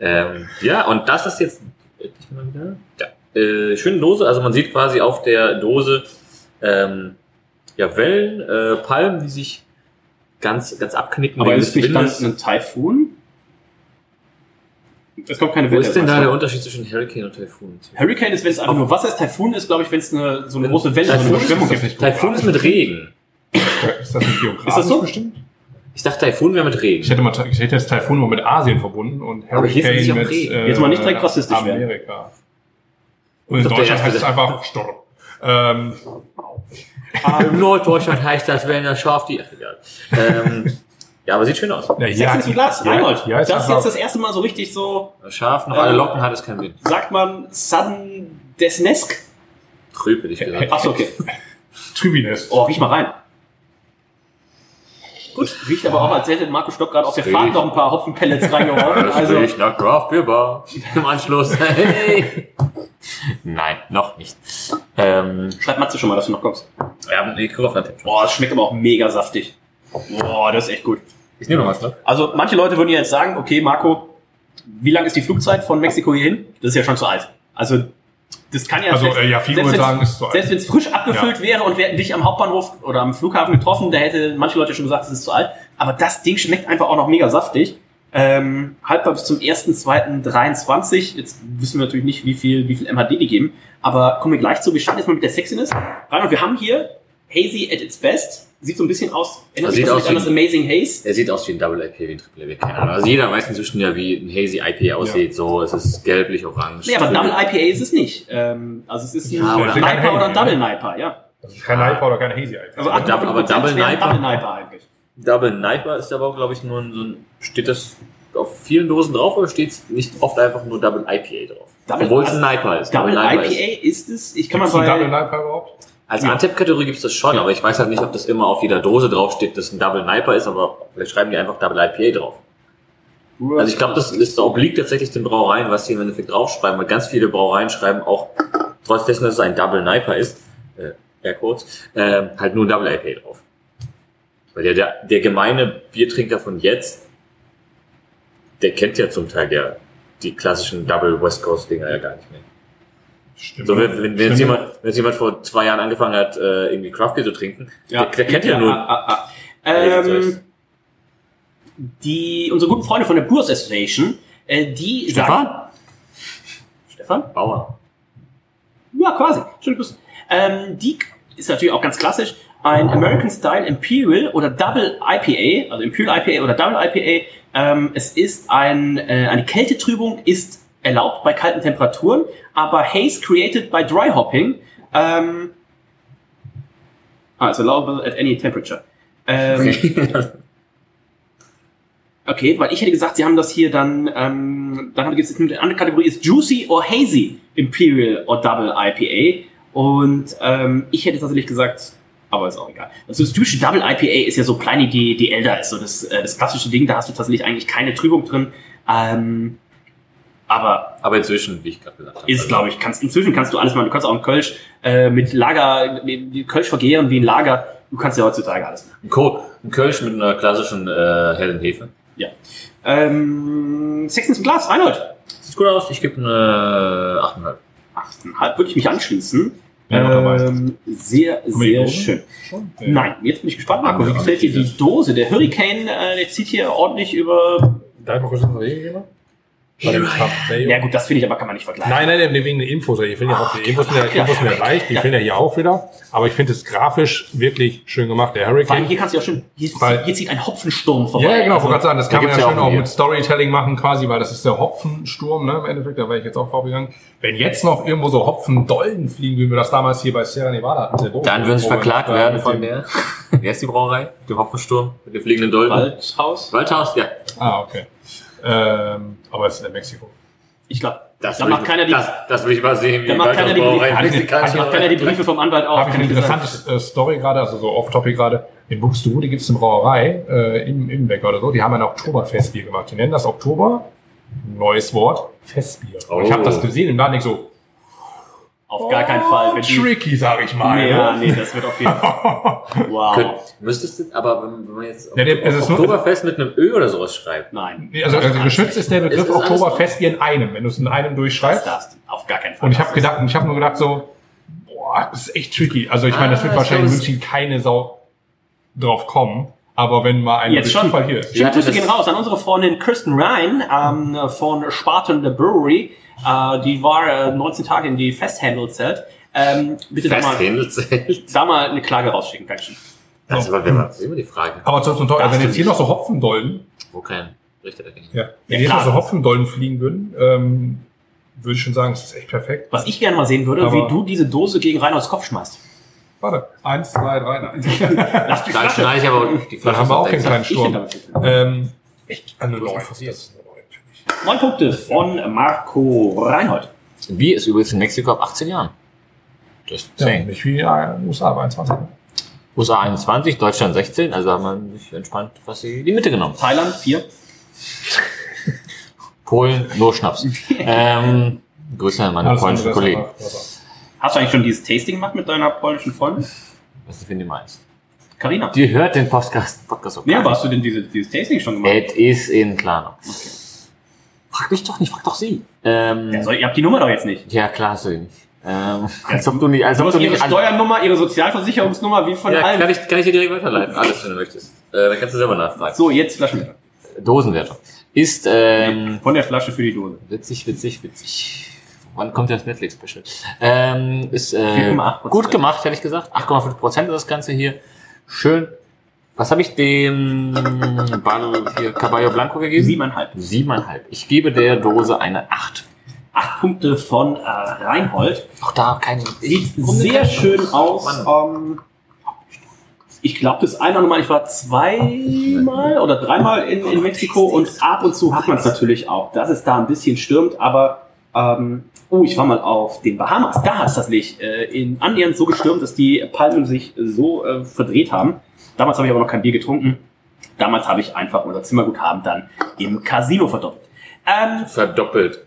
Ähm, ja, und das ist jetzt. Ich mal wieder. Ja. Äh, schöne Dose. Also man sieht quasi auf der Dose ähm, ja, Wellen, äh, Palmen, die sich ganz, ganz abknicken. Aber ist nicht dann ein Taifun? Es kommt keine Wo Welle. ist denn da der Unterschied zwischen Hurricane und Taifun? Hurricane ist, wenn es einfach nur Wasser ist. Taifun ist, glaube ich, wenn es eine, so eine große Welle, so eine Überschwemmung ist das gibt. Taifun ist mit Regen. Ist das nicht geografisch Ist das so? bestimmt? Ich dachte, Taifun wäre mit Regen. Ich hätte, mal, ich hätte jetzt Taifun nur mit Asien verbunden und Aber hier ist es Hurricane nicht mit Regen. Jetzt mal nicht direkt rassistisch werden. Amerika. Und in Deutschland heißt es einfach Sturm. Ähm, In Norddeutschland heißt das, wenn er scharf die. Ach, egal. Ähm, ja, aber sieht schön aus. ja, Setz ins Glas, Reinhold. ja, ist das ist jetzt das erste Mal so richtig so, Scharf, noch Ähm, alle Locken hat es keinen Sinn. sagt man, Sudden Desnesk. Trübe, dich gesagt. Achso, okay. Tribines. Oh, riech mal rein. Gut. Riecht aber auch, als hätte Marco Stock gerade auf der Fahrt noch ein paar Hopfenpellets reingeworfen. Das Also, riecht nach Craft Beer Bar. Im Anschluss. Hey. Nein, noch nicht. Ähm, Schreib Matze schon mal, dass du noch kommst. ja, ich gucke auf den Tipp. Boah, das schmeckt aber auch mega saftig. Boah, das ist echt gut. Ich nehme noch was, ne? Also manche Leute würden jetzt sagen, okay, Marco, wie lang ist die Flugzeit von Mexiko hierhin? Das ist ja schon zu alt. Also das kann ja Also, selbst- äh, ja, viele selbst würden sagen, ist zu alt. Selbst wenn es frisch abgefüllt wäre und wir hätten dich am Hauptbahnhof oder am Flughafen getroffen, da hätte manche Leute schon gesagt, es ist zu alt. Aber das Ding schmeckt einfach auch noch mega saftig. Ähm, haltbar bis zum 1.2.23. Jetzt wissen wir natürlich nicht, wie viel, wie viel MHD die geben. Aber kommen wir gleich zu. Wir starten jetzt mal mit der Sexiness. Rein und wir haben hier Hazy at its best. Sieht so ein bisschen aus, erinnert Sieht sich das aus an das wie- Amazing Haze. Er sieht aus wie ein Double IPA, wie ein Triple IPA, keine Ahnung. Also jeder weiß inzwischen ja, wie ein Hazy IPA aussieht. So, es ist gelblich, orange. Nee, aber Double IPA ist es nicht. Ähm, also es ist ein Ja, oder- Niper oder Double? Niper, ja. Das ist kein Niper oder keine Hazy Also Aber Double- aber 58% Double? Double Niper eigentlich. Double Niper ist aber, glaube ich, nur ein, so ein, steht das auf vielen Dosen drauf oder steht es nicht oft einfach nur Double IPA drauf? Double- Obwohl es also ein Niper ist. Double Niper IPA ist es. Ich kann mal einen Double Niper überhaupt? Als Antep-Kategorie gibt es das schon, aber ich weiß halt nicht, ob das immer auf jeder Dose draufsteht, dass ein Double Niper ist, aber vielleicht schreiben die einfach Double IPA drauf. Also ich glaube, das ist, obliegt tatsächlich den Brauereien, was sie im Endeffekt draufschreiben, weil ganz viele Brauereien schreiben auch, trotz dessen, dass es ein Double Niper ist, äh, Airquotes, äh, halt nur Double IPA drauf. Weil der, der, der gemeine Biertrinker von jetzt, der kennt ja zum Teil der, die klassischen Double West Coast Dinger ja gar nicht mehr. Stimmt. So, wenn, wenn, jetzt jemand, wenn jetzt jemand vor zwei Jahren angefangen hat, äh, irgendwie Craft Beer zu trinken, der, der kennt ja, nur. ah, ah. Ja, Ähm, die, unsere guten Freunde von der Brewers Association, äh, die Stefan? sagen... Stefan? Bauer. Ja, quasi. Schöne Grüße. Ähm, die ist natürlich auch ganz klassisch. Ein American Style Imperial oder Double IPA, also Imperial IPA oder Double IPA. Ähm, es ist ein, äh, eine Kältetrübung, ist erlaubt bei kalten Temperaturen, aber Haze created by dry hopping. Ähm, ah, it's allowable at any temperature. Ähm, Okay, weil ich hätte gesagt, sie haben das hier dann, ähm, dann gibt es eine andere Kategorie, ist Juicy or Hazy Imperial or Double IPA. Und ähm, ich hätte tatsächlich gesagt, aber ist auch egal. Also das typische Double IPA ist ja so klein, die, die älter ist. So das, äh, das klassische Ding, da hast du tatsächlich eigentlich keine Trübung drin. Ähm, aber Aber inzwischen, wie ich gerade gesagt habe. ist, also- glaube ich, kannst, inzwischen kannst du alles machen. Du kannst auch einen Kölsch äh, mit Lager, Kölsch vergehren wie ein Lager. Du kannst ja heutzutage alles machen. Ein, Ko ein Kölsch mit einer klassischen äh, hellen Hefe. Ja. Ähm, Sechstens im Glas, Reinhold. Sieht gut aus, ich gebe eine 8,5. 8,5 würde ich mich anschließen. Ähm, sehr, sehr schön. Schon? Nein, jetzt bin ich gespannt, Marco. Wie gefällt dir die Dose? Der Hurricane, äh, der zieht hier ordentlich über. Da hat man kurz? Bei dem. Ja gut, das finde ich aber kann man nicht vergleichen. Nein, nein, nein, wegen der Infos. Ich finde ja auch, die Infos sind ja, ja, Infos ja, gleich, die ja. fehlen ja hier auch wieder. Aber ich finde es grafisch wirklich schön gemacht. Der Vor allem Hurricane. hier kannst du ja schön. Hier, Weil- hier zieht ein Hopfensturm vorbei. Ja, genau, Also, wollte gerade sagen, das da kann man ja ja schön auch mit Storytelling machen quasi, weil das ist der Hopfensturm, ne, im Endeffekt, da wäre ich jetzt auch drauf gegangen. Wenn jetzt noch irgendwo so Hopfendollen fliegen, wie wir das damals hier bei Sierra Nevada hatten. Dann würden sie verklagt werden von der. Wer ist die Brauerei? Dem Hopfensturm? Mit dem fliegenden Dolden? Waldhaus. Waldhaus? Ja. Ah, okay. Ähm, aber es ist in Mexiko. Ich glaube, Das da will macht ich- keiner die. das, das will ich mal sehen, wie Da macht keiner die Briefe. Hat- macht keiner die Briefe vom Anwalt auf. Habe ich eine dir sagen. interessante äh, Story gerade, also so off-topic gerade. In Buxtehude gibt es eine Brauerei äh, im Innenbecker oder so, die haben ein Oktoberfestbier gemacht. Die nennen das Oktober, neues Wort, Festbier. Und ich habe Oh. das gesehen im Laden, ich so, Auf gar keinen Fall. Wenn die, tricky, sag ich mal. ja, ne? nee, das wird auf jeden Fall. Wow. Könnt, müsstest du, aber wenn, wenn man jetzt Ja, der- es ist nur- Oktoberfest mit einem Ö oder sowas schreibt, Nein. Nee, also, also geschützt ist der Begriff ist alles- Oktoberfestbier in einem, wenn du es in einem Das durchschreibst. darfst du. Auf gar keinen Fall. Und ich habe Das gedacht, ich habe nur gedacht so, boah, das ist echt tricky. Also ich meine, das Ah, wird ich wahrscheinlich in München keine Sau drauf kommen. Aber wenn mal ein Jetzt schon. Zufall hier ist. Schöne Grüße das- gehen raus an unsere Freundin Kirsten Ryan ähm, von Spartan the Brewery. Äh, die war äh, 19 Tage in die Festhandel-Zelt. Ähm, bitte da mal, da mal eine Klage rausschicken, Dankeschön. Das ist aber immer, das ist immer die Frage. Aber Teil, Darfst wenn jetzt hier noch so Hopfendollen, Wo kein Richter dagegen. ja, wenn Ja, hier klar. noch so Hopfendollen fliegen würden, ähm, würde ich schon sagen, das ist echt perfekt. Was ich gerne mal sehen würde, Aber- wie du diese Dose gegen Reinholds Kopf schmeißt. Warte, eins, zwei, drei, nein. Lass die Dann Flasche. schneide ich aber die Dann Flasche. haben wir auch keinen kleinen Sturm. Ähm, echt, neun. Das ist neun, Punkte von Marco Reinhold. Bier ist übrigens in Mexiko ab 18 Jahren. Das ist Ja, 10. nicht wie USA, aber 21. USA 21, Deutschland 16, also haben wir sich entspannt was sie die Mitte genommen. Thailand 4. Polen, nur Schnaps. ähm, Grüße an meine Alles polnischen ist Kollegen. Hast du eigentlich schon dieses Tasting gemacht mit deiner polnischen Freundin? Was du finde, meinst. Carina? Die hört den Podcast, Podcast auch Ja, gar aber hast du denn diese, dieses Tasting schon gemacht? Es ist in Klarna. Frag mich doch nicht, frag doch sie. Ähm, Ja, soll, ihr habt die Nummer doch jetzt nicht. ja, klar, du die nicht. Ähm, als ob du nicht, als Du ob du ihre nicht Steuernummer, ihre Sozialversicherungsnummer, wie von Ja, allen. kann ich, kann ich dir direkt weiterleiten. Alles, wenn du möchtest. Äh, dann kannst du selber nachfragen. So, jetzt Flaschenwärter. Dosenwertung. Ist, ähm, Von der Flasche für die Dose. witzig, witzig, witzig. Wann kommt das Netflix-Special? Ähm, ist, äh, 4,8%. gut gemacht, hätte ich gesagt. 8,5 Prozent ist das Ganze hier. Schön. Was habe ich dem hier Caballo Blanco gegeben? Siebeneinhalb. Siebeneinhalb. Ich gebe der Dose eine 8. Acht Punkte von äh, Reinhold. Auch da keine. Sieht sehr schön aus. Ähm, ich glaube, das eine oder Mal, ich war zweimal oder dreimal in, in Mexiko und ab und zu hat man es natürlich auch, dass es da ein bisschen stürmt, aber ähm, oh, ich war mal auf den Bahamas, da hat es tatsächlich äh, in annähernd so gestürmt, dass die Palmen sich so äh, verdreht haben. Damals habe ich aber noch kein Bier getrunken. Damals habe ich einfach unser Zimmerguthaben dann im Casino verdoppelt. Ähm, Verdoppelt.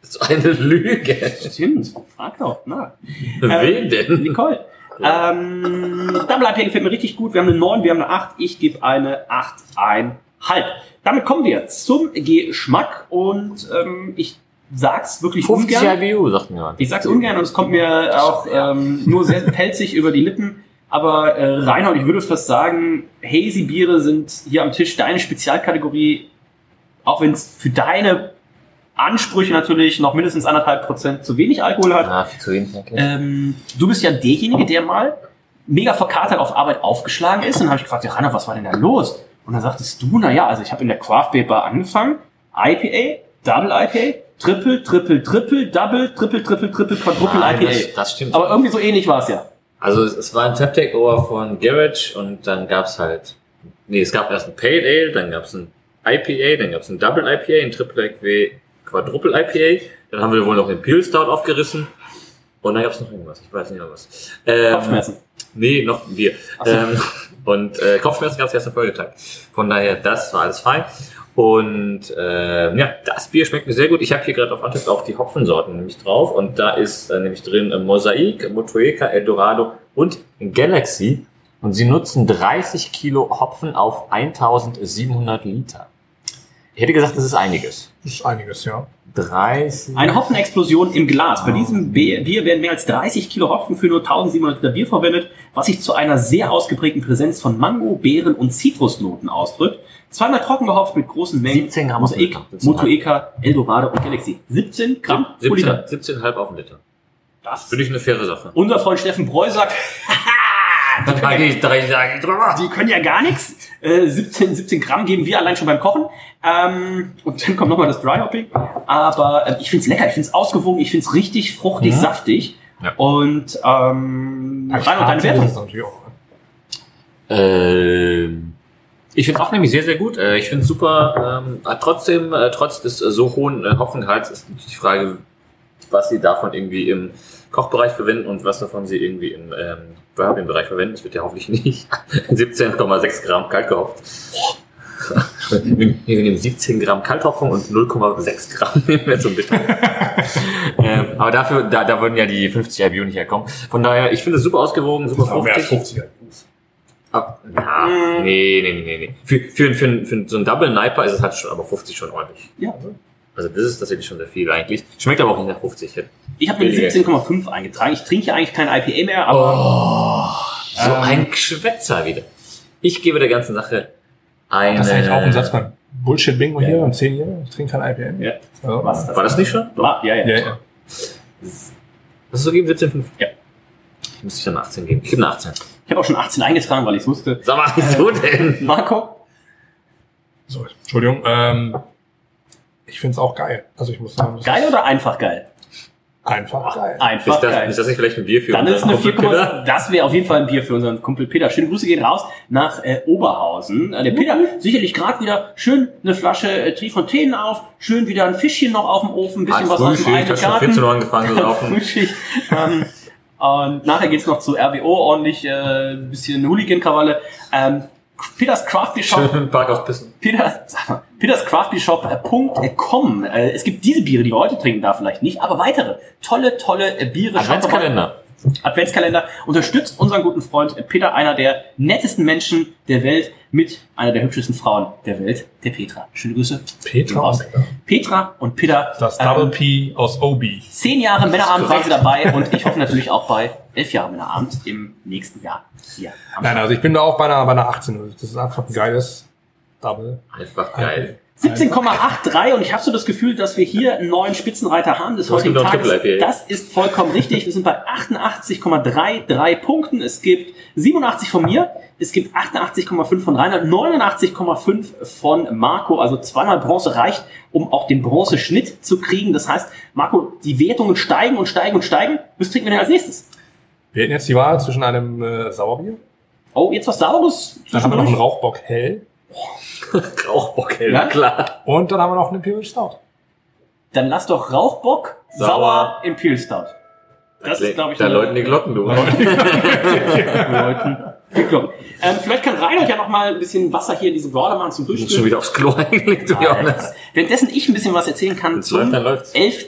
Das ist eine Lüge. stimmt, frag doch, na. Wen denn? Nicole. Ähm, Double IPA gefällt mir richtig gut. Wir haben eine 9, wir haben eine 8. Ich gebe eine 8,5. Damit kommen wir zum Geschmack und ähm, ich sag's wirklich 50 ungern. IBU, sagt mir. Ich sag's ungern und es kommt mir auch ähm, nur sehr pelzig über die Lippen. Aber äh, Reinhold, ich würde fast sagen, Hazy Biere sind hier am Tisch deine Spezialkategorie, auch wenn es für deine Ansprüche natürlich noch mindestens anderthalb Prozent zu wenig Alkohol hat. Ah, viel zu wenig. eigentlich. Ähm, du bist ja derjenige, der mal mega verkatert auf Arbeit aufgeschlagen ist. Und dann habe ich gefragt, ja, Rainer, was war denn da los? Und dann sagtest du, na ja, also ich habe in der Craft Beer Bar angefangen, IPA, Double IPA, Triple, Triple, Triple, Double, Triple, Triple, Triple, Quadruple IPA. das, das stimmt. Aber irgendwie so ähnlich war es ja. Also es, es war ein Tap Takeover von Garage und dann gab's halt, nee, es gab erst ein Pale Ale, dann gab's ein IPA, dann gab's ein Double IPA, ein Triple IPA, Quadruple IPA, dann haben wir wohl noch den Peel Stout aufgerissen und dann gab's noch irgendwas, ich weiß nicht mehr was. Ähm, Kopfschmerzen. Nee, noch ein Bier. so. Ähm, und äh, Kopfschmerzen gab's erst am Folgetag. Von daher, das war alles fein. Und ähm, ja, das Bier schmeckt mir sehr gut. Ich habe hier gerade auf Antep auch die Hopfensorten nämlich drauf. Und da ist äh, nämlich drin äh, Mosaik, Motueka, Eldorado und Galaxy. Und sie nutzen 30 Kilo Hopfen auf 1700 Liter. Ich hätte gesagt, das ist einiges. Das ist einiges, ja. 30. Eine Hopfenexplosion im Glas. Bei diesem Bier werden mehr als 30 Kilo Hopfen für nur 1700 Liter Bier verwendet, was sich zu einer sehr ausgeprägten Präsenz von Mango, Beeren und Zitrusnoten ausdrückt. Zweimal trocken gehopft mit großen Mengen. 17 Gramm Mosaik. Motueka, Eldorado und Galaxy. 17 Gramm pro 17, Liter. 17,5 auf den Liter. Das. Finde ich eine faire Sache. Unser Freund Steffen Breu sagt, Da trage ich drei Tage drüber. die können ja gar nichts. Äh, 17, 17 Gramm geben wir allein schon beim Kochen. Ähm, und dann kommt nochmal das Dry Hopping. Aber äh, ich find's lecker, ich find's ausgewogen, ich find's richtig fruchtig, Mhm. saftig. Ja. Und ähm, rein und deine Wertung. ist natürlich auch. Ähm, ich finde auch nämlich sehr, sehr gut. Äh, ich finde es super. Ähm, äh, trotzdem, äh, trotz des äh, so hohen äh, Hopfengehalts ist natürlich die Frage, was sie davon irgendwie im Kochbereich verwenden und was davon sie irgendwie im ähm, Dry-Hopping-Bereich verwenden. Das wird ja hoffentlich nicht 17,6 Gramm kalt gehopft. Wir wir nehmen 17 Gramm Kalthopfung und 0,6 Gramm nehmen wir zum Bitter. ähm, aber dafür, da, da würden ja die 50 IBU nicht herkommen. Von daher, ich finde es super ausgewogen, super Aber mehr als fruchtig. 50 Ah, ja, nee, nee, nee, nee, nee. Für, für, für, für so ein Double Niper ist es halt schon, aber 50 schon ordentlich. Ja. Also das ist tatsächlich schon sehr viel eigentlich. Schmeckt aber auch nicht nach 50. Ich habe mir Weniger. 17,5 eingetragen. Ich trinke ja eigentlich kein IPA mehr, aber So ein Geschwätzer wieder. Ich gebe der ganzen Sache eine... Das ist eigentlich auch ein Satz beim Bullshit-Bingo hier um 10 Jahre. Ich trinke kein IPA. Ja. Also, was das? War das nicht schon? Ah, ja, ja. Ja, ja. Was ist so geben? 17,5? Ja. Ich muss dich dann 18 geben. Ich gebe eine 18. Ich habe auch schon 18 eingetragen, weil ich es wusste. Sag mal, wieso denn? Marco? So, Entschuldigung. Ähm, ich finde es auch geil. Also ich muss sagen, Geil oder einfach geil? Einfach geil. Einfach Ist das, geil. ist das nicht vielleicht ein Bier für Dann ist unseren eine Kumpel 4, Peter? das wäre auf jeden Fall ein Bier für unseren Kumpel Peter. Schöne Grüße gehen raus nach äh, Oberhausen. Äh, der Peter sicherlich gerade wieder schön eine Flasche äh, Trifontänen auf, schön wieder ein Fischchen noch auf dem Ofen, ein bisschen was aus dem eigenen Garten. 14 Uhr angefangen zu laufen. Ähm, und nachher geht's noch zu RWO, ordentlich äh, ein bisschen Hooligan-Krawalle. Ähm, Peters Craft Beer Shop. Mal, Peters Craft Beer Shop.com. Äh, es gibt diese Biere, die wir heute trinken, da vielleicht nicht, aber weitere tolle, tolle äh, Biere. Adventskalender. Adventskalender. Unterstützt unseren guten Freund Peter, einer der nettesten Menschen der Welt, mit einer der hübschesten Frauen der Welt, der Petra. Schöne Grüße. Petra und Peter. Petra und Peter. Das ähm, Double P aus OB. Zehn Jahre Männerabend waren sie dabei und ich hoffe natürlich auch bei elf Jahre Männerabend im nächsten Jahr hier. am Nein, also ich bin da auch bei einer, bei einer 18. Das ist einfach ein geiles Double. Einfach geil. 17,83 und ich habe so das Gefühl, dass wir hier einen neuen Spitzenreiter haben des Das heutigen Tages. Das ist vollkommen richtig. Wir sind bei 88,33 Punkten. Es gibt 87 von mir, es gibt 88,5 von Reinhard, 89,5 von Marco. Also zweimal Bronze reicht, um auch den Bronzeschnitt zu kriegen. Das heißt, Marco, die Wertungen steigen und steigen und steigen. Was trinken wir denn als nächstes? Wir hätten jetzt die Wahl zwischen einem äh, Sauerbier, Oh, jetzt was Saures? dann haben wir noch einen? Rauchbock hell Rauchbock, hell, Ja? klar. und dann haben wir noch einen Imperial Stout. Dann lass doch Rauchbock, Sauer, Sauer. Imperial Stout. Das ist, glaube ich, Da läuten die Glocken, du. Leuten. Geklungen. Ähm, vielleicht kann Reinhold ja noch mal ein bisschen Wasser hier in diese Brawler machen zum Ich bin schon Frühstück. wieder aufs Klo be honest. Währenddessen ich ein bisschen was erzählen kann Wenn's zum läuft, dann läuft's. 11.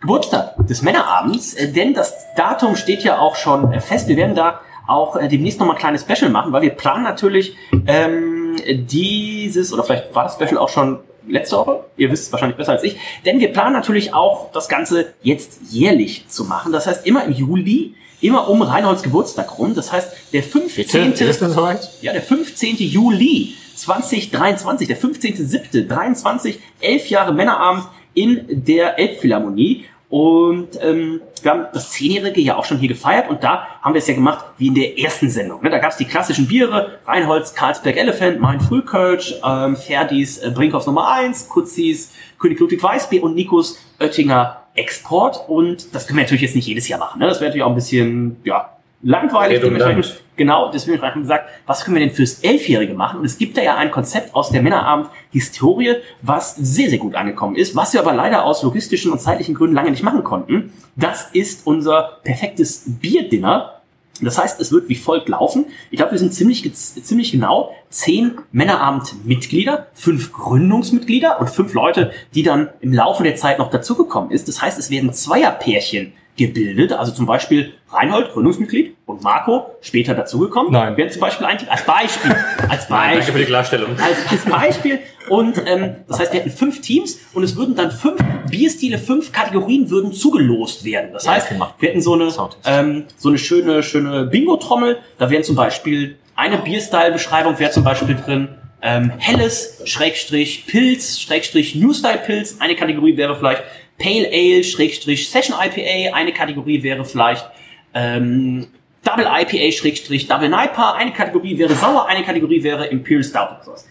Geburtstag des Männerabends, äh, denn das Datum steht ja auch schon äh, fest. Wir werden da auch äh, demnächst noch mal ein kleines Special machen, weil wir planen natürlich ähm, dieses, oder vielleicht war das Special auch schon letzte Woche, ihr wisst es wahrscheinlich besser als ich, denn wir planen natürlich auch das Ganze jetzt jährlich zu machen. Das heißt immer im Juli, immer um Reinholds Geburtstag rum. Das heißt, der 15. Ist das soweit? Ja, der 15. Juli 2023, der 15.07.23, elf Jahre Männerabend in der Elbphilharmonie. Und ähm, wir haben das Zehnjährige ja auch schon hier gefeiert und da haben wir es ja gemacht wie in der ersten Sendung. Ne? Da gab es die klassischen Biere, Reinholz, Karlsberg Elephant, Mein Frühkölsch, ähm, Ferdis äh, Brinkhoffs Nummer 1, Kutzis, König Ludwig Weißbier und Nikos Oettinger Export. Und das können wir natürlich jetzt nicht jedes Jahr machen. Ne? Das wäre natürlich auch ein bisschen, ja, langweilig. Dementsprechend Genau, deswegen habe ich gesagt, was können wir denn fürs Elfjährige machen? Und es gibt da ja ein Konzept aus der Männerabend-Historie, was sehr, sehr gut angekommen ist, was wir aber leider aus logistischen und zeitlichen Gründen lange nicht machen konnten. Das ist unser perfektes Bierdinner. Das heißt, es wird wie folgt laufen. Ich glaube, wir sind ziemlich, ziemlich genau zehn Männerabend-Mitglieder, fünf Gründungsmitglieder und fünf Leute, die dann im Laufe der Zeit noch dazugekommen ist. Das heißt, es werden Zweierpärchen gebildet. Also zum Beispiel Reinhold, Gründungsmitglied, und Marco, später dazugekommen. Nein. Werden zum Beispiel eigentlich als Beispiel. Als Danke für die Beispiel. Klarstellung. Als, als Beispiel. Und ähm, das heißt, wir hätten fünf Teams und es würden dann fünf Bierstile, fünf Kategorien würden zugelost werden. Das heißt, wir hätten so eine, ähm, so eine schöne, schöne Bingo-Trommel. Da wären zum Beispiel eine Bierstyle-Beschreibung wäre zum Beispiel drin. Ähm, Helles, Schrägstrich, Pilz, Schrägstrich, New Style Pilz. Eine Kategorie wäre vielleicht Pale Ale, Schrägstrich, Session IPA. Eine Kategorie wäre vielleicht ähm, Double IPA, Schrägstrich, Double Niper. Eine Kategorie wäre Sauer, eine Kategorie wäre Imperial Stout oder sowas.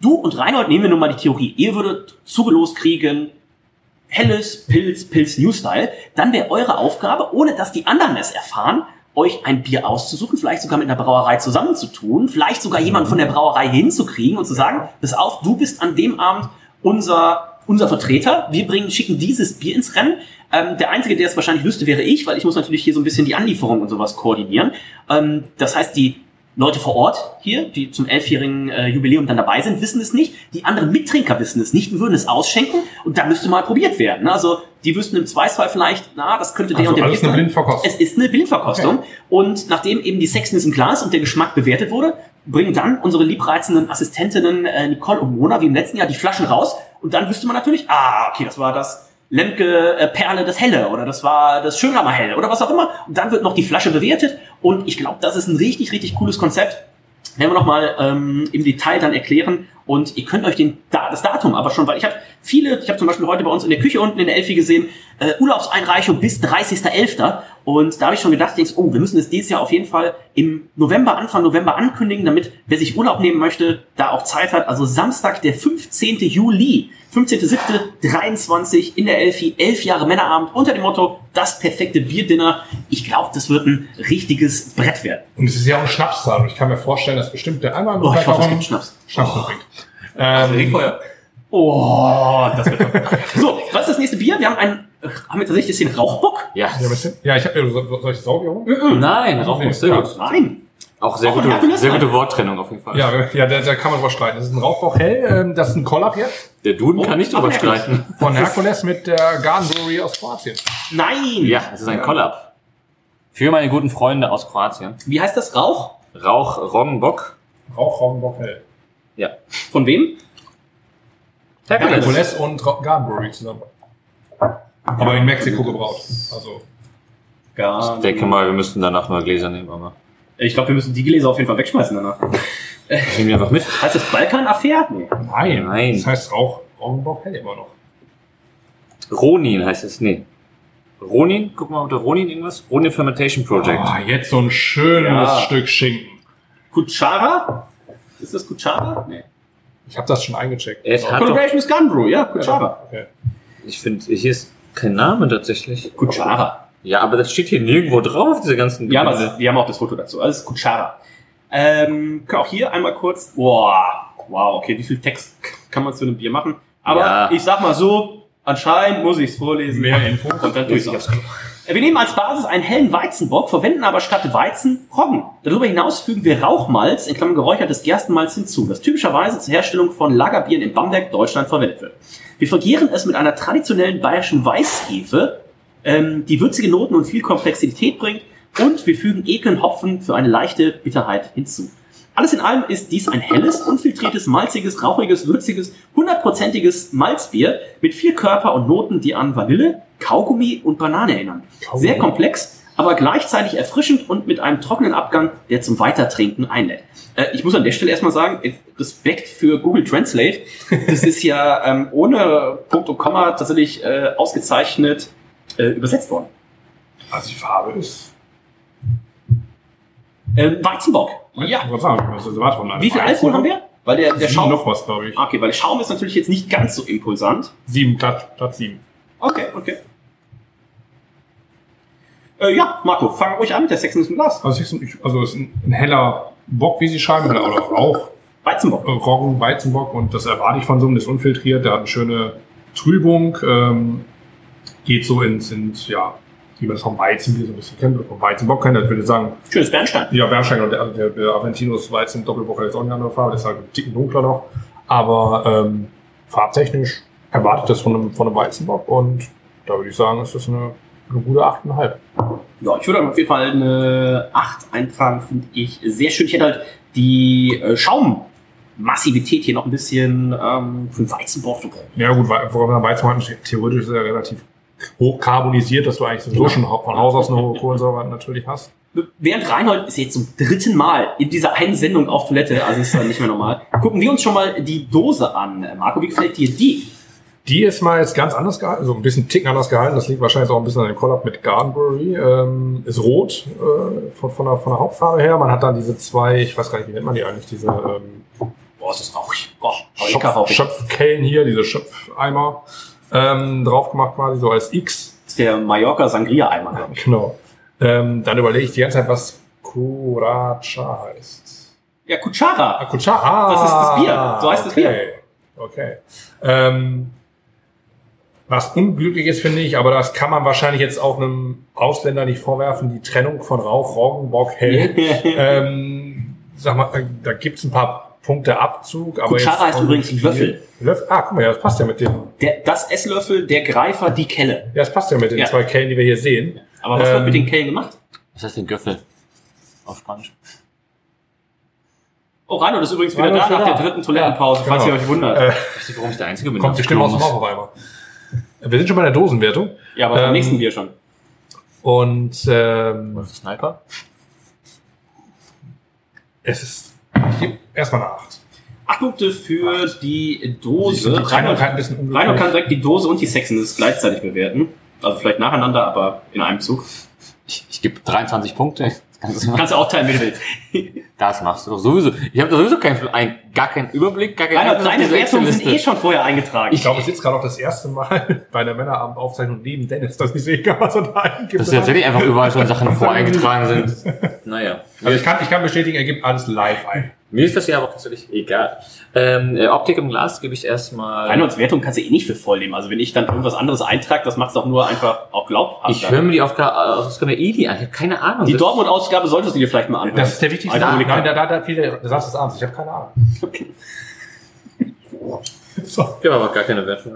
Du und Reinhold nehmen wir nun mal die Theorie. Ihr würdet zugelost kriegen, helles Pilz, Pilz New Style. Dann wäre eure Aufgabe, ohne dass die anderen es erfahren, euch ein Bier auszusuchen, vielleicht sogar mit einer Brauerei zusammenzutun, vielleicht sogar jemanden von der Brauerei hinzukriegen und zu sagen, pass auf, du bist an dem Abend unser, unser Vertreter. Wir bringen, schicken dieses Bier ins Rennen. Ähm, der Einzige, der es wahrscheinlich wüsste, wäre ich, weil ich muss natürlich hier so ein bisschen die Anlieferung und sowas koordinieren. Ähm, das heißt, die Leute vor Ort hier, die zum elfjährigen äh, Jubiläum dann dabei sind, wissen es nicht. Die anderen Mittrinker wissen es nicht. Wir würden es ausschenken und da müsste mal probiert werden. Also die wüssten im Zweifel vielleicht, na, das könnte der Also und der alles Bier eine. Blindverkostung. Es ist eine Blindverkostung. Und nachdem eben die Sexiness im Glas und der Geschmack bewertet wurde, bringen dann unsere liebreizenden Assistentinnen äh, Nicole und Mona wie im letzten Jahr die Flaschen raus. Und dann wüsste man natürlich, ah, okay, das war das Lemke äh, Perle das Helle oder das war das Schönhammer Helle oder was auch immer. Und dann wird noch die Flasche bewertet. Und ich glaube, das ist ein richtig, richtig cooles Konzept werden wir nochmal ähm, im Detail dann erklären. Und ihr könnt euch den, da, das Datum aber schon, weil ich habe viele, ich habe zum Beispiel heute bei uns in der Küche unten in der Elfi gesehen, äh, Urlaubseinreichung bis 30.11. Und da habe ich schon gedacht, denkst, oh, wir müssen es dieses Jahr auf jeden Fall im November, Anfang November ankündigen, damit wer sich Urlaub nehmen möchte, da auch Zeit hat. Also Samstag, der 15. Juli, 15.07.23 in der Elfi, elf Jahre Männerabend unter dem Motto, das perfekte Bierdinner. Ich glaube, das wird ein richtiges Brett werden. Und es ist ja auch eine Schnapszahl. Und ich kann mir vorstellen, dass bestimmt der einmal Oh, ich hoffe, es gibt Schnaps. Schnaps mitbringt. Ähm, Oh, das wird toll. So, was ist das nächste Bier? Wir haben einen, äh, haben wir tatsächlich den Rauchbock? Ja. ja, ich habe soll soll ich Saubier? Nein, Rauchbock, sehr gut. Nein. Auch sehr Auch gute, Herkules sehr gute Worttrennung auf jeden Fall. Ja, ja da, da kann man drüber streiten. Das ist ein Rauchbock hell, ähm, das ist ein Collab jetzt Der Duden kann nicht drüber Herkules. streiten. von Hercules mit der Garden Brewery aus Kroatien. Nein! Ja, es ist ein Collab. Für meine guten Freunde aus Kroatien. Wie heißt das? Rauch? Rauch Roggenbock. Rauchbock hell. Ja. Von wem? Hercules und Ra- Garden Brewery zusammen. Aber in Mexiko gebraut. Also, Ich denke mal, wir müssten danach mal Gläser nehmen, aber Ich glaube, wir müssen die Gläser auf jeden Fall wegschmeißen danach. ich nehme die einfach mit. Heißt das Balkan-Affair? Nee. nein. Nein. Das heißt Rauch, Rauchbock hell immer noch. Ronin heißt es, nee. Ronin, guck mal unter Ronin irgendwas. Ronin Fermentation Project. Oh, jetzt so ein schönes Ja. Stück Schinken. Kuchara? Ist das Kuchara? Nee. Ich habe das schon eingecheckt. Doch, Collaboration with Gun Brew, ja, Kuchara. Okay. ich finde, hier ist kein Name tatsächlich. Kuchara. Ja, aber das steht hier nirgendwo drauf, diese ganzen Ja, aber wir haben auch das Foto dazu. Alles Kuchara. Ähm, auch hier einmal kurz. Boah, wow, okay, wie viel Text kann man zu einem Bier machen? Aber Ja. ich sag mal so, anscheinend muss ich es vorlesen. Mehr Info. Und dann tue ich es Wir nehmen als Basis einen hellen Weizenbock, verwenden aber statt Weizen Roggen. Darüber hinaus fügen wir Rauchmalz, in Klammern geräuchertes Gerstenmalz hinzu, das typischerweise zur Herstellung von Lagerbieren in Bamberg, Deutschland verwendet wird. Wir vergieren es mit einer traditionellen bayerischen Weißhefe, ähm, die würzige Noten und viel Komplexität bringt und wir fügen Ekeln Hopfen für eine leichte Bitterheit hinzu. Alles in allem ist dies ein helles, unfiltriertes, malziges, rauchiges, würziges, hundertprozentiges Malzbier mit viel Körper und Noten, die an Vanille, Kaugummi und Banane erinnern. Sehr komplex, aber gleichzeitig erfrischend und mit einem trockenen Abgang, der zum Weitertrinken einlädt. Äh, ich muss an der Stelle erstmal sagen, äh, Respekt für Google Translate. Das ist ja ähm, ohne Punkt und Komma tatsächlich äh, ausgezeichnet äh, übersetzt worden. Also die Farbe ist. Ähm, Weizenbock. Ja. Ich wollte sagen, was ist das von einem Wie viel? Alkohol haben wir? Weil der, der Schaum. noch was, glaube ich. Okay, weil der Schaum ist natürlich jetzt nicht ganz so impulsant. Sieben, Platz, Platz sieben. Okay, okay. Äh, ja, Marco, fang ruhig an mit der Sechsen ist im Glas. Also, es ist ein, also ist ein, ein heller Bock, wie sie schreiben, oder Rauch, Weizenbock. äh, Roggen, Weizenbock und das erwarte ich von so einem, ist unfiltriert, der hat eine schöne Trübung, ähm, geht so ins, ins, ja, wie man das vom Weizenbier so ein bisschen kennt, oder vom Weizenbock kennt, ich würde sagen, Schönes Bernstein. ja, Bernstein und der, also der, der Aventinus Weizen Doppelbock jetzt auch eine andere Farbe, der ist halt ein Ticken dunkler noch, aber ähm, farbtechnisch erwartet das von einem, von einem Weizenbock und da würde ich sagen, ist das eine, eine gute 8,5. Ja, ich würde auf jeden Fall eine 8 eintragen, finde ich sehr schön. Ich hätte halt die äh, Schaummassivität hier noch ein bisschen ähm, für den Weizenbock. So. Ja gut, worauf wir Weizen theoretisch ist er relativ hoch carbonisiert, dass du eigentlich sowieso schon von Haus aus eine hohe Kohlensäure natürlich hast. Während Reinhold ist jetzt zum dritten Mal in dieser einen Sendung auf Toilette, also ist dann nicht mehr normal, gucken wir uns schon mal die Dose an. Marco, wie gefällt dir die? Die ist mal jetzt ganz anders gehalten, so ein bisschen Ticken anders gehalten. Das liegt wahrscheinlich auch ein bisschen an dem Collab mit Gardenbury. Ähm, ist rot äh, von, von, der, von der Hauptfarbe her. Man hat dann diese zwei, ich weiß gar nicht, wie nennt man die eigentlich, diese ähm, Boah, ist das rauchig. Boah, Schöpf. Schöpfkellen hier, diese Schöpfeimer ähm, drauf gemacht quasi so als X. Das ist der Mallorca Sangria-Eimer, glaube ich. Genau. Ähm, dann überlege ich die ganze Zeit, was Curacha heißt. Ja, Kuchara. Ah, Kucha. Ah, Das ist das Bier. So heißt das okay. Bier. Okay. Ähm, was unglücklich ist, finde ich, aber das kann man wahrscheinlich jetzt auch einem Ausländer nicht vorwerfen, die Trennung von Rauch, Roggen, Bock, Hell. ähm, sag mal, äh, da gibt's ein paar Punkte Abzug. Aber heißt auch übrigens Löffel. Löffel. Ah, guck mal, ja, das passt ja mit den, Der, das Esslöffel, der Greifer, die Kelle. ja, das passt ja mit den Ja. zwei Kellen, die wir hier sehen. Aber was wird Ähm, mit den Kellen gemacht? Was heißt denn Göffel? Auf Spanisch. Oh, Reinhold ist übrigens wieder Reinhold da ist nach wieder der dritten Toilettenpause, Ja, falls ihr genau. euch wundert. Äh, Ich weiß nicht, warum ich der Einzige bin. kommt die Stimme aus dem Mauch auf einmal. Wir sind schon bei der Dosenwertung. ja, aber beim ähm, nächsten Bier schon. Und ähm, Was ist Sniper? es ist ich gebe erstmal eine 8. Acht Punkte für die Dose. Unglücklich. Reinhold kann direkt die Dose und die Sexen gleichzeitig bewerten. Also vielleicht nacheinander, aber in einem Zug. Ich, ich gebe 23 Punkte. Das kannst du aufteilen, wie du willst. Das machst du doch sowieso. Ich habe doch sowieso keinen, ein, gar keinen Überblick, gar auf deine Wertungen sind eh schon vorher eingetragen. Ich glaube, ich sitze gerade auch das erste Mal bei der Männerabendaufzeichnung neben Dennis, dass ich kann, was er da eingibt. Dass tatsächlich einfach überall schon Sachen voreingetragen sind. Naja. Also ich kann, ich kann bestätigen, er gibt alles live ein. Mir ist das ja aber tatsächlich egal. Ähm, äh, Optik im Glas gebe ich erstmal. Reinholds Wertung kannst du eh nicht für voll nehmen. Also wenn ich dann irgendwas anderes eintrage, das macht's doch nur einfach auch glaubhaft. Ich höre mir die Ausgabe EDI an. Ich habe keine Ahnung. die Dortmund-Ausgabe solltest du dir vielleicht mal anhören. Das ist der wichtigste. Alter, Nein, Hooligan. da, da, da viele, du sagst es abends, ich habe keine Ahnung. So. Ich habe aber gar keine Wertung.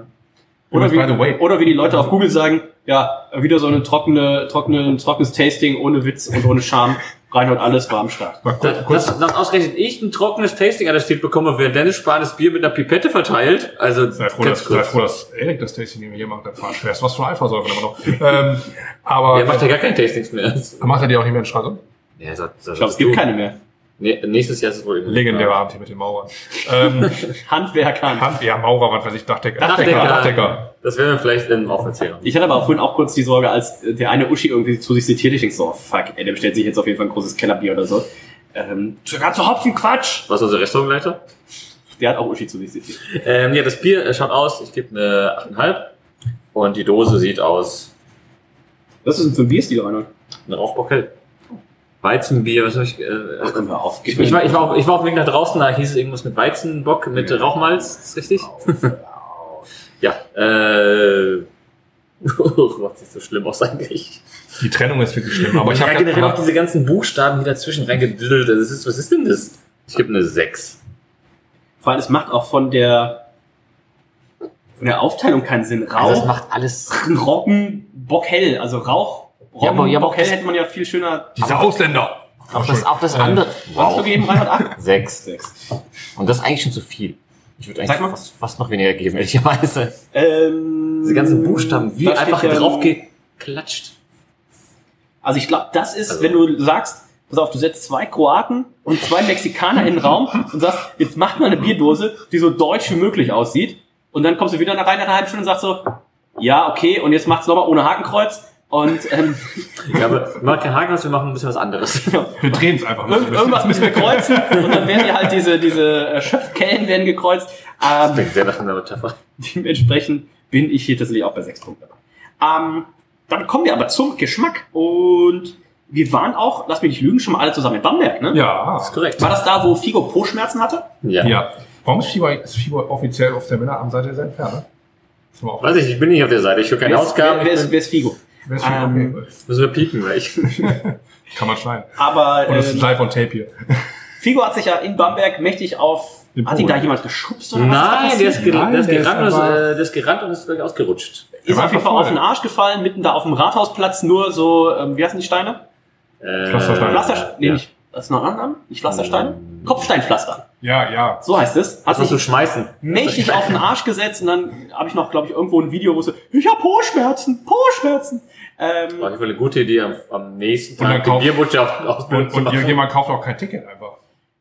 Oder wie, oder wie die Leute auf Google sagen, ja, wieder so eine trockene, trockene, ein trockenes Tasting ohne Witz und ohne Charme. Reinhold alles war am Start. Mal kurz, Das, kurz, das, das ausgerechnet ich ein trockenes Tasting attestiert bekomme, während Dennis Spahn das Bier mit einer Pipette verteilt. Also sei froh, dass, sei froh, dass Erik das Tasting hier macht, der Fahrt schwerst. Was für ein Eifersäure immer noch. ähm, aber Er macht ja gar keine Tastings mehr. macht er die auch nicht mehr in Stralsund? Ja, so, so, Ich glaube, es gibt keine mehr. Nee, nächstes Jahr ist es wohl irgendwie- Legendärer Abend hier mit den Maurern. ähm, Handwerkern. Hand, ja, Maurer, was weiß ich, Dachdecker. Dachdecker. Dachdecker. Das werden wir vielleicht ähm, auch erzählen. Ich hatte aber vorhin auch kurz die Sorge, als der eine Uschi irgendwie zu sich zitiert, ich denke so, oh, fuck, ey, der bestellt sich jetzt auf jeden Fall ein großes Kellerbier oder so. Ähm, sogar zu Hopfen, Quatsch! Was ist unser Restaurantleiter? Der hat auch Uschi zu sich zitiert. Ähm, ja, das Bier äh, schaut aus, ich gebe eine 8,5 und die Dose sieht aus Was ist denn für ein Bierstil, Reinhold? ein Rauchbockel. Weizenbier, was habe ich? Äh, Ach, auf. ich, ich, war, ich, war auf, ich war auf dem Weg nach draußen, da hieß es irgendwas mit Weizenbock, mit Rauchmalz, ist das richtig? Ja, äh. macht nicht so schlimm aus eigentlich. Die Trennung ist wirklich schlimm. Aber ich ja, habe generell auch diese ganzen Buchstaben, die dazwischen reingedüdelt. Das ist, was ist denn das? Ich gebe eine 6. Vor allem, es macht auch von der, von der Aufteilung keinen Sinn. Rauch, Also das macht alles. Roggen, Bockhell, also Rauch, Roggen, Ja, aber- ja, Bockhell hätte man ja viel schöner. diese Ausländer. Auch das, auch das Äh, andere. Was hast du gegeben, Reinhold? Acht? Sechs. Sechs. Und das ist eigentlich schon zu viel. Ich würde eigentlich fast, fast noch weniger geben, ehrlicherweise. Ähm, Diese ganzen Buchstaben, wie einfach ja- draufgeklatscht. Also ich glaube, das ist, Also- wenn du sagst, pass auf, du setzt zwei Kroaten und zwei Mexikaner in den Raum und sagst, jetzt macht mal eine Bierdose, die so deutsch wie möglich aussieht. Und dann kommst du wieder nach einer halben Stunde und sagst so, ja, okay, und jetzt macht's nochmal ohne Hakenkreuz. Und ähm, Ja, aber wir machen kein Haken, wir machen ein bisschen was anderes. Wir drehen es einfach irgend- irgendwas müssen wir kreuzen und dann werden die halt diese, diese äh, Schöpfkellen werden gekreuzt. Ähm, Klingt sehr nach einer Metapher. Dementsprechend bin ich hier tatsächlich auch bei sechs Punkten dabei. Ähm, dann kommen wir aber zum Geschmack und wir waren auch, lass mich nicht lügen, schon mal alle zusammen in Bamberg, ne? Ja. Das ist korrekt. War das da, wo Figo Po-Schmerzen hatte? Ja. Ja. Warum ist Fieber, ist Fieber offiziell auf der Männerarmseite der Entferner? Auch- Weiß ich, ich bin nicht auf der Seite. Ich höre keine wer, ist, Ausgaben. wer, wer, ist, wer ist Figo? Ist Fieber? Ähm, Okay. Müssen wir piepen gleich. Kann man schneiden. Aber Und das ist ähm, live on tape hier. Figo hat sich ja in Bamberg mächtig auf. Hat ihn da jemand geschubst oder was? Nein, der ist, Nein, der ist der ist gerannt und ist, äh, der ist gerannt und ist gleich ausgerutscht. Ist war auf jeden einfach Fall auf den Arsch gefallen, mitten da auf dem Rathausplatz, nur so, ähm, wie heißen die Steine? Äh, Pflasterstein. Pflaster, nee, ja. nicht, was ist noch ein anderer? Nicht Pflasterstein? Kopfsteinpflaster. Ja, ja. So heißt es. Hat Das musst du sich schmeißen. mächtig auf den Arsch gesetzt und dann habe ich noch, glaube ich, irgendwo ein Video, wo so, ich habe Po-Schmerzen, Po-Schmerzen. Ähm, War auf jeden Fall eine gute Idee, am, am nächsten Und dann Tag die kauf- Bierbotschaft Und, ausbilden zu und irgendjemand kauft auch kein Ticket einfach.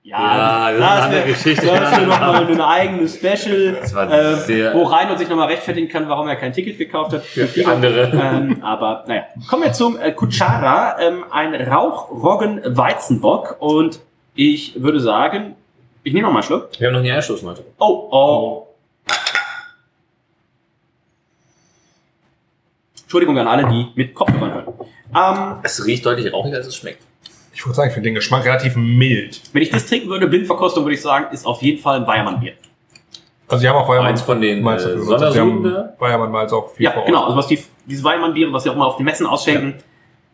Ja, das ist eine andere wär- Geschichte. Das ist nochmal eine eigene Special, Das äh, wo Reinhold sich nochmal rechtfertigen kann, warum er kein Ticket gekauft hat. Für die andere. Ähm, aber naja, kommen wir zum äh, Kuchara, ähm, ein Rauchroggen-Weizenbock und ich würde sagen, ich nehme noch mal einen Schluck. Wir haben noch nie eingestoßen heute. Oh, oh. Entschuldigung an alle, die mit Kopfhörern hören. Ähm, Es riecht deutlich rauchiger, als es schmeckt. Ich würde sagen, ich finde den Geschmack relativ mild. wenn ich das trinken würde, Blindverkostung, würde ich sagen, ist auf jeden Fall ein Weiermann-Bier. Also sie haben auch Weiermann. Eins von den, Malz äh, da? Weiermann Malz auch viel Ja, vor Ort. genau. Also was die, diese Weiermann-Biere, was sie auch mal auf den Messen ausschenken,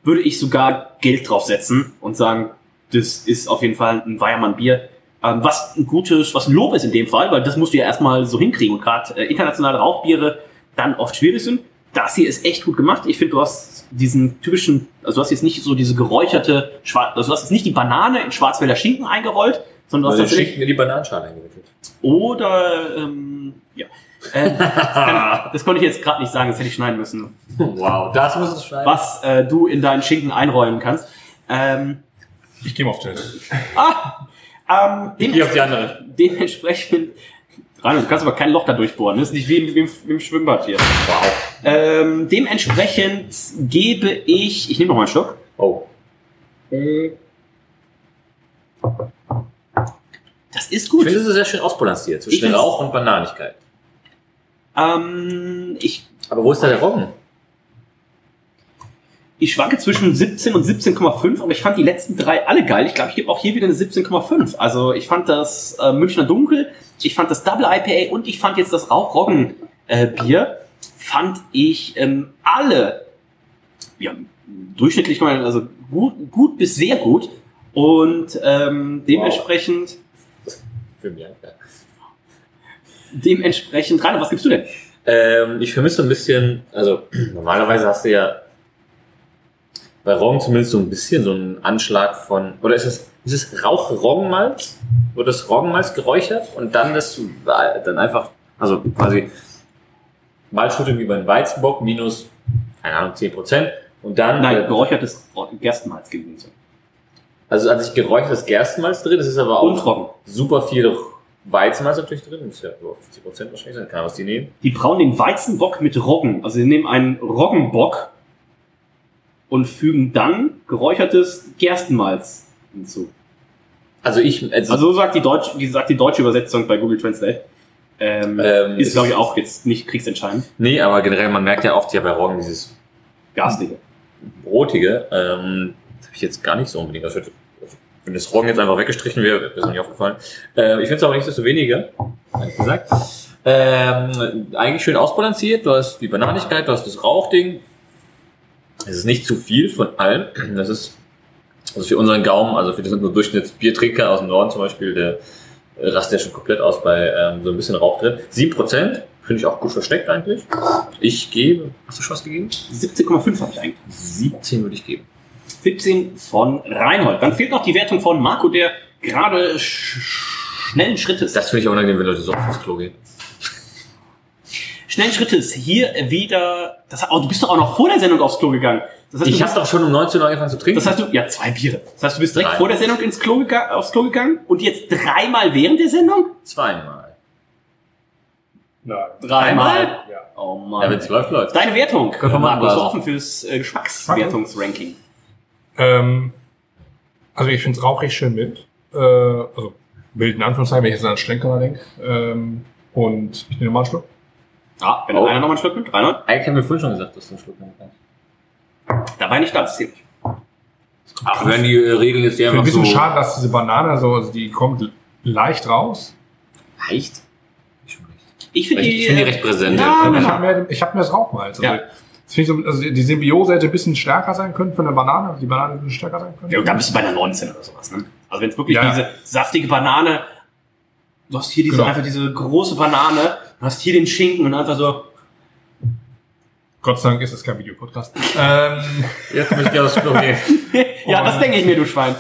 würde ich sogar Geld draufsetzen und sagen, das ist auf jeden Fall ein Weiermann-Bier. Ähm, was ein gutes, was ein Lob ist in dem Fall, weil das musst du ja erstmal so hinkriegen. Und gerade äh, internationale Rauchbiere dann oft schwierig sind. Das hier ist echt gut gemacht. Ich finde, du hast diesen typischen, also du hast jetzt nicht so diese geräucherte, also du hast jetzt nicht die Banane in Schwarzwälder Schinken eingerollt, sondern du hast Also tatsächlich schickt mir die Bananenschale eingewickelt. oder ähm, ja. Ähm, das, kann, das konnte ich jetzt gerade nicht sagen, das hätte ich schneiden müssen. Wow, das muss es schneiden. Was äh, du in deinen Schinken einrollen kannst. Ähm, Ich gehe mal auf Tilt. ah, ähm, Geh auf die andere. dementsprechend. Rein, du kannst aber kein Loch da durchbohren. Das ist nicht wie im, wie im, Schwimmbad hier. Wow. Ähm, dementsprechend gebe ich. Ich nehme noch mal einen Schluck. Oh. Das ist Ich gut. finde, das ist sehr schön ausbalanciert Ich zwischen find's- Rauch und Bananigkeit. Ähm, ich Aber wo ist da der Roggen? Ich schwanke zwischen 17 und 17,5, aber ich fand die letzten drei alle geil. Ich glaube, ich gebe auch hier wieder eine 17,5. Also ich fand das äh, Münchner Dunkel, ich fand das Double IPA und ich fand jetzt das Rauchroggen äh, fand ich ähm, alle ja, durchschnittlich also gut, gut bis sehr gut und ähm, dementsprechend Für mich, ja. dementsprechend Rainer, was gibst du denn? Ähm, ich vermisse so ein bisschen, also normalerweise hast du ja bei Roggen zumindest so ein bisschen so einen Anschlag von, oder ist es, ist es Rauch-Roggenmalz? Wird das Roggenmalz geräuchert und dann das, dann einfach, also quasi Malzschüttung über den Weizenbock minus, keine Ahnung, 10% und dann, Nein, äh, geräuchertes Gerstenmalz gewesen. also an sich geräuchertes Gerstenmalz drin, das ist aber auch super viel Weizenmalz natürlich drin, das ist ja über 50% wahrscheinlich sein, kann was die nehmen. Die brauen den Weizenbock mit Roggen. Also sie nehmen einen Roggenbock und fügen dann geräuchertes Gerstenmalz hinzu. Also ich, also, Also so sagt die deutsche, die sagt die deutsche Übersetzung bei Google Translate. Ähm, Ähm, ist, glaube ich, auch jetzt nicht kriegsentscheidend. nee, aber generell, man merkt ja oft ja bei Roggen dieses Garstige. Brotige, ähm, das habe ich jetzt gar nicht so unbedingt. Also, wenn das Roggen jetzt einfach weggestrichen wäre, wäre es mir nicht aufgefallen. Äh, ich finde es aber nicht desto weniger, ehrlich gesagt. Ähm, eigentlich schön ausbalanciert. Du hast die Bananigkeit, du hast das Rauchding. Es ist nicht zu viel von allem. Das ist also für unseren Gaumen, also für den nur Durchschnittsbiertrinker aus dem Norden zum Beispiel, der äh, rastet ja schon komplett aus bei ähm, so ein bisschen Rauch drin. 7% finde ich auch gut versteckt eigentlich. Ich gebe, hast du schon was gegeben? 17,5 habe ich eigentlich. 17 würde ich geben. 17 von Reinhold. Dann fehlt noch die Wertung von Marco, der gerade sch schnellen Schrittes. Das finde ich auch unangenehm, wenn Leute so aufs Klo gehen. Schnellen Schrittes hier wieder. Das, oh, du bist doch auch noch vor der Sendung aufs Klo gegangen. Das heißt, Ich du habe bist, doch schon um 19 Uhr angefangen zu trinken. das heißt, du, ja, zwei Biere. Das heißt, du bist direkt Drei. vor der Sendung ins Klo aufs Klo gegangen und jetzt dreimal während der Sendung? zweimal. Nein. Dreimal? Ja. Oh Ja, Mann. wenn es läuft, läuft. Deine Wertung, Können wir mal ist was- offen fürs äh, Geschmackswertungsranking. Ähm, also ich finde es rauchig schön mild. Äh, also mild in Anführungszeichen, wenn ich jetzt an Strenkeler denke. Ähm, und ich nehme mal einen Schluck. Ah, wenn Oh. einer noch mal einen Schluck nimmt, Reinhold. Eigentlich haben wir vorhin schon gesagt, dass du einen Schluck nehmen kannst. Da war ich nicht da, das zählt nicht. Ach, wenn die äh, Regeln jetzt Ich finde ein einfach bisschen so... schade, dass diese Banane so, also die kommt leicht raus. Leicht? Ich. Ich finde Ich, die, ich finde die recht präsent. Ja, ich genau. habe ich hab mehr das Rauchmalz. Also, Ja. das find ich so, also die Symbiose hätte ein bisschen stärker sein können von der Banane. Also die Banane hätte ein bisschen stärker sein können. Ja, da bist du bei einer 19 oder sowas, ne? Also wenn es wirklich Ja. diese saftige Banane, du hast hier diese, Genau. einfach diese große Banane, du hast hier den Schinken und einfach so, Gott sei Dank ist es kein Videopodcast. ähm, Jetzt möchte ich gerne aufs Klo gehen. ja, das denke ich mir, du Schwein.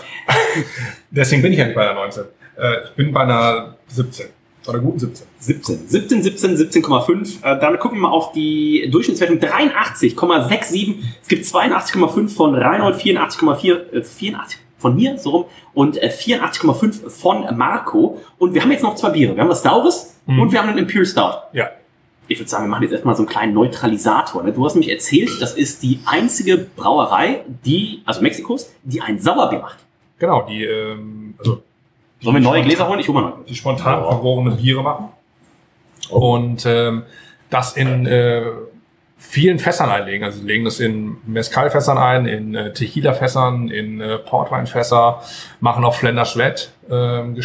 deswegen bin ich ja nicht bei einer 19. Äh, ich bin bei einer 17. Bei einer guten 17. 17, 17, 17, 17,5. Äh, dann gucken wir mal auf die Durchschnittswertung 83,67. Es gibt 82,5 von Reinhold, 84,4, äh, 84 von mir, so rum, und äh, 84,5 von Marco. Und wir haben jetzt noch zwei Biere. Wir haben das Saures Mhm. und wir haben den Imperial Stout. Ja. Ich würde sagen, wir machen jetzt erstmal so einen kleinen Neutralisator. Ne? Du hast mich erzählt, das ist die einzige Brauerei, die, also Mexikos, die ein Sauerbier macht. Genau, die, ähm, also Sollen wir neue Gläser holen? Ich hole mal neue. die spontan Ja. vergorene Biere machen. Oh. Und ähm, das in äh, vielen Fässern einlegen. Also sie legen das in Mezcal-Fässern ein, in äh, Tequila-Fässern, in äh, Portwein-Fässer, machen auch Flender Schwett ähm,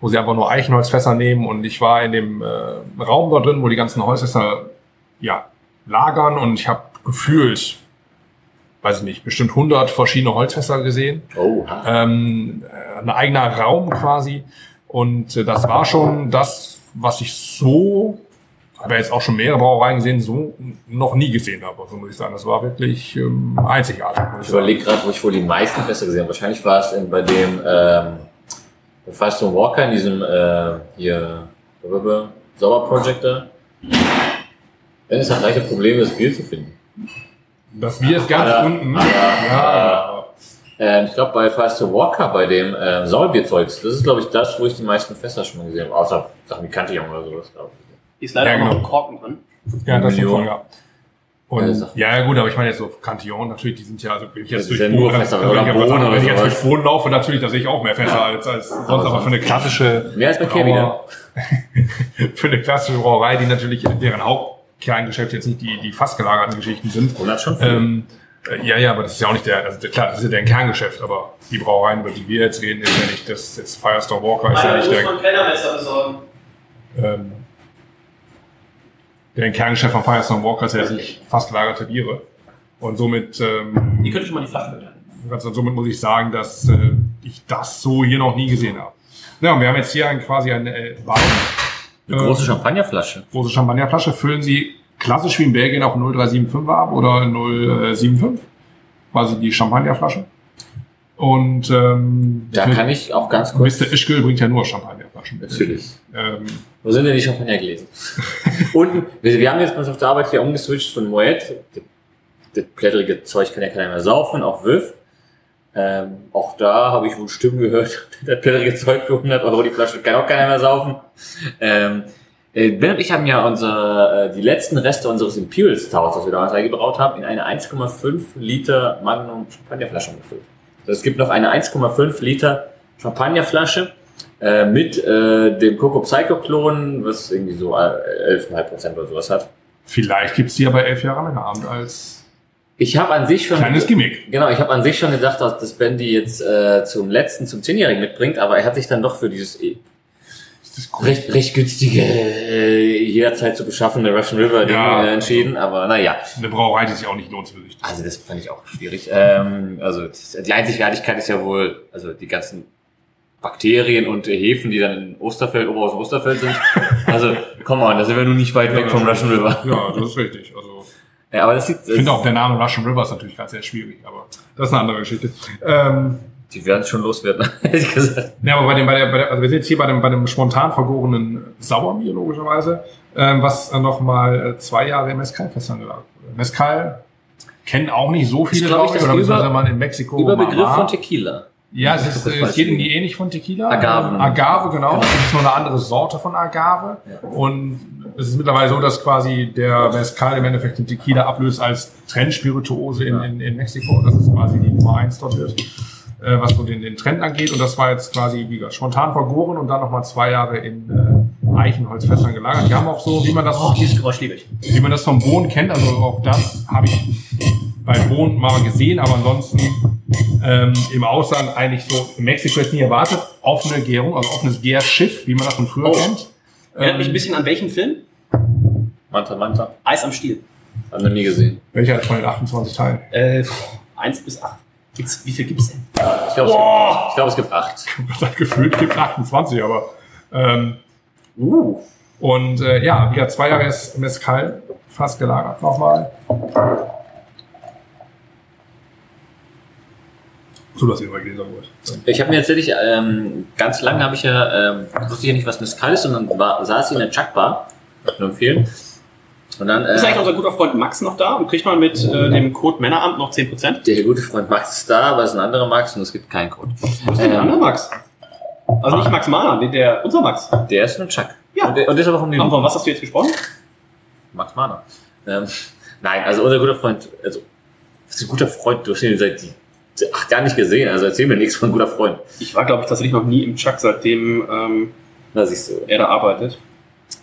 wo sie einfach nur Eichenholzfässer nehmen. Und ich war in dem äh, Raum da drin, wo die ganzen Holzfässer ja, lagern und ich habe gefühlt, weiß ich nicht, bestimmt 100 verschiedene Holzfässer gesehen Oh, ähm, äh, ein eigener Raum quasi. Und äh, das war schon das, was ich so, habe jetzt auch schon mehrere Brauereien gesehen, so noch nie gesehen habe. Also muss ich sagen, das war wirklich ähm, einzigartig. Ich ich überlege gerade, wo ich wohl die meisten Fässer gesehen habe. Wahrscheinlich war es in, bei dem ähm, Firestone Walker in diesem äh, hier Sauber Projector. Wenn es hat leichte Probleme, das Bier zu finden. Das Bier ist ganz Ah, unten. ah, ja, Ähm, ich glaube bei Firestone Walker, bei dem ähm, Sauerbierzeugs, das ist glaube ich das, wo ich die meisten Fässer schon mal gesehen habe. Außer Sachen wie Cantillon oder sowas, glaube ich. Ist leider Ja, auch noch genau. ein Korken drin. ja, das ist voll, ja. Und, Ja, Sachen. ja, gut, aber ich meine jetzt so Cantillon, natürlich, die sind ja, also wenn ich jetzt Das durch ja Fässer, also wenn oder ich jetzt- Bohnen oder wenn ich jetzt durch Boden laufe, natürlich, da sehe ich auch mehr Fässer als, als sonst, aber, sonst- für eine klassische Mehr als bei Kehr wieder. für eine klassische Brauerei, die natürlich deren Hauptkerngeschäft jetzt nicht die, die fassgelagerten Geschichten sind, 100 schon viel. ähm, Äh, Ja, ja, aber das ist ja auch nicht der, also klar, das ist ja deren Kerngeschäft, aber die Brauereien, über die wir jetzt reden, ist ja nicht das, das Firestone Walker, ist ja nicht der, besorgen. ähm, der Kerngeschäft von Firestone Walker ist ja nicht fast gelagerte Biere. Und somit, ähm, Die könnte schon mal die Flaschen bewerten. also somit muss ich sagen, dass äh, ich das so hier noch nie gesehen habe. Ja, und wir haben jetzt hier ein, quasi eine äh, Wein. Eine große Champagnerflasche. große Champagnerflasche. Füllen Sie klassisch wie in Belgien auch 0375 ab oder 075? Quasi die Champagnerflasche. Und ähm, Da kann ich auch ganz kurz. Mr. Ischgl bringt ja nur Champagnerflaschen. Natürlich. Ähm, Wo sind denn die Champagnergläser? Unten, wir, wir haben jetzt bei uns auf der Arbeit hier umgeswitcht von Moet. Das, blätterige Zeug kann ja keiner mehr saufen, auch Wöf. Ähm, auch da habe ich wohl Stimmen gehört, das blätterige Zeug für 100 Euro die Flasche kann auch keiner mehr saufen. Ähm, äh, Ben und ich haben ja unsere, äh, die letzten Reste unseres Imperial Stouts, das wir damals eingebraut haben, in eine 1,5 Liter Magnum Champagnerflasche gefüllt. Also es gibt noch eine 1,5 Liter Champagnerflasche äh, mit äh, dem Coco Psycho Klon, was irgendwie so äh, 11,5 Prozent oder sowas hat. vielleicht gibt's die ja bei elf Jahre Männerabend als Ich habe an sich schon kleines Gimmick. Genau, ich habe an sich schon gedacht, dass das Ben die jetzt äh, zum letzten, zum Zehnjährigen mitbringt, aber er hat sich dann doch für dieses cool? recht, recht günstige, äh, jederzeit zu beschaffende Russian River Ding Ja. äh, entschieden. Aber naja, Eine Brauerei, die sich auch nicht lohnt zu besichtigen. also das fand ich auch schwierig. Ähm, also die Einzigartigkeit ist ja wohl, also die ganzen Bakterien und äh, Hefen, die dann in Osterfeld, Oberhausen Osterfeld sind. Also, komm on, da sind wir nun nicht weit weg vom Russian River. Ja, das ist richtig. Also Ja, aber das sieht, ich finde auch der Name Russian River ist natürlich ganz sehr schwierig, aber das ist eine andere Geschichte. Ähm, die werden es schon loswerden, hätte ich gesagt. Ja, aber bei dem, bei der, bei der, also wir sind jetzt hier bei dem, bei dem spontan vergorenen Sauerbier logischerweise, ähm, was nochmal zwei Jahre im Mezcal festgelagert wurde. Mezcal kennen auch nicht so viele, Ist, glaub ich, oder Über- beziehungsweise man in Mexiko. Überbegriff mal war. von Tequila. Ja, es, ist, es geht in die ähnlich von Tequila. Agaven. Ähm, Agave, genau. Es ist nur eine andere Sorte von Agave. Und es ist mittlerweile so, dass quasi der Mezcal im Endeffekt den Tequila ablöst als Trendspirituose in, in, in Mexiko. Das ist quasi die Nummer eins dort wird, äh, was so den, den Trend angeht. Und das war jetzt quasi, wie gesagt, spontan vergoren und dann nochmal zwei Jahre in äh, Eichenholzfässern gelagert. Die haben auch so, wie man das Oh, dieses Geräusch liebe ich. wie man das vom Bohnen kennt, also auch das habe ich bei Bohnen mal gesehen, aber ansonsten ähm, im Ausland eigentlich so in Mexiko jetzt nie erwartet. Offene Gärung, also offenes Gärschiff, wie man das von früher Oh. kennt. Erinnert mich ein Ähm, bisschen an welchen Film? Manta, Manta. Eis am Stiel. Haben wir nie gesehen. welcher von den 28 Teilen? Äh, 1 bis 8. Gibt's, wie viel gibt's denn? Ich glaube, es, gibt- ich glaub, es gibt acht. Das gefühlt gibt 28, aber ähm, Uh. und äh, ja, wieder zwei Jahre ist Mezcal fast gelagert nochmal. So, dass ihr mal Gläser holt. Ich habe mir tatsächlich, ähm, ganz lange habe ich ja, ähm, wusste ich ja nicht, was Mezcal ist, und dann war, saß ich in der Chuck Bar, kann ich nur empfehlen. Und dann, Ist eigentlich äh, unser guter Freund Max noch da und kriegt man mit äh, dem Code Männeramt noch 10%? der gute Freund Max ist da, aber es ist ein anderer Max und es gibt keinen Code. Was ist denn der andere Max? Also nicht Max Mahler, nee, der, unser Max. Der ist eine Chuck. Ja. Und der, und der ist aber von dem Aber von was hast du jetzt gesprochen? Max Mahner. Ähm, nein, also unser guter Freund, also, ist ein guter Freund, du hast ihn seit acht Jahren nicht gesehen, also erzähl mir nichts von guter Freund. Ich war, glaube ich, tatsächlich noch nie im Chuck, seitdem ähm, Da siehst du. er da arbeitet.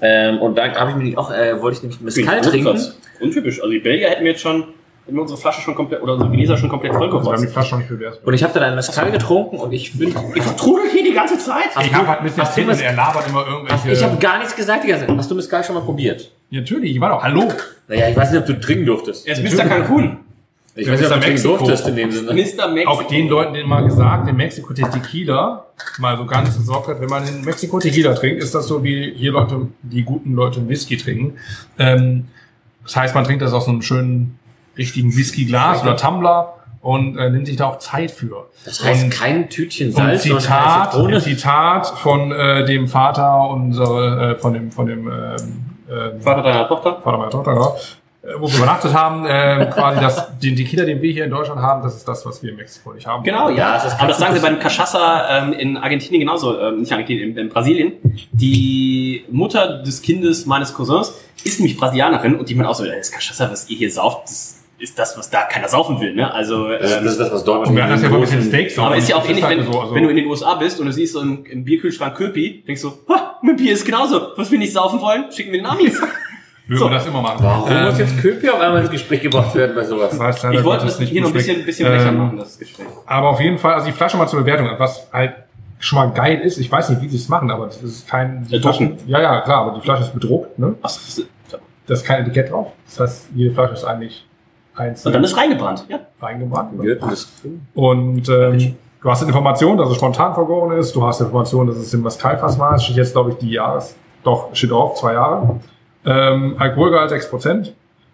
Ähm, und dann habe ich mir auch, äh, wollte ich nämlich Mezcal Grundsatz. trinken. Untypisch. Also die Belgier hätten wir jetzt schon, hätten wir unsere Flasche schon komplett, oder unsere Gläser schon komplett Also wir haben die vollgerotzt. Flasche noch nicht bewertet. Und ich habe dann einen Mezcal getrunken und ich finde, Ich vertrudel hier die ganze Zeit. Ich habe halt ein bisschen du er labert immer irgendwelche... ich habe gar nichts gesagt die ganze Zeit. Hast du Mezcal schon mal probiert? Natürlich, ich war doch, hallo. Naja, ich weiß nicht, ob du trinken durftest. Er ist Mr. Cancun. Ich Ja, weiß nicht, ob Mr. du Mexiko. durftest in dem Sinne. Mr. Mexiko. auch den Leuten denen mal gesagt, in Mexiko der Tequila, mal so ganz besorgt hat, wenn man in Mexiko Tequila trinkt, ist das so wie hier Leute, die guten Leute Whisky trinken. Ähm, das heißt, man trinkt das aus einem schönen, richtigen Whisky-Glas oder Tumbler und äh, nimmt sich da auch Zeit für. Das heißt und, kein Tütchen Salz, eine Zitat, Zitrone. Zitat von äh, dem Vater unserer, äh, von dem, von dem ähm, ähm, Vater deiner Tochter. Vater meiner Tochter, genau, wo wir übernachtet haben, äh, quasi das, den Tequila, den wir hier in Deutschland haben, das ist das, was wir in Mexiko nicht haben. Genau, ja. Das ist Aber das sagen sie gut. bei dem Cachaça ähm, in Argentinien genauso, ähm, nicht Argentinien, in, in Brasilien. Die Mutter des Kindes meines Cousins ist nämlich Brasilianerin und die meint auch so, das Cachaça, was ihr hier sauft, das ist das, was da keiner saufen will. Ne? Also, Das ist, ähm, das ist das, was Deutschland wir das ja mit den großen- Steaks aber ist ja auch ähnlich, halt wenn, so, also- wenn du in den USA bist und du siehst so im, im Bierkühlschrank Köpi, denkst du, ha, mit Bier ist genauso. Was wir nicht saufen wollen, schicken wir den Amis. Würden So. wir das immer machen. Warum Ähm, muss jetzt Köpi auf einmal ins Gespräch gebracht werden bei sowas? weiß Ich wollte das hier noch ein bisschen, bisschen Becher Ähm, machen, das Gespräch. Aber auf jeden Fall, also die Flasche mal zur Bewertung, was halt schon mal geil ist, ich weiß nicht, wie sie es machen, aber das ist kein... Die Äh. Flaschen, ja, ja, klar, aber die Flasche ist bedruckt, ne? Ach, das ist- Da ist kein Etikett drauf. Das heißt, jede Flasche ist eigentlich Und einzeln dann ist reingebrannt, ja. ist Und ähm, du hast Informationen, dass es spontan vergoren ist. Du hast Informationen, dass es im Mescalfass war. Es steht jetzt, glaube ich, die Jahres... Doch, steht drauf, zwei Jahre. Ähm, Alkoholgehalt 6%.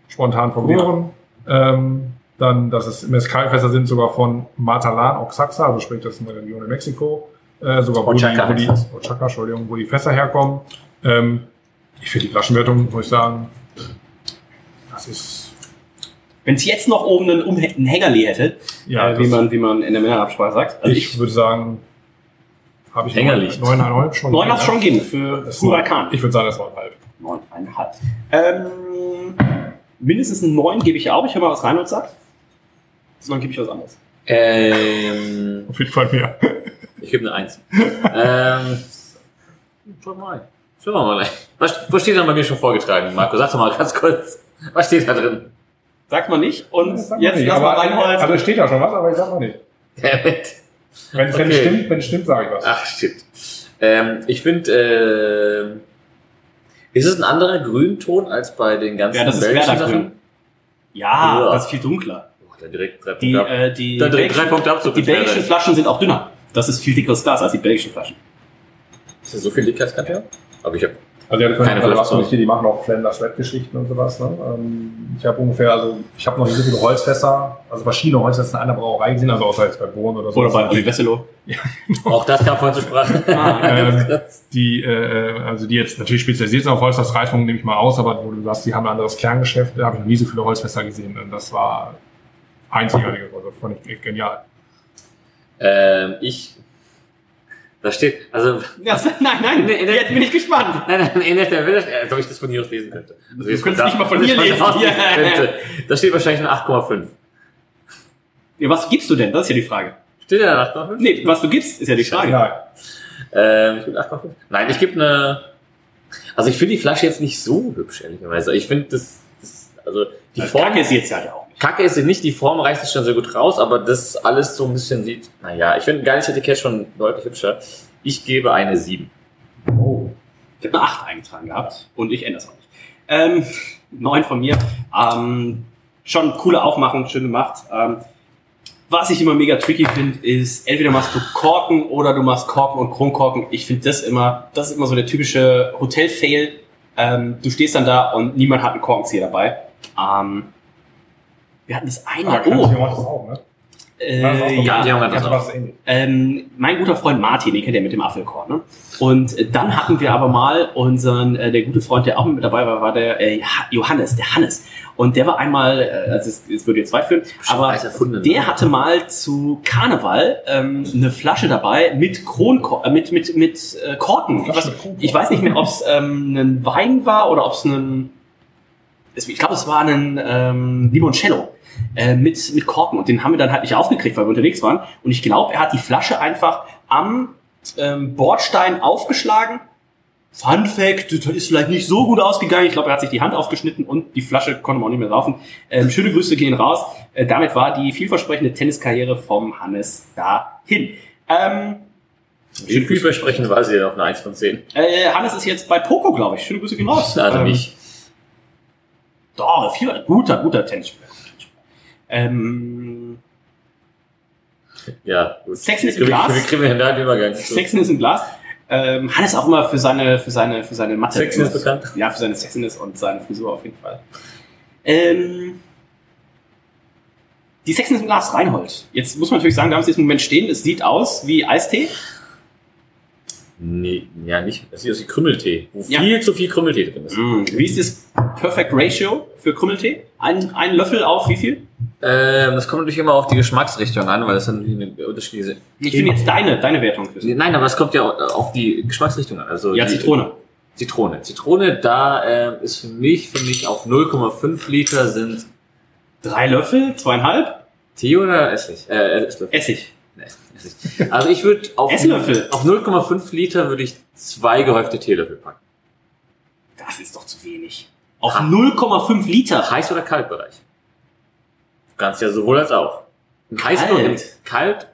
Spontan vergoren. Ähm, dann, dass es Mescalfässer sind sogar von Matalan, Oaxaca, also sprich, das ist eine Region in Mexiko. Äh, sogar wo die, wo die. Oaxaca, Entschuldigung, wo die Fässer herkommen. Ähm, ich finde die Flaschenwertung, muss ich sagen, das ist, Wenn es jetzt noch oben einen, Umhä- einen Hängerli hätte, ja, äh, wie, man, wie man in der Männerabsprache sagt. Also ich, würde sagen, habe ich Hängerlicht. neuneinhalb schon. Neun darf es schon geben für Huracan. Ich würde sagen, das war neuneinhalb. Neuneinhalb. Ähm, mindestens ein neun gebe ich auch. Ich höre mal, was Reinhold sagt. Sonst gebe ich was anderes. Ähm, Auf jeden Fall mehr. ich gebe eine Eins. ähm, schau mal. Schauen wir mal. Was, was steht da bei mir schon vorgetragen, Marco? Sag doch mal ganz kurz. Was steht da drin? Sagt man nicht. Und Das sagt man jetzt nicht, erstmal aber- Reinhold. Also es steht ja schon was, aber ich sag mal nicht. Damit. Wenn es Okay. stimmt, wenn es stimmt, sage ich was. Ach, shit. Ähm, ich finde, äh, ist es ein anderer Grünton als bei den ganzen ja, das ist belgischen Werder Sachen? Ja, Ja. das ist viel dunkler. Oh, dann direkt drei Die, Punkte ab. äh, die, Dann direkt drei belgischen- Punkte Abzug die belgischen Flaschen sind auch dünner. Das ist viel dickeres Glas als die belgischen Flaschen. Ist das so viel dicker als Kaffee? Aber ich habe Also ja, Keine Verletzung. die machen auch Flanders Red-Geschichten und sowas. Ne? Ähm, ich habe ungefähr, also ich habe noch nicht so viele Holzfässer, also verschiedene Holzfässer in einer Brauerei gesehen, also außer jetzt bei Bohren oder so. Oder bei Oli Wesselow. auch das kam vorhin zur Sprache. ähm, die, äh, also die jetzt natürlich spezialisiert sind auf Holzfassreifung, nehme ich mal aus, aber wo du sagst, die haben ein anderes Kerngeschäft, da habe ich noch nie so viele Holzfässer gesehen und das war einzigartig, also fand ich echt genial. ähm, ich, da steht, also, Ja, nein, nein, nee. jetzt bin ich gespannt. nein, nein, in der Welt, als ob ich das von hier aus lesen könnte. Also jetzt könntest da- nicht mal von das hier von lesen. Ja. könnte. Da steht wahrscheinlich eine 8,5. Ja, was gibst du denn? Das ist ja die Frage. Steht da eine 8,5? Nee, was du gibst, ist ja die Frage. Ja, Ähm, ich gebe 8,5. Nein, ich gebe eine. Also ich finde die Flasche jetzt nicht so hübsch, ehrlicherweise. Ich finde das, das. Also die Das Form. Ist jetzt halt auch. Kacke ist sie nicht, die Form reißt sich schon sehr gut raus, aber das alles so ein bisschen sieht. Naja, ich finde geiles Etikett schon deutlich hübscher. Ich gebe eine 7. Oh. Ich habe eine 8 eingetragen gehabt und ich ändere es auch nicht. Ähm, 9 von mir. Ähm, schon coole Aufmachung, schön gemacht. Ähm, was ich immer mega tricky finde, ist, entweder machst du Korken oder du machst Korken und Kronkorken. Ich finde das immer, das ist immer so der typische Hotel-Fail. Ähm, du stehst dann da und niemand hat einen Korkenzieher dabei. Ähm, wir hatten das einmal. oh. Oh, das auch, ne? äh, ja, das ähnlich. ähm, mein guter Freund Martin, den kennt ihr mit dem Apfelkorn. Ne? Und dann hatten wir aber mal unseren, äh, der gute Freund, der auch mit dabei war, war der äh, Johannes, der Hannes. Und der war einmal, äh, also es, es würde jetzt weit führen, aber erfunden, ne? der hatte mal zu Karneval ähm, eine Flasche dabei mit Kronkor äh, mit mit mit äh, Korken. Mit Kronkorken. ich weiß nicht mehr, ob es ähm, ein Wein war oder ob es ein ich glaube, es war ein ähm, Limoncello äh, mit, mit Korken und den haben wir dann halt nicht aufgekriegt, weil wir unterwegs waren. Und ich glaube, er hat die Flasche einfach am ähm, Bordstein aufgeschlagen. Fun Fact, das ist vielleicht nicht so gut ausgegangen. Ich glaube, er hat sich die Hand aufgeschnitten und die Flasche konnte man auch nicht mehr saufen. Ähm, schöne Grüße gehen raus. Äh, damit war die vielversprechende Tenniskarriere vom Hannes dahin. Ähm, Wie vielversprechend war sie denn auf eine 1 von 10? äh, Hannes ist jetzt bei Poco, glaube ich. Schöne Grüße gehen raus. Also nicht. Doch, viel, guter, guter Tennisspieler. Ähm, Ja, gut. Sexen ist im Glas. Wie kriegen wir denn da den Übergang? zu? Sexen ist im Glas. Ähm, Hannes auch immer für seine, für seine, für seine Mathe. Sexen ist bekannt. Ja, für seine Sexiness und seine Frisur auf jeden Fall. Ähm, die Sexen ist im Glas Reinhold. Jetzt muss man natürlich sagen, da haben sie jetzt im Moment stehen. Es sieht aus wie Eistee. Nee, ja, nicht. Das sieht aus wie Krümmeltee. Wo Ja. viel zu viel Krümmeltee drin ist. Wie ist das Perfect Ratio für Krümmeltee? Ein, ein Löffel auf wie viel? Ähm, das kommt natürlich immer auf die Geschmacksrichtung an, weil das dann eine unterschiedliche. Ich finde jetzt deine, deine Wertung. Für Nein, aber es kommt ja auf die Geschmacksrichtung an. Also ja, die, Zitrone. Zitrone. Zitrone, da äh, ist für mich, für mich auf 0,5 Liter sind Drei Löffel, zweieinhalb, Tee oder Essig? Äh, Esslöffel. Essig. Also ich würde auf, auf 0,5 Liter würde ich zwei gehäufte Teelöffel packen. Das ist doch zu wenig. Auf Ah. 0,5 Liter. Heiß- oder Kaltbereich? Du kannst ja sowohl als auch. Im Heiß- Kalt. und kalt,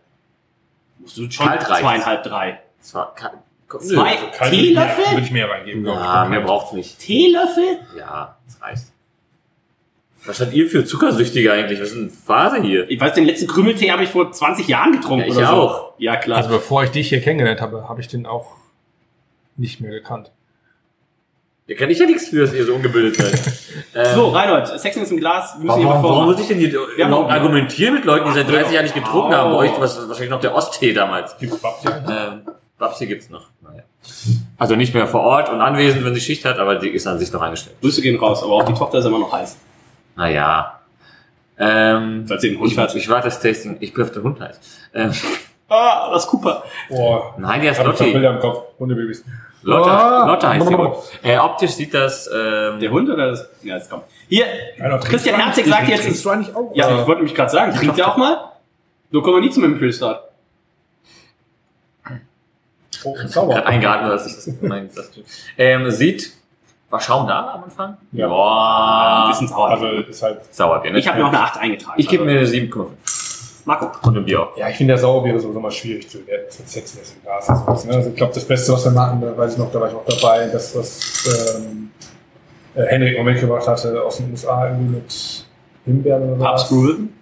Musst du schon Kalt zweieinhalb, drei. zwar kalt. Komm, nö. Zwei Kalt mehr- Teelöffel? Würde ich mehr reingeben, glaube Ja, mehr braucht's nicht. Teelöffel? Ja, das reicht. Was seid ihr für Zuckersüchtige eigentlich? Was ist denn Phase hier? Ich weiß, den letzten Krümeltee habe ich vor 20 Jahren getrunken Ja, ich oder so. auch. Ja, klar. Also bevor ich dich hier kennengelernt habe, habe ich den auch nicht mehr gekannt. Da kann ich ja nichts für, dass ihr so ungebildet seid. Ähm, so, Reinhold, Sexen ist im Glas. Wir müssen Warum, hier mal warum muss ich denn hier Wir haben überhaupt noch- argumentieren mit Leuten, die seit 30 Jahren nicht getrunken Oh. haben? Bei euch war es wahrscheinlich noch der Osttee damals. Gibt's Babsi? Ähm, Babsi gibt's noch. Naja. Also nicht mehr vor Ort und anwesend, wenn sie Schicht hat, aber die ist an sich noch angestellt. Grüße gehen raus, aber auch die Tochter ist immer noch heiß. Naja. Ähm, Falls ihr einen Hund ich, hat. ich warte das Tasting. Ich bin auf den Hund heiß. Ähm, Ah, das ist Cooper. Boah. nein, der ist Ich habe Lotti. Bilder im Kopf. Hundebabys. Lotte, Ah. Lotte heißt die Hund. Äh, optisch sieht das... Ähm, Der Hund oder das? Ja, jetzt kommt. Hier, Christian Herzig sagt jetzt- Trinkst du eigentlich auch? ja, ich wollte mich gerade sagen, trinkt ihr auch mal? So kommen wir nie zum Impulsstart. Oh, gerade sauber. eingeatmet, dass ich das mein, das, ähm, sieht... War Schaum da am Anfang? Ja. Ein Boah. bisschen sauer. Also ist halt. Sauerbier, ne? ich habe mir auch eine 8 eingetragen. Ich gebe also, mir 7,5. Marco. Und ein Bier. Ja, ich finde der Sauerbier sowieso mal schwierig zu werden. Das mit Sexiness im Glas und sowas. Ne? Also ich glaube, das Beste, was wir machen, da weiß ich noch, da war ich auch dabei, das, was ähm, äh, Henrik mal mitgebracht hatte aus den USA irgendwie mit Himbeeren oder Papst was. Ruben.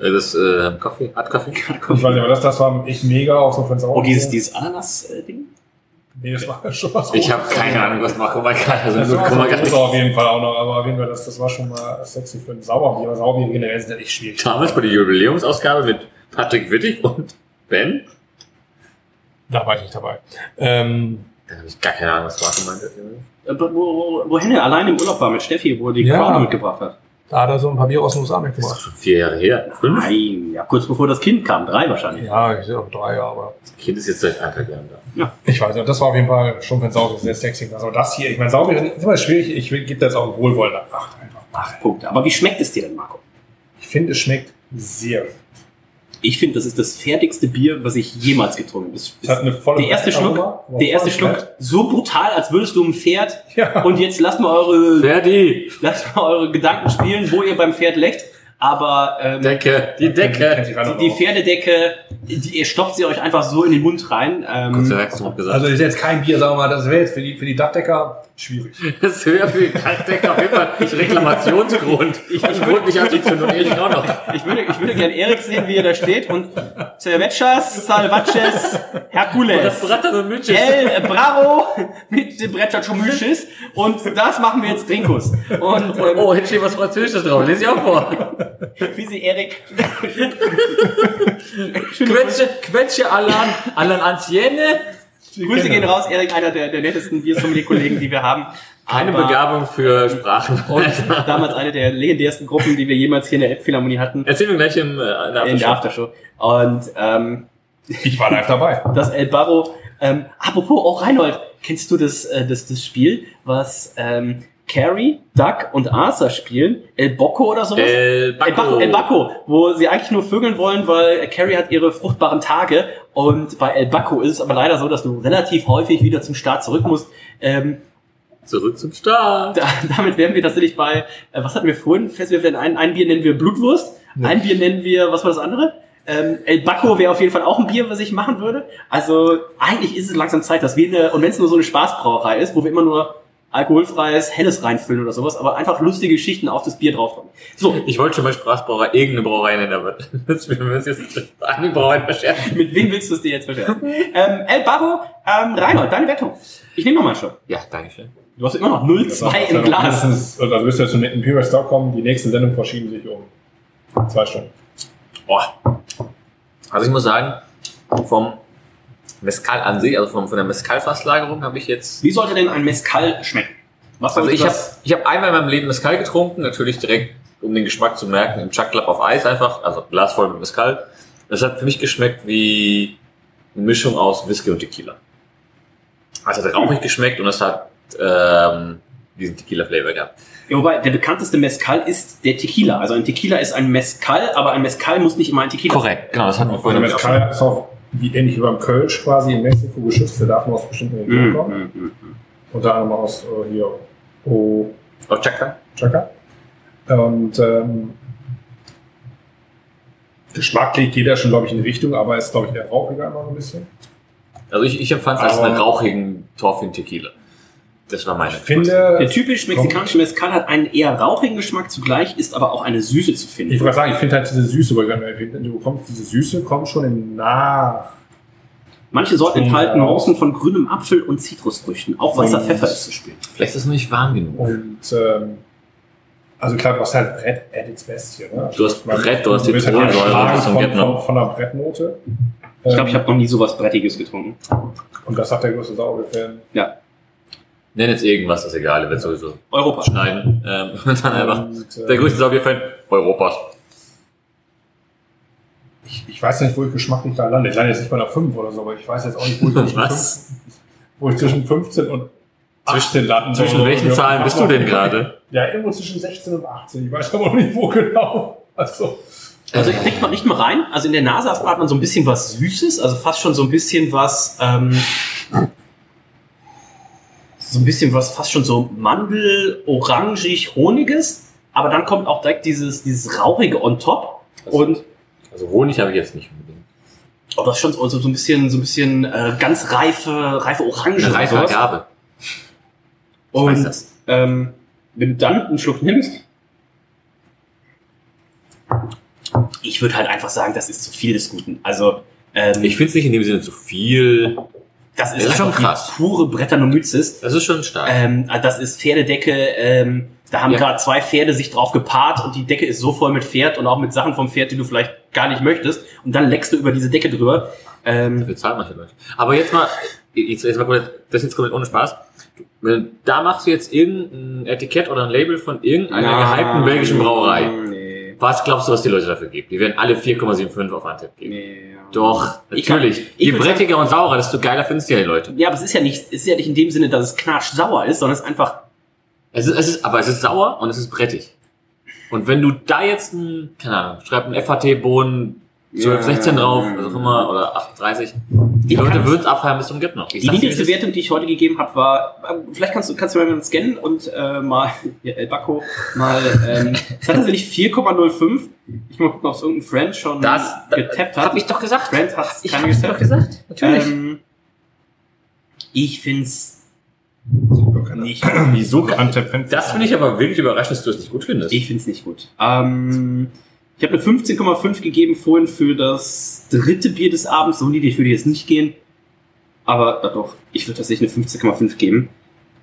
Äh, Das äh, Kaffee, Art Kaffee. Ich weiß nicht, aber das, das war echt mega, auch so für den Sauerbier. Oh, dieses, dieses Ananas-Ding? Nee, das war schon was Ich habe keine Ahnung, was Marco mal kann. Also Das war kann man auf jeden Fall auch noch, aber auf jeden Fall, das, das war schon mal sexy für ein Sauerbier. Aber Sauerbier generell sind ja echt schwierig. Damals bei der Jubiläumsausgabe mit Patrick Wittig und Ben. Da war ich nicht dabei. Ähm, Dann habe ich gar keine Ahnung, was Marco meinte. Äh, Wo, wo, wo Henne allein im Urlaub war mit Steffi, wo er die Ja. Crown mitgebracht hat. Da hat er so ein paar Bier aus den USA Das ist mitgebracht. vier Jahre her. Fünf? Nein, ja, kurz bevor das Kind kam, drei wahrscheinlich. Ja, ich sehe auch drei, aber Das Kind ist jetzt seit anderthalb Jahren da. ich weiß nicht. Das war auf jeden Fall schon für ein Sauerbier sehr sexy. Also das hier, ich meine, Sauerbier ist immer schwierig. Ich gebe das auch wohlwollend acht einfach. Ach, Punkte. Aber wie schmeckt es dir denn, Marco? Ich finde, es schmeckt sehr. Ich finde, das ist das fertigste Bier, was ich jemals getrunken habe. Es- Es hat eine volle Der erste Schluck, Aroma, der erste Schluck, so brutal, als würdest du ein Pferd Ja. und jetzt lasst mal eure, Ferdi! lasst mal eure Gedanken spielen, wo ihr beim Pferd leckt. Aber ähm, Decke, die Decke. die, die. Pferdedecke, die, ihr stopft sie euch einfach so in den Mund rein. Ähm. Also ist jetzt kein Bier, sagen wir mal, das wäre jetzt für die, für die Dachdecker schwierig. das wäre für den Decke auf jeden Fall Reklamationsgrund. Ich, ich wollte mich Erik auch noch. ich würde, ich würde gerne Erik sehen, wie er da steht und Cervechas, Salvaces, Hercules. Bratter und Mütches. El Bravo mit dem Brecciacciomyces und das machen wir jetzt Trinkus. Und ähm, Oh, hier steht was Französisches drauf. Lese ich auch vor. wie sie Erik Quetsche, Quetsche Alan, Alan Ancienne. Grüße gehen raus, Erik, einer der, der nettesten Biersommelier-Kollegen, die wir haben. Keine Aber- Begabung für Sprachen. Und damals eine der legendärsten Gruppen, die wir jemals hier in der Elbphilharmonie hatten, Erzählen wir gleich im, äh, in der in der Aftershow. Aftershow. Und ähm, Ich war live dabei. das El Barro. Ähm, apropos, auch Reinhold, kennst du das, äh, das, das Spiel, was ähm, Carrie, Duck und Arthur spielen? El Bocco oder sowas? El El Bacco, Bacco. El Bacco, wo sie eigentlich nur vögeln wollen, weil Carrie hat ihre fruchtbaren Tage und bei El Bacco ist es aber leider so, dass du relativ häufig wieder zum Start zurück musst. Ähm, Zurück zum Start. da, damit wären wir tatsächlich bei, äh, was hatten wir vorhin festgestellt? Ein, ein Bier nennen wir Blutwurst, ein Bier nennen wir, was war das andere? Ähm, El Bacco wäre auf jeden Fall auch ein Bier, was ich machen würde. Also eigentlich ist es langsam Zeit, dass wir eine, und wenn es nur so eine Spaßbrauerei ist, wo wir immer nur alkoholfreies Helles reinfüllen oder sowas, aber einfach lustige Geschichten auf das Bier drauf haben. So, Ich wollte schon mal Sprachbrauerei irgendeine Brauerei nennen, aber wir müssen jetzt an die Brauerei verschärfen. mit wem willst du es dir jetzt verscherzen? ähm, El Barro, ähm, Reinhold, deine Wertung. Ich nehme nochmal schon. Ja, danke schön. Du hast immer noch 0,2 im Glas. Mindestens, also du wirst ja zum Imperial Stock kommen, die nächste Sendung verschieben sich um zwei Stunden. Oh. Also ich muss sagen, vom Mescal an sich, also vom, von der Mescal-Fasslagerung habe ich jetzt... Wie sollte denn ein Mescal schmecken? Was Also ich habe das- ich hab einmal in meinem Leben Mescal getrunken, natürlich direkt, um den Geschmack zu merken, im Chuck Club auf Eis einfach, also Glas voll mit Mescal. Das hat für mich geschmeckt wie eine Mischung aus Whisky und Tequila. Also hat rauchig geschmeckt und es hat ähm, diesen Tequila-Flavor gehabt. Ja, wobei, der bekannteste Mezcal ist der Tequila. Also ein Tequila ist ein Mezcal, aber ein Mezcal muss nicht immer ein Tequila Korrekt, genau, das hatten wir vorhin. Mezcal ist auch wie ähnlich wie beim Kölsch quasi in Mexiko geschützt. Der darf nur aus bestimmten. Regionen Mhm, kommen. mhm, mhm. Unter anderem aus äh, hier Oh, Chaka. Chaka. Und ähm, geschmacklich geht er schon, glaube ich, in die Richtung, aber ist, glaube ich, eher rauchiger immer so ein bisschen. Also ich, ich empfand es als einen rauchigen Torfin Tequila. Das war meine. Ich finde, Der typisch mexikanische Mezcal hat einen eher rauchigen Geschmack, zugleich ist aber auch eine Süße zu ich finden. wollte gerade sagen, ich finde halt diese Süße, weil du bekommst, diese Süße kommt schon im Nach. Manche Sorten enthalten Nuancen von grünem Apfel und Zitrusfrüchten. Auch weißer Pfeffer ist zu spüren. Vielleicht ist es noch nicht warm genug. Und ähm, also klar, du hast halt Brett at its best hier. Ne? Du hast Man- Brett, du hast willst halt Zitronensäure, zum von, No. von, von der Brettnote. Ich glaube, Ähm, ich habe noch nie sowas Brettiges getrunken. Und das hat der größte Sauerfan. Ja. Nenn jetzt irgendwas, ist egal, wird sowieso Europa. schneiden. Ähm, und dann einfach. Und, äh, Der größte Sauerbier-Fan Europas. ich, ich weiß nicht, wo ich geschmacklich da lande. Ich lande jetzt nicht bei einer 5 oder so, aber ich weiß jetzt auch nicht, wo ich zwischen, Was? 5, wo ich zwischen 15 und 18 lande. Zwischen So, welchen ja, Zahlen bist du denn gerade? Ja, irgendwo zwischen 16 und 18. Ich weiß aber noch nicht, wo genau. Also, Also ich kriegt man nicht mal rein. Also in der Nase hat man so ein bisschen was Süßes, also fast schon so ein bisschen was, ähm, so ein bisschen was, fast schon so Mandel, orangig, honiges. Aber dann kommt auch direkt dieses, dieses rauchige on top. Und Also Honig habe ich jetzt nicht unbedingt. oh, das ist schon so, so ein bisschen, so ein bisschen äh, ganz reife, reife Orange. Eine reife weiß Und das. ähm, wenn du dann einen Schluck nimmst, ich würde halt einfach sagen, das ist zu viel des Guten. Also ähm, Ich finde es nicht in dem Sinne zu viel. Das ist, das ist schon einfach krass. pure Brettanomyces. Das ist schon stark. Ähm, also das ist Pferdedecke. Ähm, da haben Ja. gerade zwei Pferde sich drauf gepaart und die Decke ist so voll mit Pferd und auch mit Sachen vom Pferd, die du vielleicht gar nicht möchtest. Und dann leckst du über diese Decke drüber. Ähm, Dafür zahlen manche Leute. Aber jetzt mal, jetzt, jetzt mal komplett, das ist jetzt komplett ohne Spaß. Da machst du jetzt irgendein Etikett oder ein Label von irgendeiner gehypten belgischen Brauerei. Nee. Was glaubst du, was die Leute dafür geben? Die werden alle 4,75 auf Antep geben. Nee. Doch, Ich kann- natürlich. ich Je brettiger und saurer, desto geiler findest du ja die Leute. Ja, aber es ist ja nicht, es ist ja nicht in dem Sinne, dass es knatschsauer ist, sondern es ist einfach Es ist, es ist, aber es ist sauer und es ist brettig. Und wenn du da jetzt ein, keine Ahnung, schreib ein FHT-Bohnen 12, 16 drauf, was auch immer, oder 38, die Ich Leute würden es abfeiern bis zum Get noch. Die niedrigste es Wertung, die ich heute gegeben habe, war, äh, vielleicht kannst du, kannst du mal scannen und äh, mal, ja, El Baco, mal, ähm, es hat tatsächlich 4,05. Ich mal gucken, ob es irgendein Friend schon Das- getappt hat. Hab ich doch gesagt. Friend hat Ich keine getappt. doch gesagt. Natürlich. Ähm, ich find's nicht, Wieso? Das finde ich aber wirklich überraschend, dass du es nicht gut findest. ich find's nicht gut. Ähm, ich habe eine 15,5 gegeben vorhin für das dritte Bier des Abends. So niedrig würde ich jetzt nicht gehen. Aber ja, doch, ich würde tatsächlich eine 15,5 geben.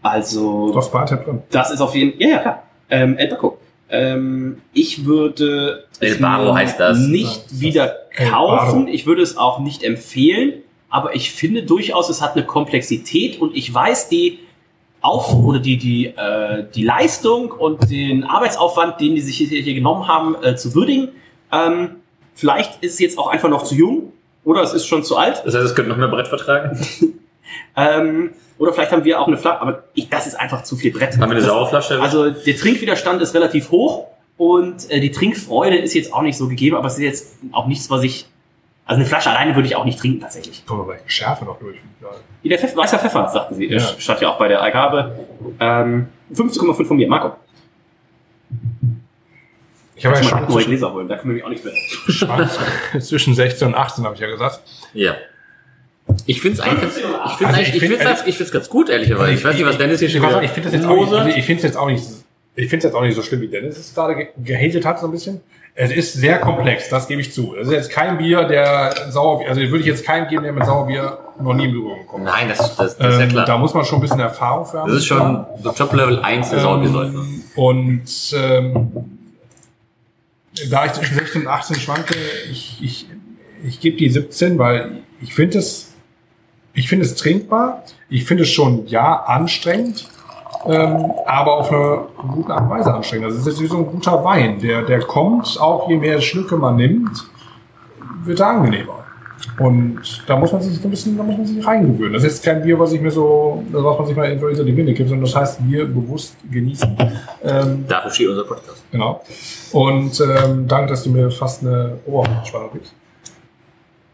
Also. Das war drin. Das ist auf jeden Fall, ja, ja, klar. Ähm, El Baco. Ähm, ich würde El es Baro heißt das. nicht Ja, wieder El kaufen. Ich würde es auch nicht empfehlen. Aber ich finde durchaus, es hat eine Komplexität und ich weiß die auf oder die die äh, die Leistung und den Arbeitsaufwand, den die sich hier, hier genommen haben, äh, zu würdigen. Ähm, vielleicht ist es jetzt auch einfach noch zu jung oder es ist schon zu alt. Das heißt, es könnte noch mehr Brett vertragen. Ähm, oder vielleicht haben wir auch eine Flasche, aber ich, das ist einfach zu viel Brett. Haben wir eine saure Flasche? Also der Trinkwiderstand ist relativ hoch und äh, die Trinkfreude ist jetzt auch nicht so gegeben, aber es ist jetzt auch nichts, was ich. Also eine Flasche alleine würde ich auch nicht trinken tatsächlich. Kommen wir bei Schärfe noch durch. Ja. Wie der Pfeffer, weißer Pfeffer, sagten sie. Ja. Ja. Stand ja auch bei der Eingabe. Ähm, 15,5 von mir, Marco. Ich habe ja du mal Gläser holen, da können wir mich auch nicht mehr. Zwischen 16 und 18, habe ich ja gesagt. Ja. Ich finde es eigentlich, ganz- ich Also eigentlich, ich ich find- find's, ich find's ganz gut, ehrlicherweise. Ich weiß nicht, was Dennis hier ich, schon wieder auch, ich finde jetzt auch nicht, ich es jetzt auch nicht, ich finde es jetzt auch nicht so schlimm, wie Dennis es gerade ge gehatet hat, so ein bisschen. Es ist sehr komplex, das gebe ich zu. Es ist jetzt kein Bier, der Sauerbier, also würde ich jetzt keinen geben, der mit Sauerbier noch nie in Berührung gekommen ist. Nein, das, das, das ist ja Ähm, klar. Da muss man schon ein bisschen Erfahrung für haben. Das ist schon so Top Level 1 der Ähm, und ähm, da ich zwischen 16 und 18 schwanke, ich, ich, ich gebe die 17, weil ich finde es, ich finde es trinkbar. Ich finde es schon, ja, anstrengend, ähm, aber auf eine gute Art und Weise anstrengend. Das ist jetzt wie so ein guter Wein. Der, der kommt, auch je mehr Schlücke man nimmt, wird er angenehmer. Und da muss man sich so ein bisschen, da muss man sich reingewöhnen. Das ist jetzt kein Bier, was ich mir so, was man sich mal in die Binde kippt, sondern das heißt Bier bewusst genießen. Ähm, Dafür steht unser Podcast. Genau. Und ähm, danke, dass du mir fast eine Ohrspannung gibst.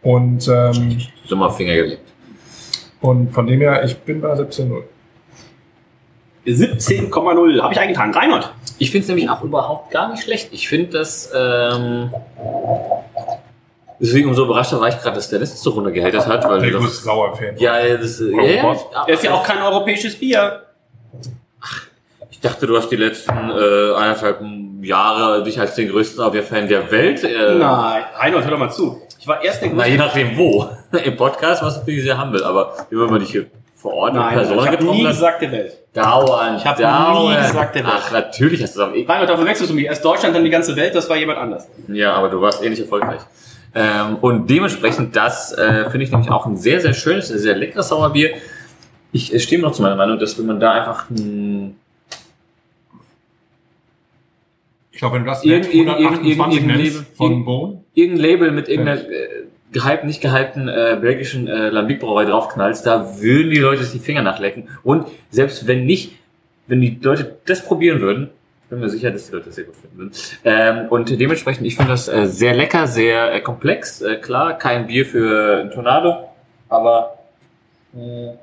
Und, ähm, Dummer Finger gelegt. und von dem her, ich bin bei 17.0. 17,0. Habe ich eingetragen. Reinhold. Ich finde es nämlich auch überhaupt gar nicht schlecht. Ich finde das, ähm, deswegen umso überraschter war ich gerade, dass der letzte so runtergehältert hat, weil Ich das, muss sauer empfehlen. ja, ja, das, ja, ja, Er ist ja auch kein europäisches Bier. ich dachte, du hast die letzten äh, eineinhalb Jahre dich als den größten Abier-Fan der Welt. Äh, Nein, Reinhold, hör doch mal zu. Ich war erst der Na, je größte. nachdem wo. Im Podcast war es natürlich sehr humble, aber wie man dich hier vor Ort in Nein, Person ich habe getroffen nie gesagt der Welt. Dauernd, Ich hab dauernd. nie gesagt, der. Ach, natürlich hast du es auf Reinhold, da verwechselst du mich. Erst Deutschland, dann die ganze Welt. Das war jemand anders. Ja, aber du warst ähnlich erfolgreich. Ähm, und dementsprechend, das äh, finde ich nämlich auch ein sehr, sehr schönes, sehr leckeres Sauerbier. Ich äh, stehe noch zu meiner Meinung, dass wenn man da einfach Ich glaube, wenn du das Irgend- mit irgend- irgend- 128 irgend- nennst irgend- von Bone, irgendein Label mit irgendeiner äh, gehypten, nicht gehypten äh, belgischen äh, Lambic-Brauerei draufknallst, da würden die Leute sich die Finger nachlecken. Und selbst wenn nicht, wenn die Leute das probieren würden, bin mir sicher, dass die Leute das sehr gut finden würden. Ähm, und dementsprechend, ich finde das äh, sehr lecker, sehr äh, komplex. Äh, klar, kein Bier für ein Tornado, aber mh,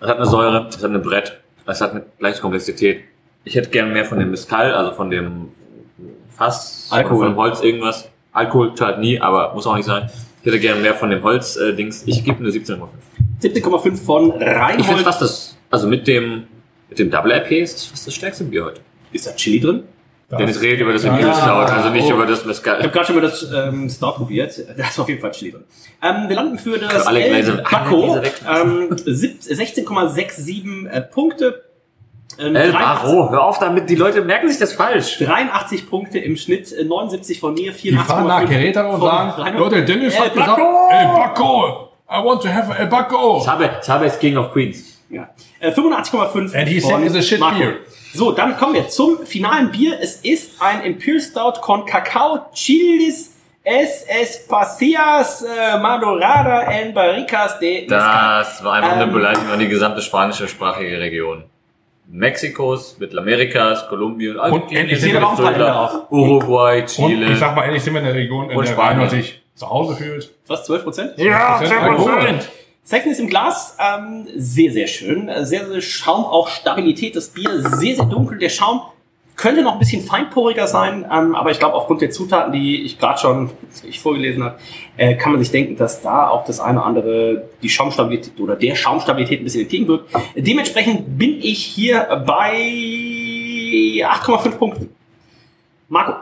es hat eine Säure, es hat ein Brett, es hat eine leichte Komplexität. Ich hätte gerne mehr von dem Mescal, also von dem Fass, Alkohol. von Holz irgendwas. Alkohol schadet nie, aber muss auch nicht sein. Ich hätte gerne mehr von dem Holz-Dings. ich gebe eine 17,5. 17,5 von Ich finde Reinhold. fast das, also mit dem, mit dem Double IP ist das fast das stärkste Bier heute. Ist da Chili drin? Dennis redet über das Ja. Imperial Stout, also nicht Oh. über das Ich habe Mescal. gerade schon mal das ähm, Star probiert. Da ist auf jeden Fall Chili drin. Ähm, wir landen für das alle El Baco. Ähm, sieb- 16,67 äh, Punkte. Ähm, El 83 Barro, hör auf damit, die Leute merken sich das falsch. 83 Punkte im Schnitt, äh, 79 von mir, die fahren nach 84,5 Querétaro und von sagen, Reinhold. Leute, Dennis El hat gesagt, Baco! El Baco, I want to have El Baco. Ich habe, ich habe es King of Queens. Ja. Äh, 85,5 And he said von it's a shit Marco. beer. So, dann kommen wir zum finalen Bier. Es ist ein Imperial Stout con Cacao Chilis Es Espacias äh, Madorada en Barricas de Mezcal. Das war einfach eine Ähm, Beleidigung an die gesamte spanischsprachige Region. Mexikos, Mittelamerikas, Kolumbien, Und ein paar Länder auf. Uruguay, Und Chile. ich sag mal ehrlich, sind wir in der Region, in Und der Spanien. Sich zu Hause fühlt. Was, 12 Prozent? Ja, 10%. Sexton ist im Glas ähm, sehr, sehr schön. Sehr, sehr Schaum, auch Stabilität. Das Bier sehr, sehr dunkel. Der Schaum könnte noch ein bisschen feinporiger sein, ähm, aber ich glaube, aufgrund der Zutaten, die ich gerade schon ich vorgelesen habe, äh, kann man sich denken, dass da auch das eine oder andere die Schaumstabilität oder der Schaumstabilität ein bisschen entgegenwirkt. Dementsprechend bin ich hier bei 8,5 Punkten. Marco.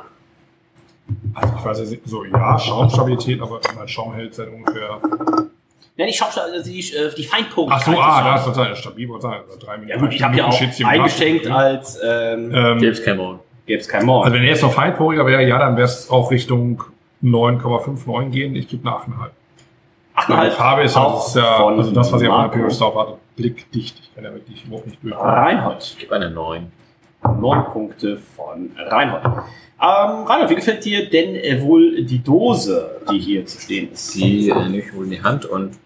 Also ich weiß nicht, so ja, Schaumstabilität, aber mein Schaum hält seit ungefähr. Ja, die Schaumstabilität, die, äh, die Feinporigkeit. Ach so, ah, da ist total stabil, wollte sagen, drei Minuten. Ja gut, ich habe ja auch eingeschenkt als ähm, Ähm, Gibt's kein Morgen. gäbe es kein Morgen. also wenn er jetzt noch feinporiger wäre, ja, dann wäre es auch Richtung 9,59 gehen. Ich gebe eine 8,5. Die Farbe ist, auch das ist ja, also das, was ich auf der Marco. Imperial Stout hatte. Blickdicht. Ich kann ja wirklich überhaupt nicht durch. Reinhold. Ich gebe eine 9. Neun Punkte von Reinhold. Ähm, Reinhold, wie gefällt dir denn äh, wohl die Dose, die hier zu stehen ist? Die äh, nehme ich wohl in die Hand und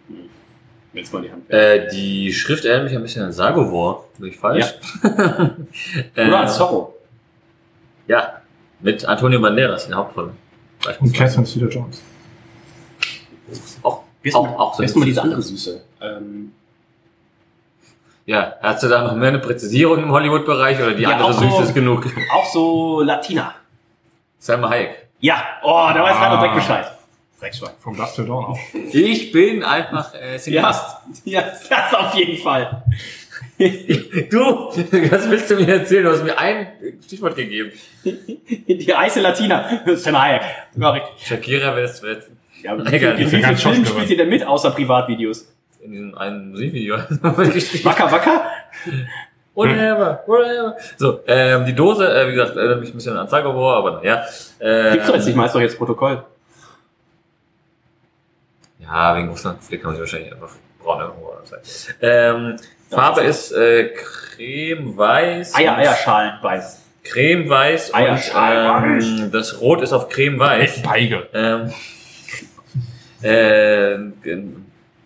Jetzt mal die Hand. äh, die Schrift erinnert mich ein bisschen an Sagovor. Bin ich falsch? äh, Oder als Zorro. Ja, mit Antonio Banderas in der Hauptrolle. Und Catherine Cedar Jones. Auch, auch, auch so wirst eine du mal diese andere Süße? Ähm, Ja, hast du da noch mehr eine Präzisierung im Hollywood-Bereich oder die Ja, andere auch so- ist genug? auch so Latina. Salma Hayek. Ja, oh, da weiß Ah. Reinhold direkt Bescheid. Dreckschwein. Vom Dust Till Dawn auch. Ich bin einfach äh, Ja, Cineast. ja, das auf jeden Fall. Du, was willst du mir erzählen? Du hast mir ein Stichwort gegeben. Die heiße Latina. Sam Hayek. Ja, richtig. Shakira wird wird Ja, Egal, in ist wie ja vielen Filmen spielt ihr denn mit, außer Privatvideos? In diesem einen Musikvideo. Wacker, wacker? Whatever, whatever. So, ähm, die Dose, äh, wie gesagt, erinnert mich ein bisschen an Zagovor, aber naja. Äh, Gibt's doch jetzt nicht, meist doch jetzt Protokoll. Ja, wegen Russland-Konflikt kann man sich wahrscheinlich einfach braune Ohr sein. Ähm, Farbe ist äh, creme-weiß. Eier, und- Eierschalen, weiß. Creme-weiß und Eierschalen. ähm, das Rot ist auf creme-weiß. Peige. Ähm, äh,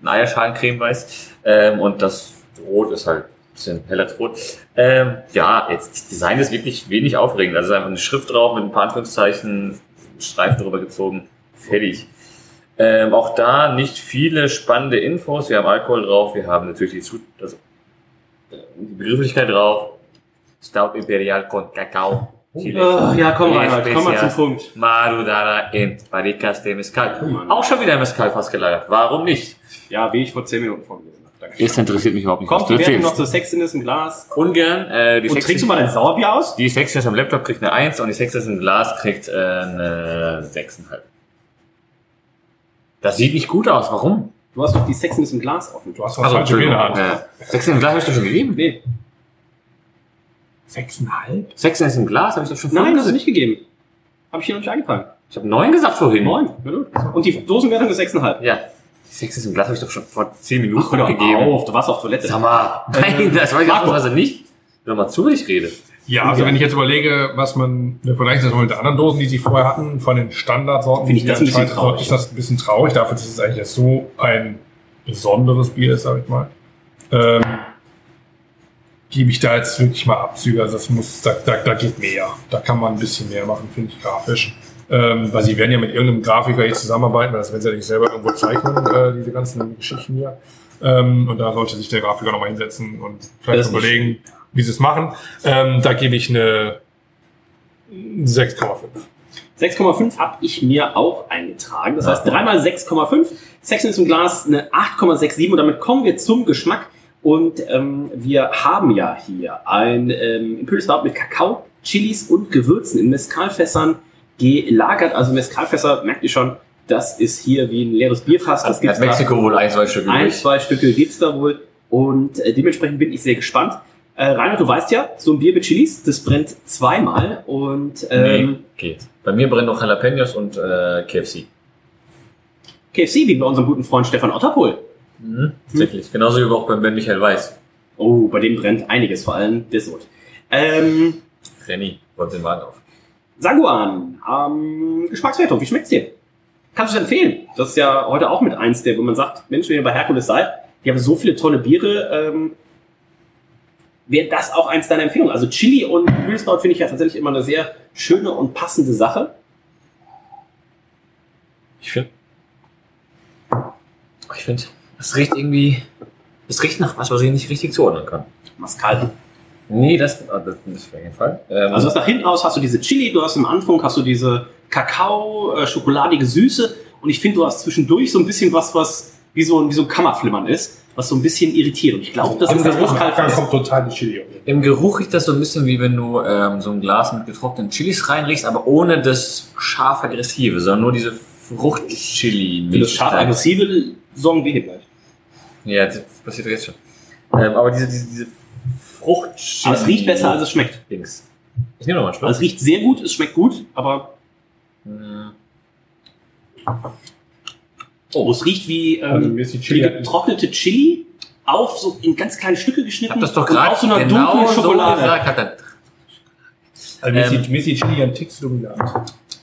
ein Eierschaden cremeweiß ähm, und das Rot ist halt ein bisschen helleres Rot. Ähm, ja, jetzt das Design ist wirklich wenig aufregend. Also es ist einfach eine Schrift drauf mit ein paar Anführungszeichen, Streifen drüber gezogen, fertig. Ähm, auch da nicht viele spannende Infos. Wir haben Alkohol drauf, wir haben natürlich die Zut also, äh, die Begrifflichkeit drauf. Stout Imperial con Cacao. Chile. Oh, ja, komm rein, Especias, komm mal zum Punkt. Madurada en Barricas de Mezcal. Auch schon wieder im Mezcal fast gelagert. Warum nicht? Ja, wie ich vor 10 Minuten vorgelesen habe. Danke. Das interessiert mich überhaupt nicht. Kommt was die du Wertung erzählst. noch zur Sexiness im Glas. Ungern. Äh, die Und Sexy- trinkst du mal dein Sauerbier aus? Die Sexiness am Laptop kriegt eine 1 und die Sexiness im Glas kriegt äh, eine 6,5. Das sieht nicht gut aus. Warum? Du hast doch die Sexiness im Glas offen. Du hast was falsche Bier in der Hand. Ja. Sexiness im Glas habe ich doch schon gegeben. Nee. Sechseinhalb? Sexiness im Glas habe ich doch schon Nein, vorhin hast du nicht gegeben. Habe ich hier noch nicht eingetragen. Ich habe 9 gesagt vorhin. Neun. Ja. Und die Dosenwertung ist 6,5. Ja. Die Sexiness im Glas habe ich doch schon vor 10 Minuten doch gegeben. auf, du warst auf Toilette. Sag mal. Nein, das war ich ausnahmsweise nicht. Hör mal zu, wenn ich rede. Ja, also wenn ich jetzt überlege, was man, wir vergleichen das mal mit den anderen Dosen, die sie vorher hatten, von den Standardsorten, Finde ich die das ein bisschen traurig. ist das ein bisschen traurig, dafür, dass es eigentlich jetzt so ein besonderes Bier ist, sag ich mal. Ähm, gebe ich da jetzt wirklich mal Abzüge. Also das muss, da, da, da geht mehr. Da kann man ein bisschen mehr machen, finde ich grafisch. Ähm, weil sie werden ja mit irgendeinem Grafiker jetzt zusammenarbeiten, weil das werden sie ja nicht selber irgendwo zeichnen, äh, diese ganzen Geschichten hier. Ähm, und da sollte sich der Grafiker nochmal hinsetzen und vielleicht ist überlegen, wie sie es machen. Ähm, da gebe ich eine 6,5. 6,5 habe ich mir auch eingetragen. Das heißt, dreimal 6,5. Sexiness im Glas eine 8,67 und damit kommen wir zum Geschmack. Und ähm, wir haben ja hier ein ähm, Imperial Stout mit Kakao, Chilis und Gewürzen in Mescalfässern gelagert. Also Mescalfässer, merkt ihr schon, das ist hier wie ein leeres Bierfass. Das Hat gibt's da. Mexiko wohl ein, zwei Stück Ein, zwei Stücke gibt's da wohl. Und äh, dementsprechend bin ich sehr gespannt. Äh, Rainer, du weißt ja, so ein Bier mit Chilis, das brennt zweimal. Und ähm, nee, geht. Bei mir brennen noch Jalapenos und äh, KFC. KFC, wie bei unserem guten Freund Stefan Otterpohl. Mhm. Tatsächlich. Genauso wie auch beim Ben Michael Weiß. Oh, bei dem brennt einiges, vor allem der Sod. Ähm, Renny, räumt den Wagen auf. Saguan, ähm, Geschmackswertung, wie schmeckt's dir? Kannst du es empfehlen? Das ist ja heute auch mit eins der, wo man sagt, Mensch, wenn ihr bei Herkules seid, die haben so viele tolle Biere, ähm, wäre das auch eins deiner Empfehlungen? Also Chili und Pilsnort finde ich ja tatsächlich immer eine sehr schöne und passende Sache. Ich finde. Ich finde, es riecht irgendwie. Es riecht nach was, was ich nicht richtig zuordnen kann. Mascal. Nee, das, ah, das ist auf jeden Fall. Ähm, Also das nach hinten aus hast du diese Chili, du hast im Anfang hast du diese Kakao, äh, schokoladige Süße und ich finde, du hast zwischendurch so ein bisschen was, was wie so ein, wie so ein Kammerflimmern ist, was so ein bisschen irritiert. Und ich glaube, das ist das Dann Mascal. kommt total die Chili. Im Geruch riecht das so ein bisschen wie wenn du ähm, so ein Glas mit getrockneten Chilis reinriechst, aber ohne das scharf aggressive, sondern nur diese Fruchtchili. Für das scharf aggressive sorgen wir hier gleich. Ja, das passiert doch jetzt schon. Ähm, aber diese, diese, diese Fruchtchili. Aber es riecht besser, als es schmeckt. Dings. Ich nehme nochmal einen Also es riecht sehr gut, es schmeckt gut, aber Hm. oh, es riecht wie, Also ähm, ist die wie Chili getrocknete Chili auf so in ganz kleine Stücke geschnitten hab das doch gerade auf so einer genau dunklen Schokolade. so gesagt. Hat er, Also mir, Ähm, die, mir die Chili ein Tick zu dominant.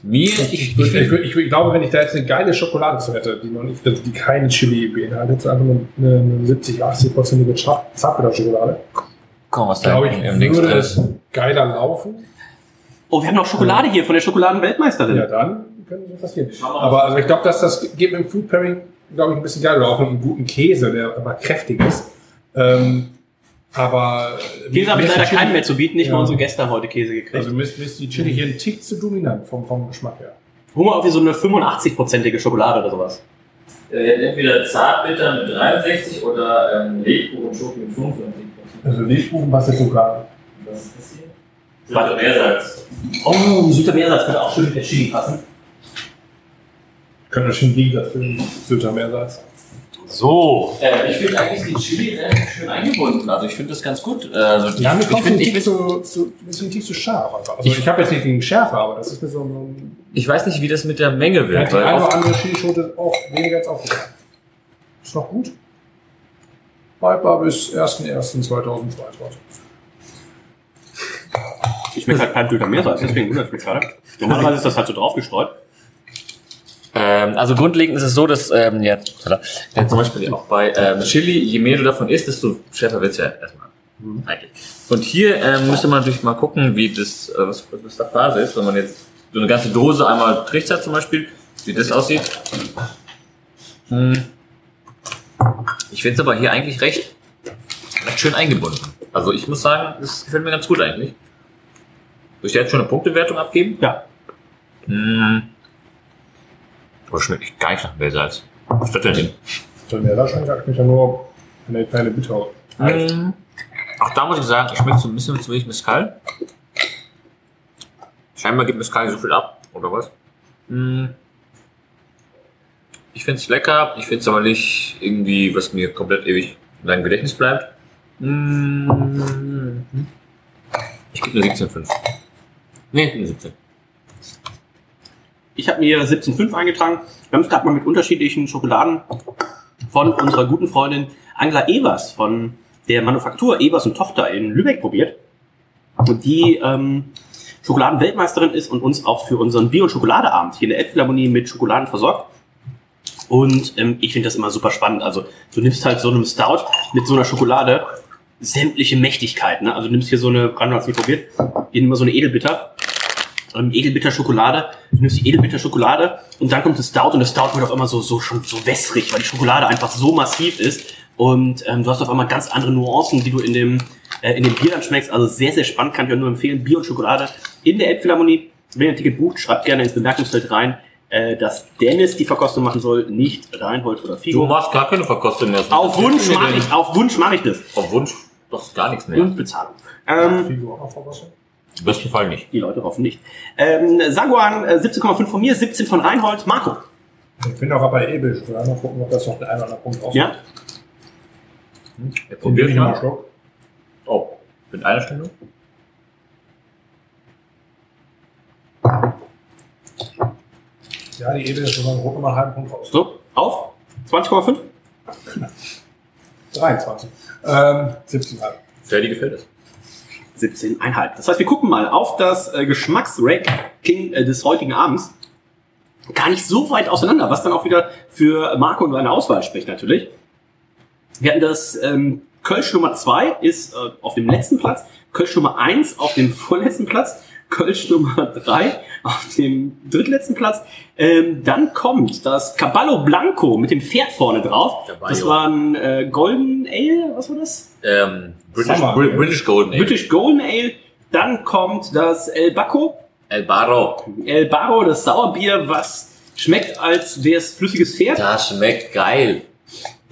mir, Ich, ich, ich, ich, ich, find- ich, ich glaube, wenn ich da jetzt eine geile Schokolade zu hätte, die noch nicht, die keine Chili beinhaltet, sondern einfach eine, eine 70, 80-prozentige Zappeter-Schokolade, komm, was da glaube ich, im, im würde es ist. geiler laufen. Oh, wir haben noch Schokolade hier von der Schokoladenweltmeisterin. Ja, dann könnte so passieren. Aber also ich glaube, dass das geht mit dem Food Pairing, glaube ich, ein bisschen geil. Oder auch mit einem guten Käse, der aber kräftig ist. Ähm, aber Käse habe ich leider keinen mehr zu bieten, nicht Ja. mal unsere Gäste haben heute Käse gekriegt. Also mir ist, die Chili hier ein Tick zu dominant vom, vom Geschmack her. Hol mal auf wie so eine 85-prozentige Schokolade oder sowas. Äh, entweder Zartbitter mit 63 oder ähm, Lebkuchen und Schoki mit 55 Also Lebkuchen, was jetzt sogar. Was ist das hier? Warte, Meersalz. Oh, Südmeersatz könnte auch schön mit der Chili passen. Können wir schon liegen, das für den Südmeersalz. So. Äh, ich finde eigentlich die Chili relativ schön eingebunden. Also ich finde das ganz gut. Also Ja, mir ich kommt ich, find, zu, bisschen tief zu scharf. einfach. Also ich habe jetzt nicht gegen Schärfe, aber das ist mir so ein. ich weiß nicht, wie das mit der Menge Ja, wird. die Weil eine oder andere Chilischote auch weniger als aufgegangen. Ist noch gut. Haltbar bis 1.1.2022. Ich schmeckt halt kein Südmeersatz, deswegen wundert mich gerade. Normalerweise ist das halt so draufgestreut. ähm, also grundlegend ist es so, dass ähm, ja, ja, zum Beispiel auch bei ähm, Chili, je mehr du davon isst, desto schärfer wird es ja erstmal. Eigentlich. Und hier ähm, müsste man natürlich mal gucken, wie das, äh, was, was da Phase ist, wenn man jetzt so eine ganze Dose einmal trichtert zum Beispiel, wie das aussieht. Hm. Ich finde es aber hier eigentlich recht, recht schön eingebunden. Also ich muss sagen, das gefällt mir ganz gut eigentlich. Soll ich dir jetzt schon eine Punktewertung abgeben? Ja. Mmh. Aber schmeckt echt gar nicht nach Meersalz. Was ist das denn? Der da schmeckt eigentlich ja nur eine kleine Bitter. Mm. Auch da muss ich sagen, ich schmecke so ein bisschen zu wenig Mescal. Scheinbar gibt Mescal nicht so viel ab, oder was? Mm. Ich finde es lecker, ich finde es aber nicht irgendwie, was mir komplett ewig in deinem Gedächtnis bleibt. Mm. Ich gebe eine 17,5. Nee, eine 17. Ich habe mir 17,5 eingetragen. Wir haben es gerade mal mit unterschiedlichen Schokoladen von unserer guten Freundin Angela Evers von der Manufaktur Evers und Tochter in Lübeck probiert. Und die ähm, Schokoladenweltmeisterin ist und uns auch für unseren Bier- und Schokoladeabend hier in der Elbphilharmonie mit Schokoladen versorgt. Und ähm, ich finde das immer super spannend. Also du nimmst halt so einem Stout mit so einer Schokolade sämtliche Mächtigkeiten. Ne? Also du nimmst hier so eine, Brandon hat's nicht probiert, hier immer so eine Edelbitter ähm, Edelbitter Schokolade. Du nimmst die Edelbitter Schokolade und dann kommt das Stout und das Stout wird auf einmal so, so schon so wässrig, weil die Schokolade einfach so massiv ist. Und ähm, du hast auf einmal ganz andere Nuancen, die du in dem, äh, in dem Bier dann schmeckst. Also sehr, sehr spannend, kann ich euch nur empfehlen. Bier und Schokolade in der Elbphilharmonie. Wenn ihr ein Ticket bucht, schreibt gerne ins Bemerkungsfeld rein, äh, dass Dennis die Verkostung machen soll, nicht Reinhold oder Du Figo. machst gar keine Verkostung mehr. Auf Wunsch mache ich, auf Wunsch mache ich das. Auf Wunsch doch gar nichts mehr. Und Bezahlung. Ähm, Figo auch noch vergessen. Im besten Fall nicht. die Leute hoffen nicht. Ähm, Saguan äh, 17,5 von mir, 17 von Reinhold. Marco. Ich bin auch bei Ebel. Ich will mal gucken, ob das noch der eine oder andere Punkt aussieht. Ja? Wir Probier probieren ich mal. Schluck. Oh, mit einer Stimme? Ja, die Ebel ist sogar mal einen halben Punkt raus. So, auf. 20,5. 23. Ähm, 17 halb. Ferdi gefällt es. 17,5. Das heißt, wir gucken mal auf das äh, Geschmacksranking äh, des heutigen Abends. Gar nicht so weit auseinander, was dann auch wieder für Marco und seine Auswahl spricht natürlich. Wir hatten das ähm, Kölsch Nummer 2 ist äh, auf dem letzten Platz, Kölsch Nummer 1 auf dem vorletzten Platz, Kölsch Nummer 3 auf dem drittletzten Platz. Ähm, dann kommt das Caballo Blanco mit dem Pferd vorne drauf. Caballo. Das war ein äh, Golden Ale, was war das? Ähm, British, Summer, Br? British Golden Ale. British Golden Ale. Dann kommt das El Baco, El Barro. El Barro, das Sauerbier, was schmeckt, als wäre es flüssiges Pferd. Das schmeckt geil.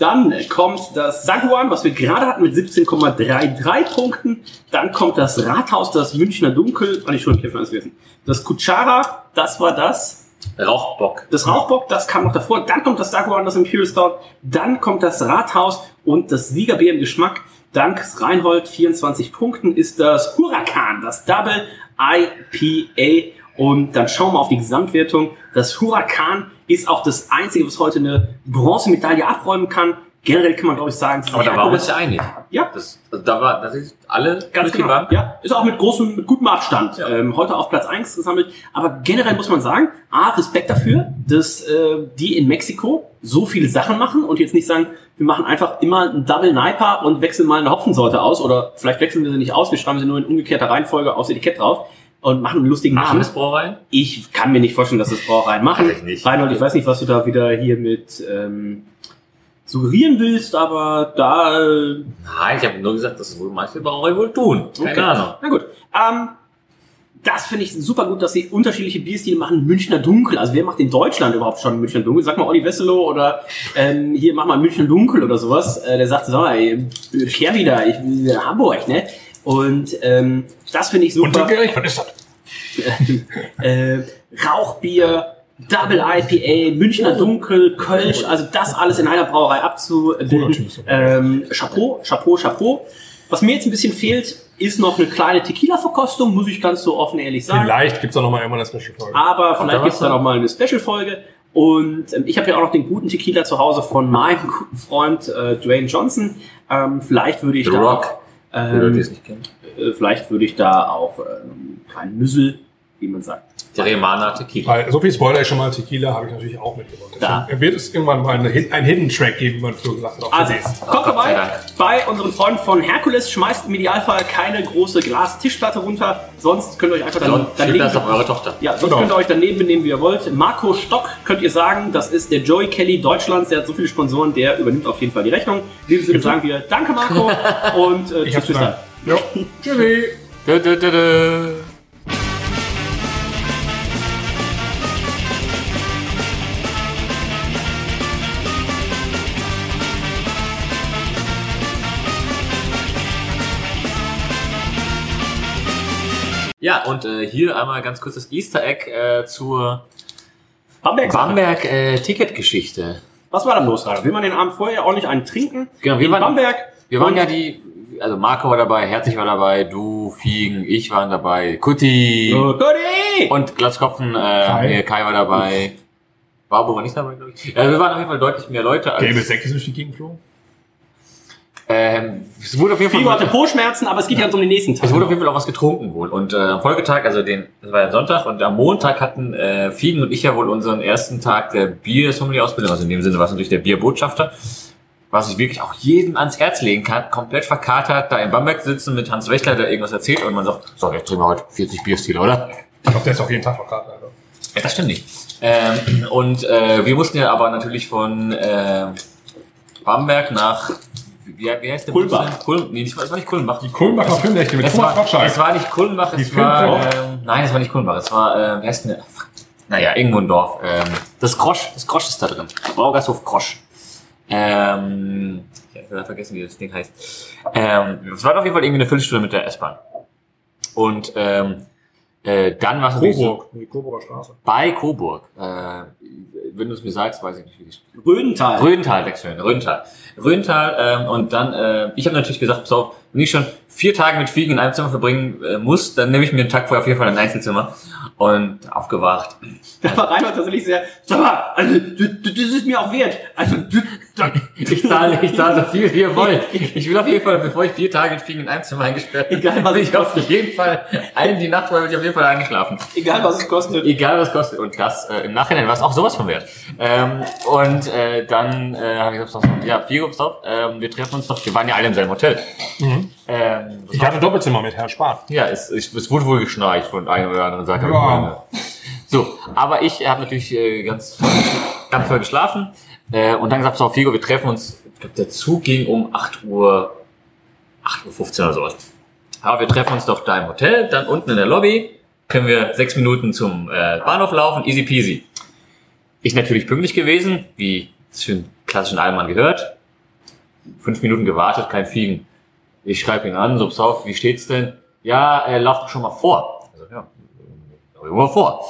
Dann kommt das Saguan, was wir gerade hatten mit 17,33 Punkten. Dann kommt das Rathaus, das Münchner Dunkel. Ah, nicht schon, ich habe eins vergessen. Das Kuchara, das war das. Rauchbock. Das Rauchbock, das kam noch davor. Dann kommt das Saguan, das Imperial Stout. Dann kommt das Rathaus und das Siegerbier im Geschmack. Dank Reinhold 24 Punkten ist das Huracan, das Double IPA. Und dann schauen wir auf die Gesamtwertung. Das Huracan ist auch das einzige, was heute eine Bronzemedaille abräumen kann. Generell kann man, glaube ich, sagen, es ist Aber da waren wir uns ja einig. Ja, Das, also da war, das ist alle Ganz genau. Bank. Ja, ist auch mit großem, mit gutem Abstand. Ähm, heute auf Platz 1 gesammelt. Aber generell muss man sagen, A, Respekt dafür, dass äh, die in Mexiko so viele Sachen machen und jetzt nicht sagen, wir machen einfach immer einen Double Niper und wechseln mal eine Hopfensorte aus oder vielleicht wechseln wir sie nicht aus, wir schreiben sie nur in umgekehrter Reihenfolge aufs Etikett drauf und machen einen lustigen Machen Namen. das Brauereien? Ich kann mir nicht vorstellen, dass das Brauereien machen. Weiß ich nicht. Reinhold, ich weiß nicht, was du da wieder hier mit ähm, suggerieren willst, aber da äh, Nein, ich habe nur gesagt, dass es wohl manche Brauereien wohl tun. Keine Okay. Ahnung. Na gut. Ähm, das finde ich super gut, dass sie unterschiedliche Bierstile machen. Münchner Dunkel. Also wer macht in Deutschland überhaupt schon Münchner Dunkel? Sag mal Olli Wesselow oder ähm, hier mach mal Münchner Dunkel oder sowas. Äh, der sagt, so, ey, kehr wieder, ich bin in Hamburg, ne? Und ähm, das finde ich super. Untergierig, was ist das? äh, Rauchbier, Double IPA, Münchner Dunkel, Kölsch, also das alles in einer Brauerei abzubilden. Ähm, Chapeau, Chapeau, Chapeau. Was mir jetzt ein bisschen fehlt, ist noch eine kleine Tequila-Verkostung, muss ich ganz so offen ehrlich sagen. Vielleicht gibt's auch noch mal irgendwann eine Special-Folge. Aber vielleicht da gibt's da noch mal eine Special-Folge. Und ähm, ich habe ja auch noch den guten Tequila zu Hause von meinem guten Freund äh, Dwayne Johnson. Ähm, vielleicht würde ich The da Rock. auch, es ähm, nicht kennen. äh, vielleicht würde ich da auch ähm, einen kleinen Nüssel, wie man sagt. Teremana Tequila. Weil, so viel Spoiler ich schon mal, Tequila habe ich natürlich auch mitgebracht. Da. Wird es irgendwann mal eine, Hid- einen Hidden Track geben, wie man früher gesagt hat. Auf Also, kommt vorbei bei unseren Freunden von Herkules. Schmeißt im Idealfall keine große Glas-Tischplatte runter. Sonst könnt ihr euch einfach dann, Sonst daneben, das auf eure Tochter. ja, sonst Genau. könnt ihr euch daneben benehmen, wie ihr wollt. Marco Stock könnt ihr sagen, das ist der Joey Kelly Deutschlands. Der hat so viele Sponsoren, der übernimmt auf jeden Fall die Rechnung. In diesem Sinne sagen wir Danke, Marco. und äh, tschüss bis dann. Jo. Tschüssi. Dö, dö, dö, dö. Ja, und äh, hier einmal ganz kurz das Easter Egg äh, zur Bamberg. Bamberg äh, Ticketgeschichte. Was war da los? Will man den Abend vorher ordentlich einen trinken? Genau, wir in waren- Bamberg. Wir waren ja die, also Marco war dabei, Herzig war dabei, du, Fiegen, ich waren dabei, Kutti Oh, und Glatzkopfen, äh, Kai. Kai. Kai war dabei. Barbo war nicht dabei, glaube ich. Äh, wir waren auf jeden Fall deutlich mehr Leute als... Gelbe Säcke sind durch die Gegend geflogen. Ähm, es wurde auf jeden Figo hatte Fall... Po-Schmerzen, aber es geht ja jetzt um den nächsten Tag. Es wurde auf jeden Fall auch was getrunken wohl. Und äh, am Folgetag, also den, das war ja Sonntag, und am Montag hatten äh, Fiegen und ich ja wohl unseren ersten Tag der Bier-Sommelier-Ausbildung, also in dem Sinne war es natürlich der Bierbotschafter, was ich wirklich auch jedem ans Herz legen kann, komplett verkatert, da in Bamberg sitzen mit Hans Wächler, der irgendwas erzählt und man sagt, so, jetzt trinken wir heute 40 Bierstile, oder? Ich glaube, der ist auch jeden Tag verkartet. Alter. Ja, das stimmt nicht. Ähm, und äh, wir mussten ja aber natürlich von äh, Bamberg nach, wie, wie heißt der Kulmbach. Kulm, nee, das war, das war nicht Kulmbach. Die Kulmbacher Filmnächte mit Thomas war, Gottschalk. es war nicht Kulmbach, es war, ähm, nein, es war nicht Kulmbach, es war, ähm, wer ist denn, der? naja, irgendwo ein Dorf, ähm, das Grosch, das Grosch ist da drin, Braugasthof Grosch. Ähm, ich habe vergessen, wie das Ding heißt. Ähm, es war auf jeden Fall irgendwie eine Viertelstunde mit der S-Bahn. Und, ähm, äh, dann war es natürlich so, Coburg. Die Coburger Straße. bei Coburg, äh, wenn du es mir sagst, weiß ich nicht, wie die Rödental. Rödental wechseln, Rödental. Rödental, ähm, und dann, äh, ich habe natürlich gesagt, pass auf, wenn ich schon vier Tage mit Fliegen in einem Zimmer verbringen äh, muss, dann nehme ich mir einen Tag vorher auf jeden Fall ein Einzelzimmer. Und aufgewacht. Da war Reinhold tatsächlich sehr, sag mal, also, du, du, das ist mir auch wert. Also, Ich zahle, ich zahle so viel, wie ihr wollt. Ich will auf jeden Fall, bevor ich vier Tage mit Fliegen in einem Zimmer eingesperrt bin, Egal, was ich auf jeden Fall, allen die Nacht vorher bin ich auf jeden Fall eingeschlafen. egal was es kostet. Egal was kostet. Und das äh, im Nachhinein war es auch sowas von wert. Ähm, und äh, dann äh, habe ich gesagt, ja, pass auf, ähm, wir treffen uns doch, wir waren ja alle im selben Hotel. Ähm, Ich hatte ein Doppelzimmer mit Herrn Spahn. ja, es, es, es wurde wohl geschnarcht von einer oder anderen Seite. Ja. So, aber ich habe natürlich äh, ganz, ganz toll geschlafen. Äh, und dann gesagt, so, Figo, wir treffen uns. Ich glaube, der Zug ging um 8 Uhr, 8 Uhr 15 oder sowas. Aber wir treffen uns doch da im Hotel, dann unten in der Lobby. Können wir sechs Minuten zum äh, Bahnhof laufen, easy peasy. Ich natürlich pünktlich gewesen, wie es für einen klassischen Allmann gehört. Fünf Minuten gewartet, kein Fiegen. Ich schreibe ihn an, so pass auf, wie steht's denn? Ja, äh, lauf doch schon mal vor. Also, ja, lauf mal vor.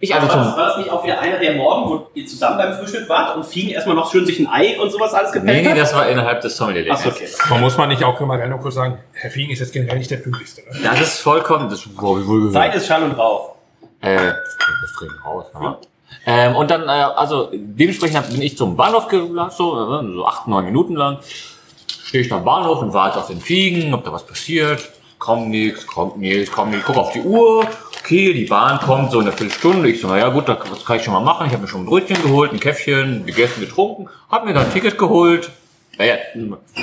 Ich also war, das, war das nicht auch wieder einer der Morgen, wo ihr zusammen beim Frühstück wart und Fiegen erstmal noch schön sich ein Ei und sowas alles nee, gepennt nee, hat? das war innerhalb des sommelier Achso, okay. Man muss man nicht auch generell noch kurz sagen, Herr Fiegen ist jetzt generell nicht der pünktlichste. Ne? Das ist vollkommen, das habe ich wohl gehört. Zeit ist Schall und Rauch. Äh, das trinken raus, ja. Ähm, und dann, äh, also dementsprechend bin ich zum Bahnhof gelaufen, so, äh, so acht, neun Minuten lang. Stehe ich am Bahnhof und warte auf den Fiegen, ob da was passiert. Kommt nichts, kommt nichts, kommt nichts. Guck auf die Uhr. Okay, die Bahn kommt so in einer Viertelstunde. Ich so, na ja gut, das kann ich schon mal machen. Ich habe mir schon ein Brötchen geholt, ein Käffchen, gegessen, getrunken. Hab mir dann ein Ticket geholt. Naja,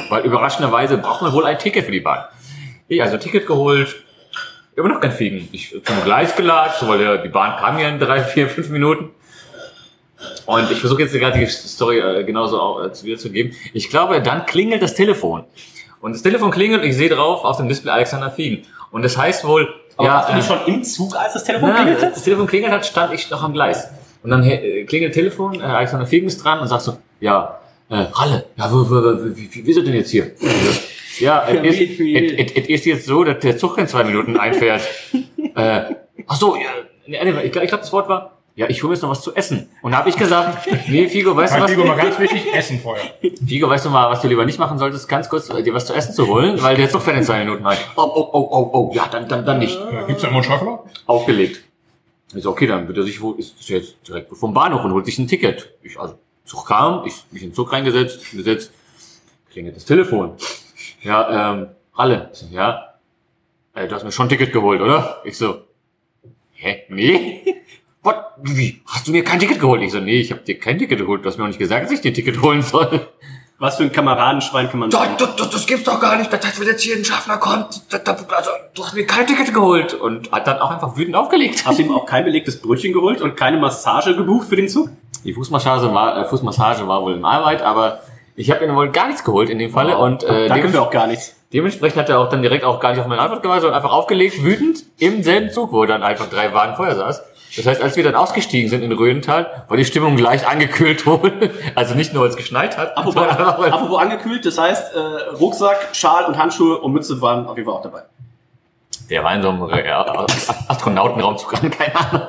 weil überraschenderweise braucht man wohl ein Ticket für die Bahn. Ich also ein Ticket geholt, immer noch kein Fliegen. Ich zum Gleis gelatscht, weil die Bahn kam ja in drei, vier, fünf Minuten. Und ich versuche jetzt die Story äh, genauso auch, äh, wiederzugeben. Ich glaube, dann klingelt das Telefon. Und das Telefon klingelt und ich sehe drauf auf dem Display Alexander Fiegen. Und das heißt wohl, Aber ja, warst du nicht äh, schon im Zug, als das Telefon Nein, klingelte? das Telefon klingelt hat, stand ich noch am Gleis. Und dann äh, klingelt Telefon, äh, Alexander Fegen ist dran und sagt so, ja, äh, Ralle, ja, wo, wo, wo, wie, wie, wie ist er denn jetzt hier? ja, es ist, es- ist jetzt so, dass der Zug in zwei Minuten einfährt. äh, ach so, ja, ich glaube, das Wort war, ja, ich hole mir jetzt noch was zu essen. Und da habe ich gesagt, nee, Figo, weißt du was? Figo mal ganz wichtig, Essen vorher. Figo, weißt du mal, was du lieber nicht machen solltest, ganz kurz äh, dir was zu essen zu holen, weil der Zug fährt in zwei Minuten ein. Oh, oh, oh, oh, oh, ja, dann, dann, dann nicht Äh, Gibt's da immer einen Schäuferler? aufgelegt. Ich so, okay, dann wird er sich wohl, ist ist jetzt direkt vom Bahnhof und holt sich ein Ticket. Ich, also, Zug kam, ich mich in den Zug reingesetzt, gesetzt, klingelt das Telefon. Ja, ähm, Halle. Ich so, ja, äh, du hast mir schon ein Ticket geholt, oder? Ich so, hä, nee? What? Wie? Hast du mir kein Ticket geholt? Ich so, nee, ich habe dir kein Ticket geholt. Du hast mir auch nicht gesagt, dass ich dir ein Ticket holen soll. Was für ein Kameradenschwein kann man Das, sein? das, das, das gibt's doch gar nicht. Das heißt, wenn jetzt hier ein Schaffner kommt, da, da, also, du hast mir kein Ticket geholt. Und hat dann auch einfach wütend aufgelegt. Hast du ihm auch kein belegtes Brötchen geholt und keine Massage gebucht für den Zug? Die Fußmassage war, äh, Fußmassage war wohl in Arbeit, aber ich habe ihnen wohl gar nichts geholt in dem Falle und äh, Danke für auch gar nichts. Dementsprechend hat er auch dann direkt auch gar nicht auf meine Antwort gewartet, sondern einfach aufgelegt, wütend, im selben Zug, wo er dann einfach drei Wagen vorher saß. Das heißt, als wir dann ausgestiegen sind in Röhental, war die Stimmung gleich angekühlt wurde. Also nicht nur, weil es geschneit hat, Apropos, angekühlt, das heißt, äh, Rucksack, Schal und Handschuhe und Mütze waren auf jeden Fall auch dabei. der war in so einem äh, Astronautenraumzug an, keine Ahnung.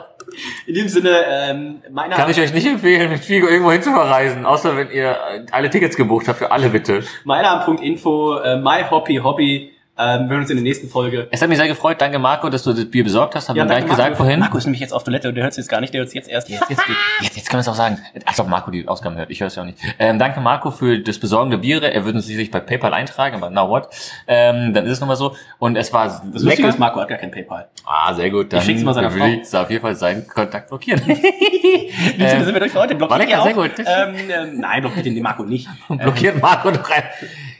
In dem Sinne, ähm, meiner, Kann ich euch nicht empfehlen, mit Figo irgendwo hin zu verreisen, außer wenn ihr äh, alle Tickets gebucht habt, für alle bitte. meiner.info, äh, my hobby, hobby, ähm, wir hören uns in der nächsten Folge. Es hat mich sehr gefreut, danke Marco, dass du das Bier besorgt hast, haben wir gleich danke, gesagt Marco. vorhin. Marco ist nämlich jetzt auf Toilette und der hört es jetzt gar nicht, der hört es jetzt erst. Jetzt, jetzt, jetzt, jetzt können wir es auch sagen. Als ob Marco die Ausgaben hört. Ich höre es ja auch nicht. Ähm, danke Marco für das Besorgen der Biere. Er würde uns sicherlich bei PayPal eintragen, aber now what? Ähm, dann ist es nochmal so. Und es war Das Lustige lecker. ist, Marco hat gar kein PayPal. Ah, sehr gut. Dann schick's mal seiner Frau. ich auf jeden Fall seinen Kontakt blockieren. Sinne sind wir durch für heute. war Blockiert lecker, ihr sehr gut. Ähm, ähm, nein, blockiert den Marco nicht. Blockiert Marco noch rein.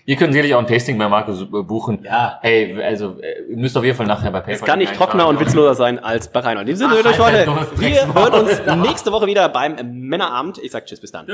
Ihr könnt sicherlich auch ein Tasting bei Marco äh, buchen. Ja. Hey, also äh, ihr müsst auf jeden Fall nachher bei PayPal. Es kann nicht trockener und witzloser sein als bei Rainer. In dem Sinne, euch heute. Wir hören uns nächste Woche wieder beim Männerabend. Ich sag Tschüss, bis dann.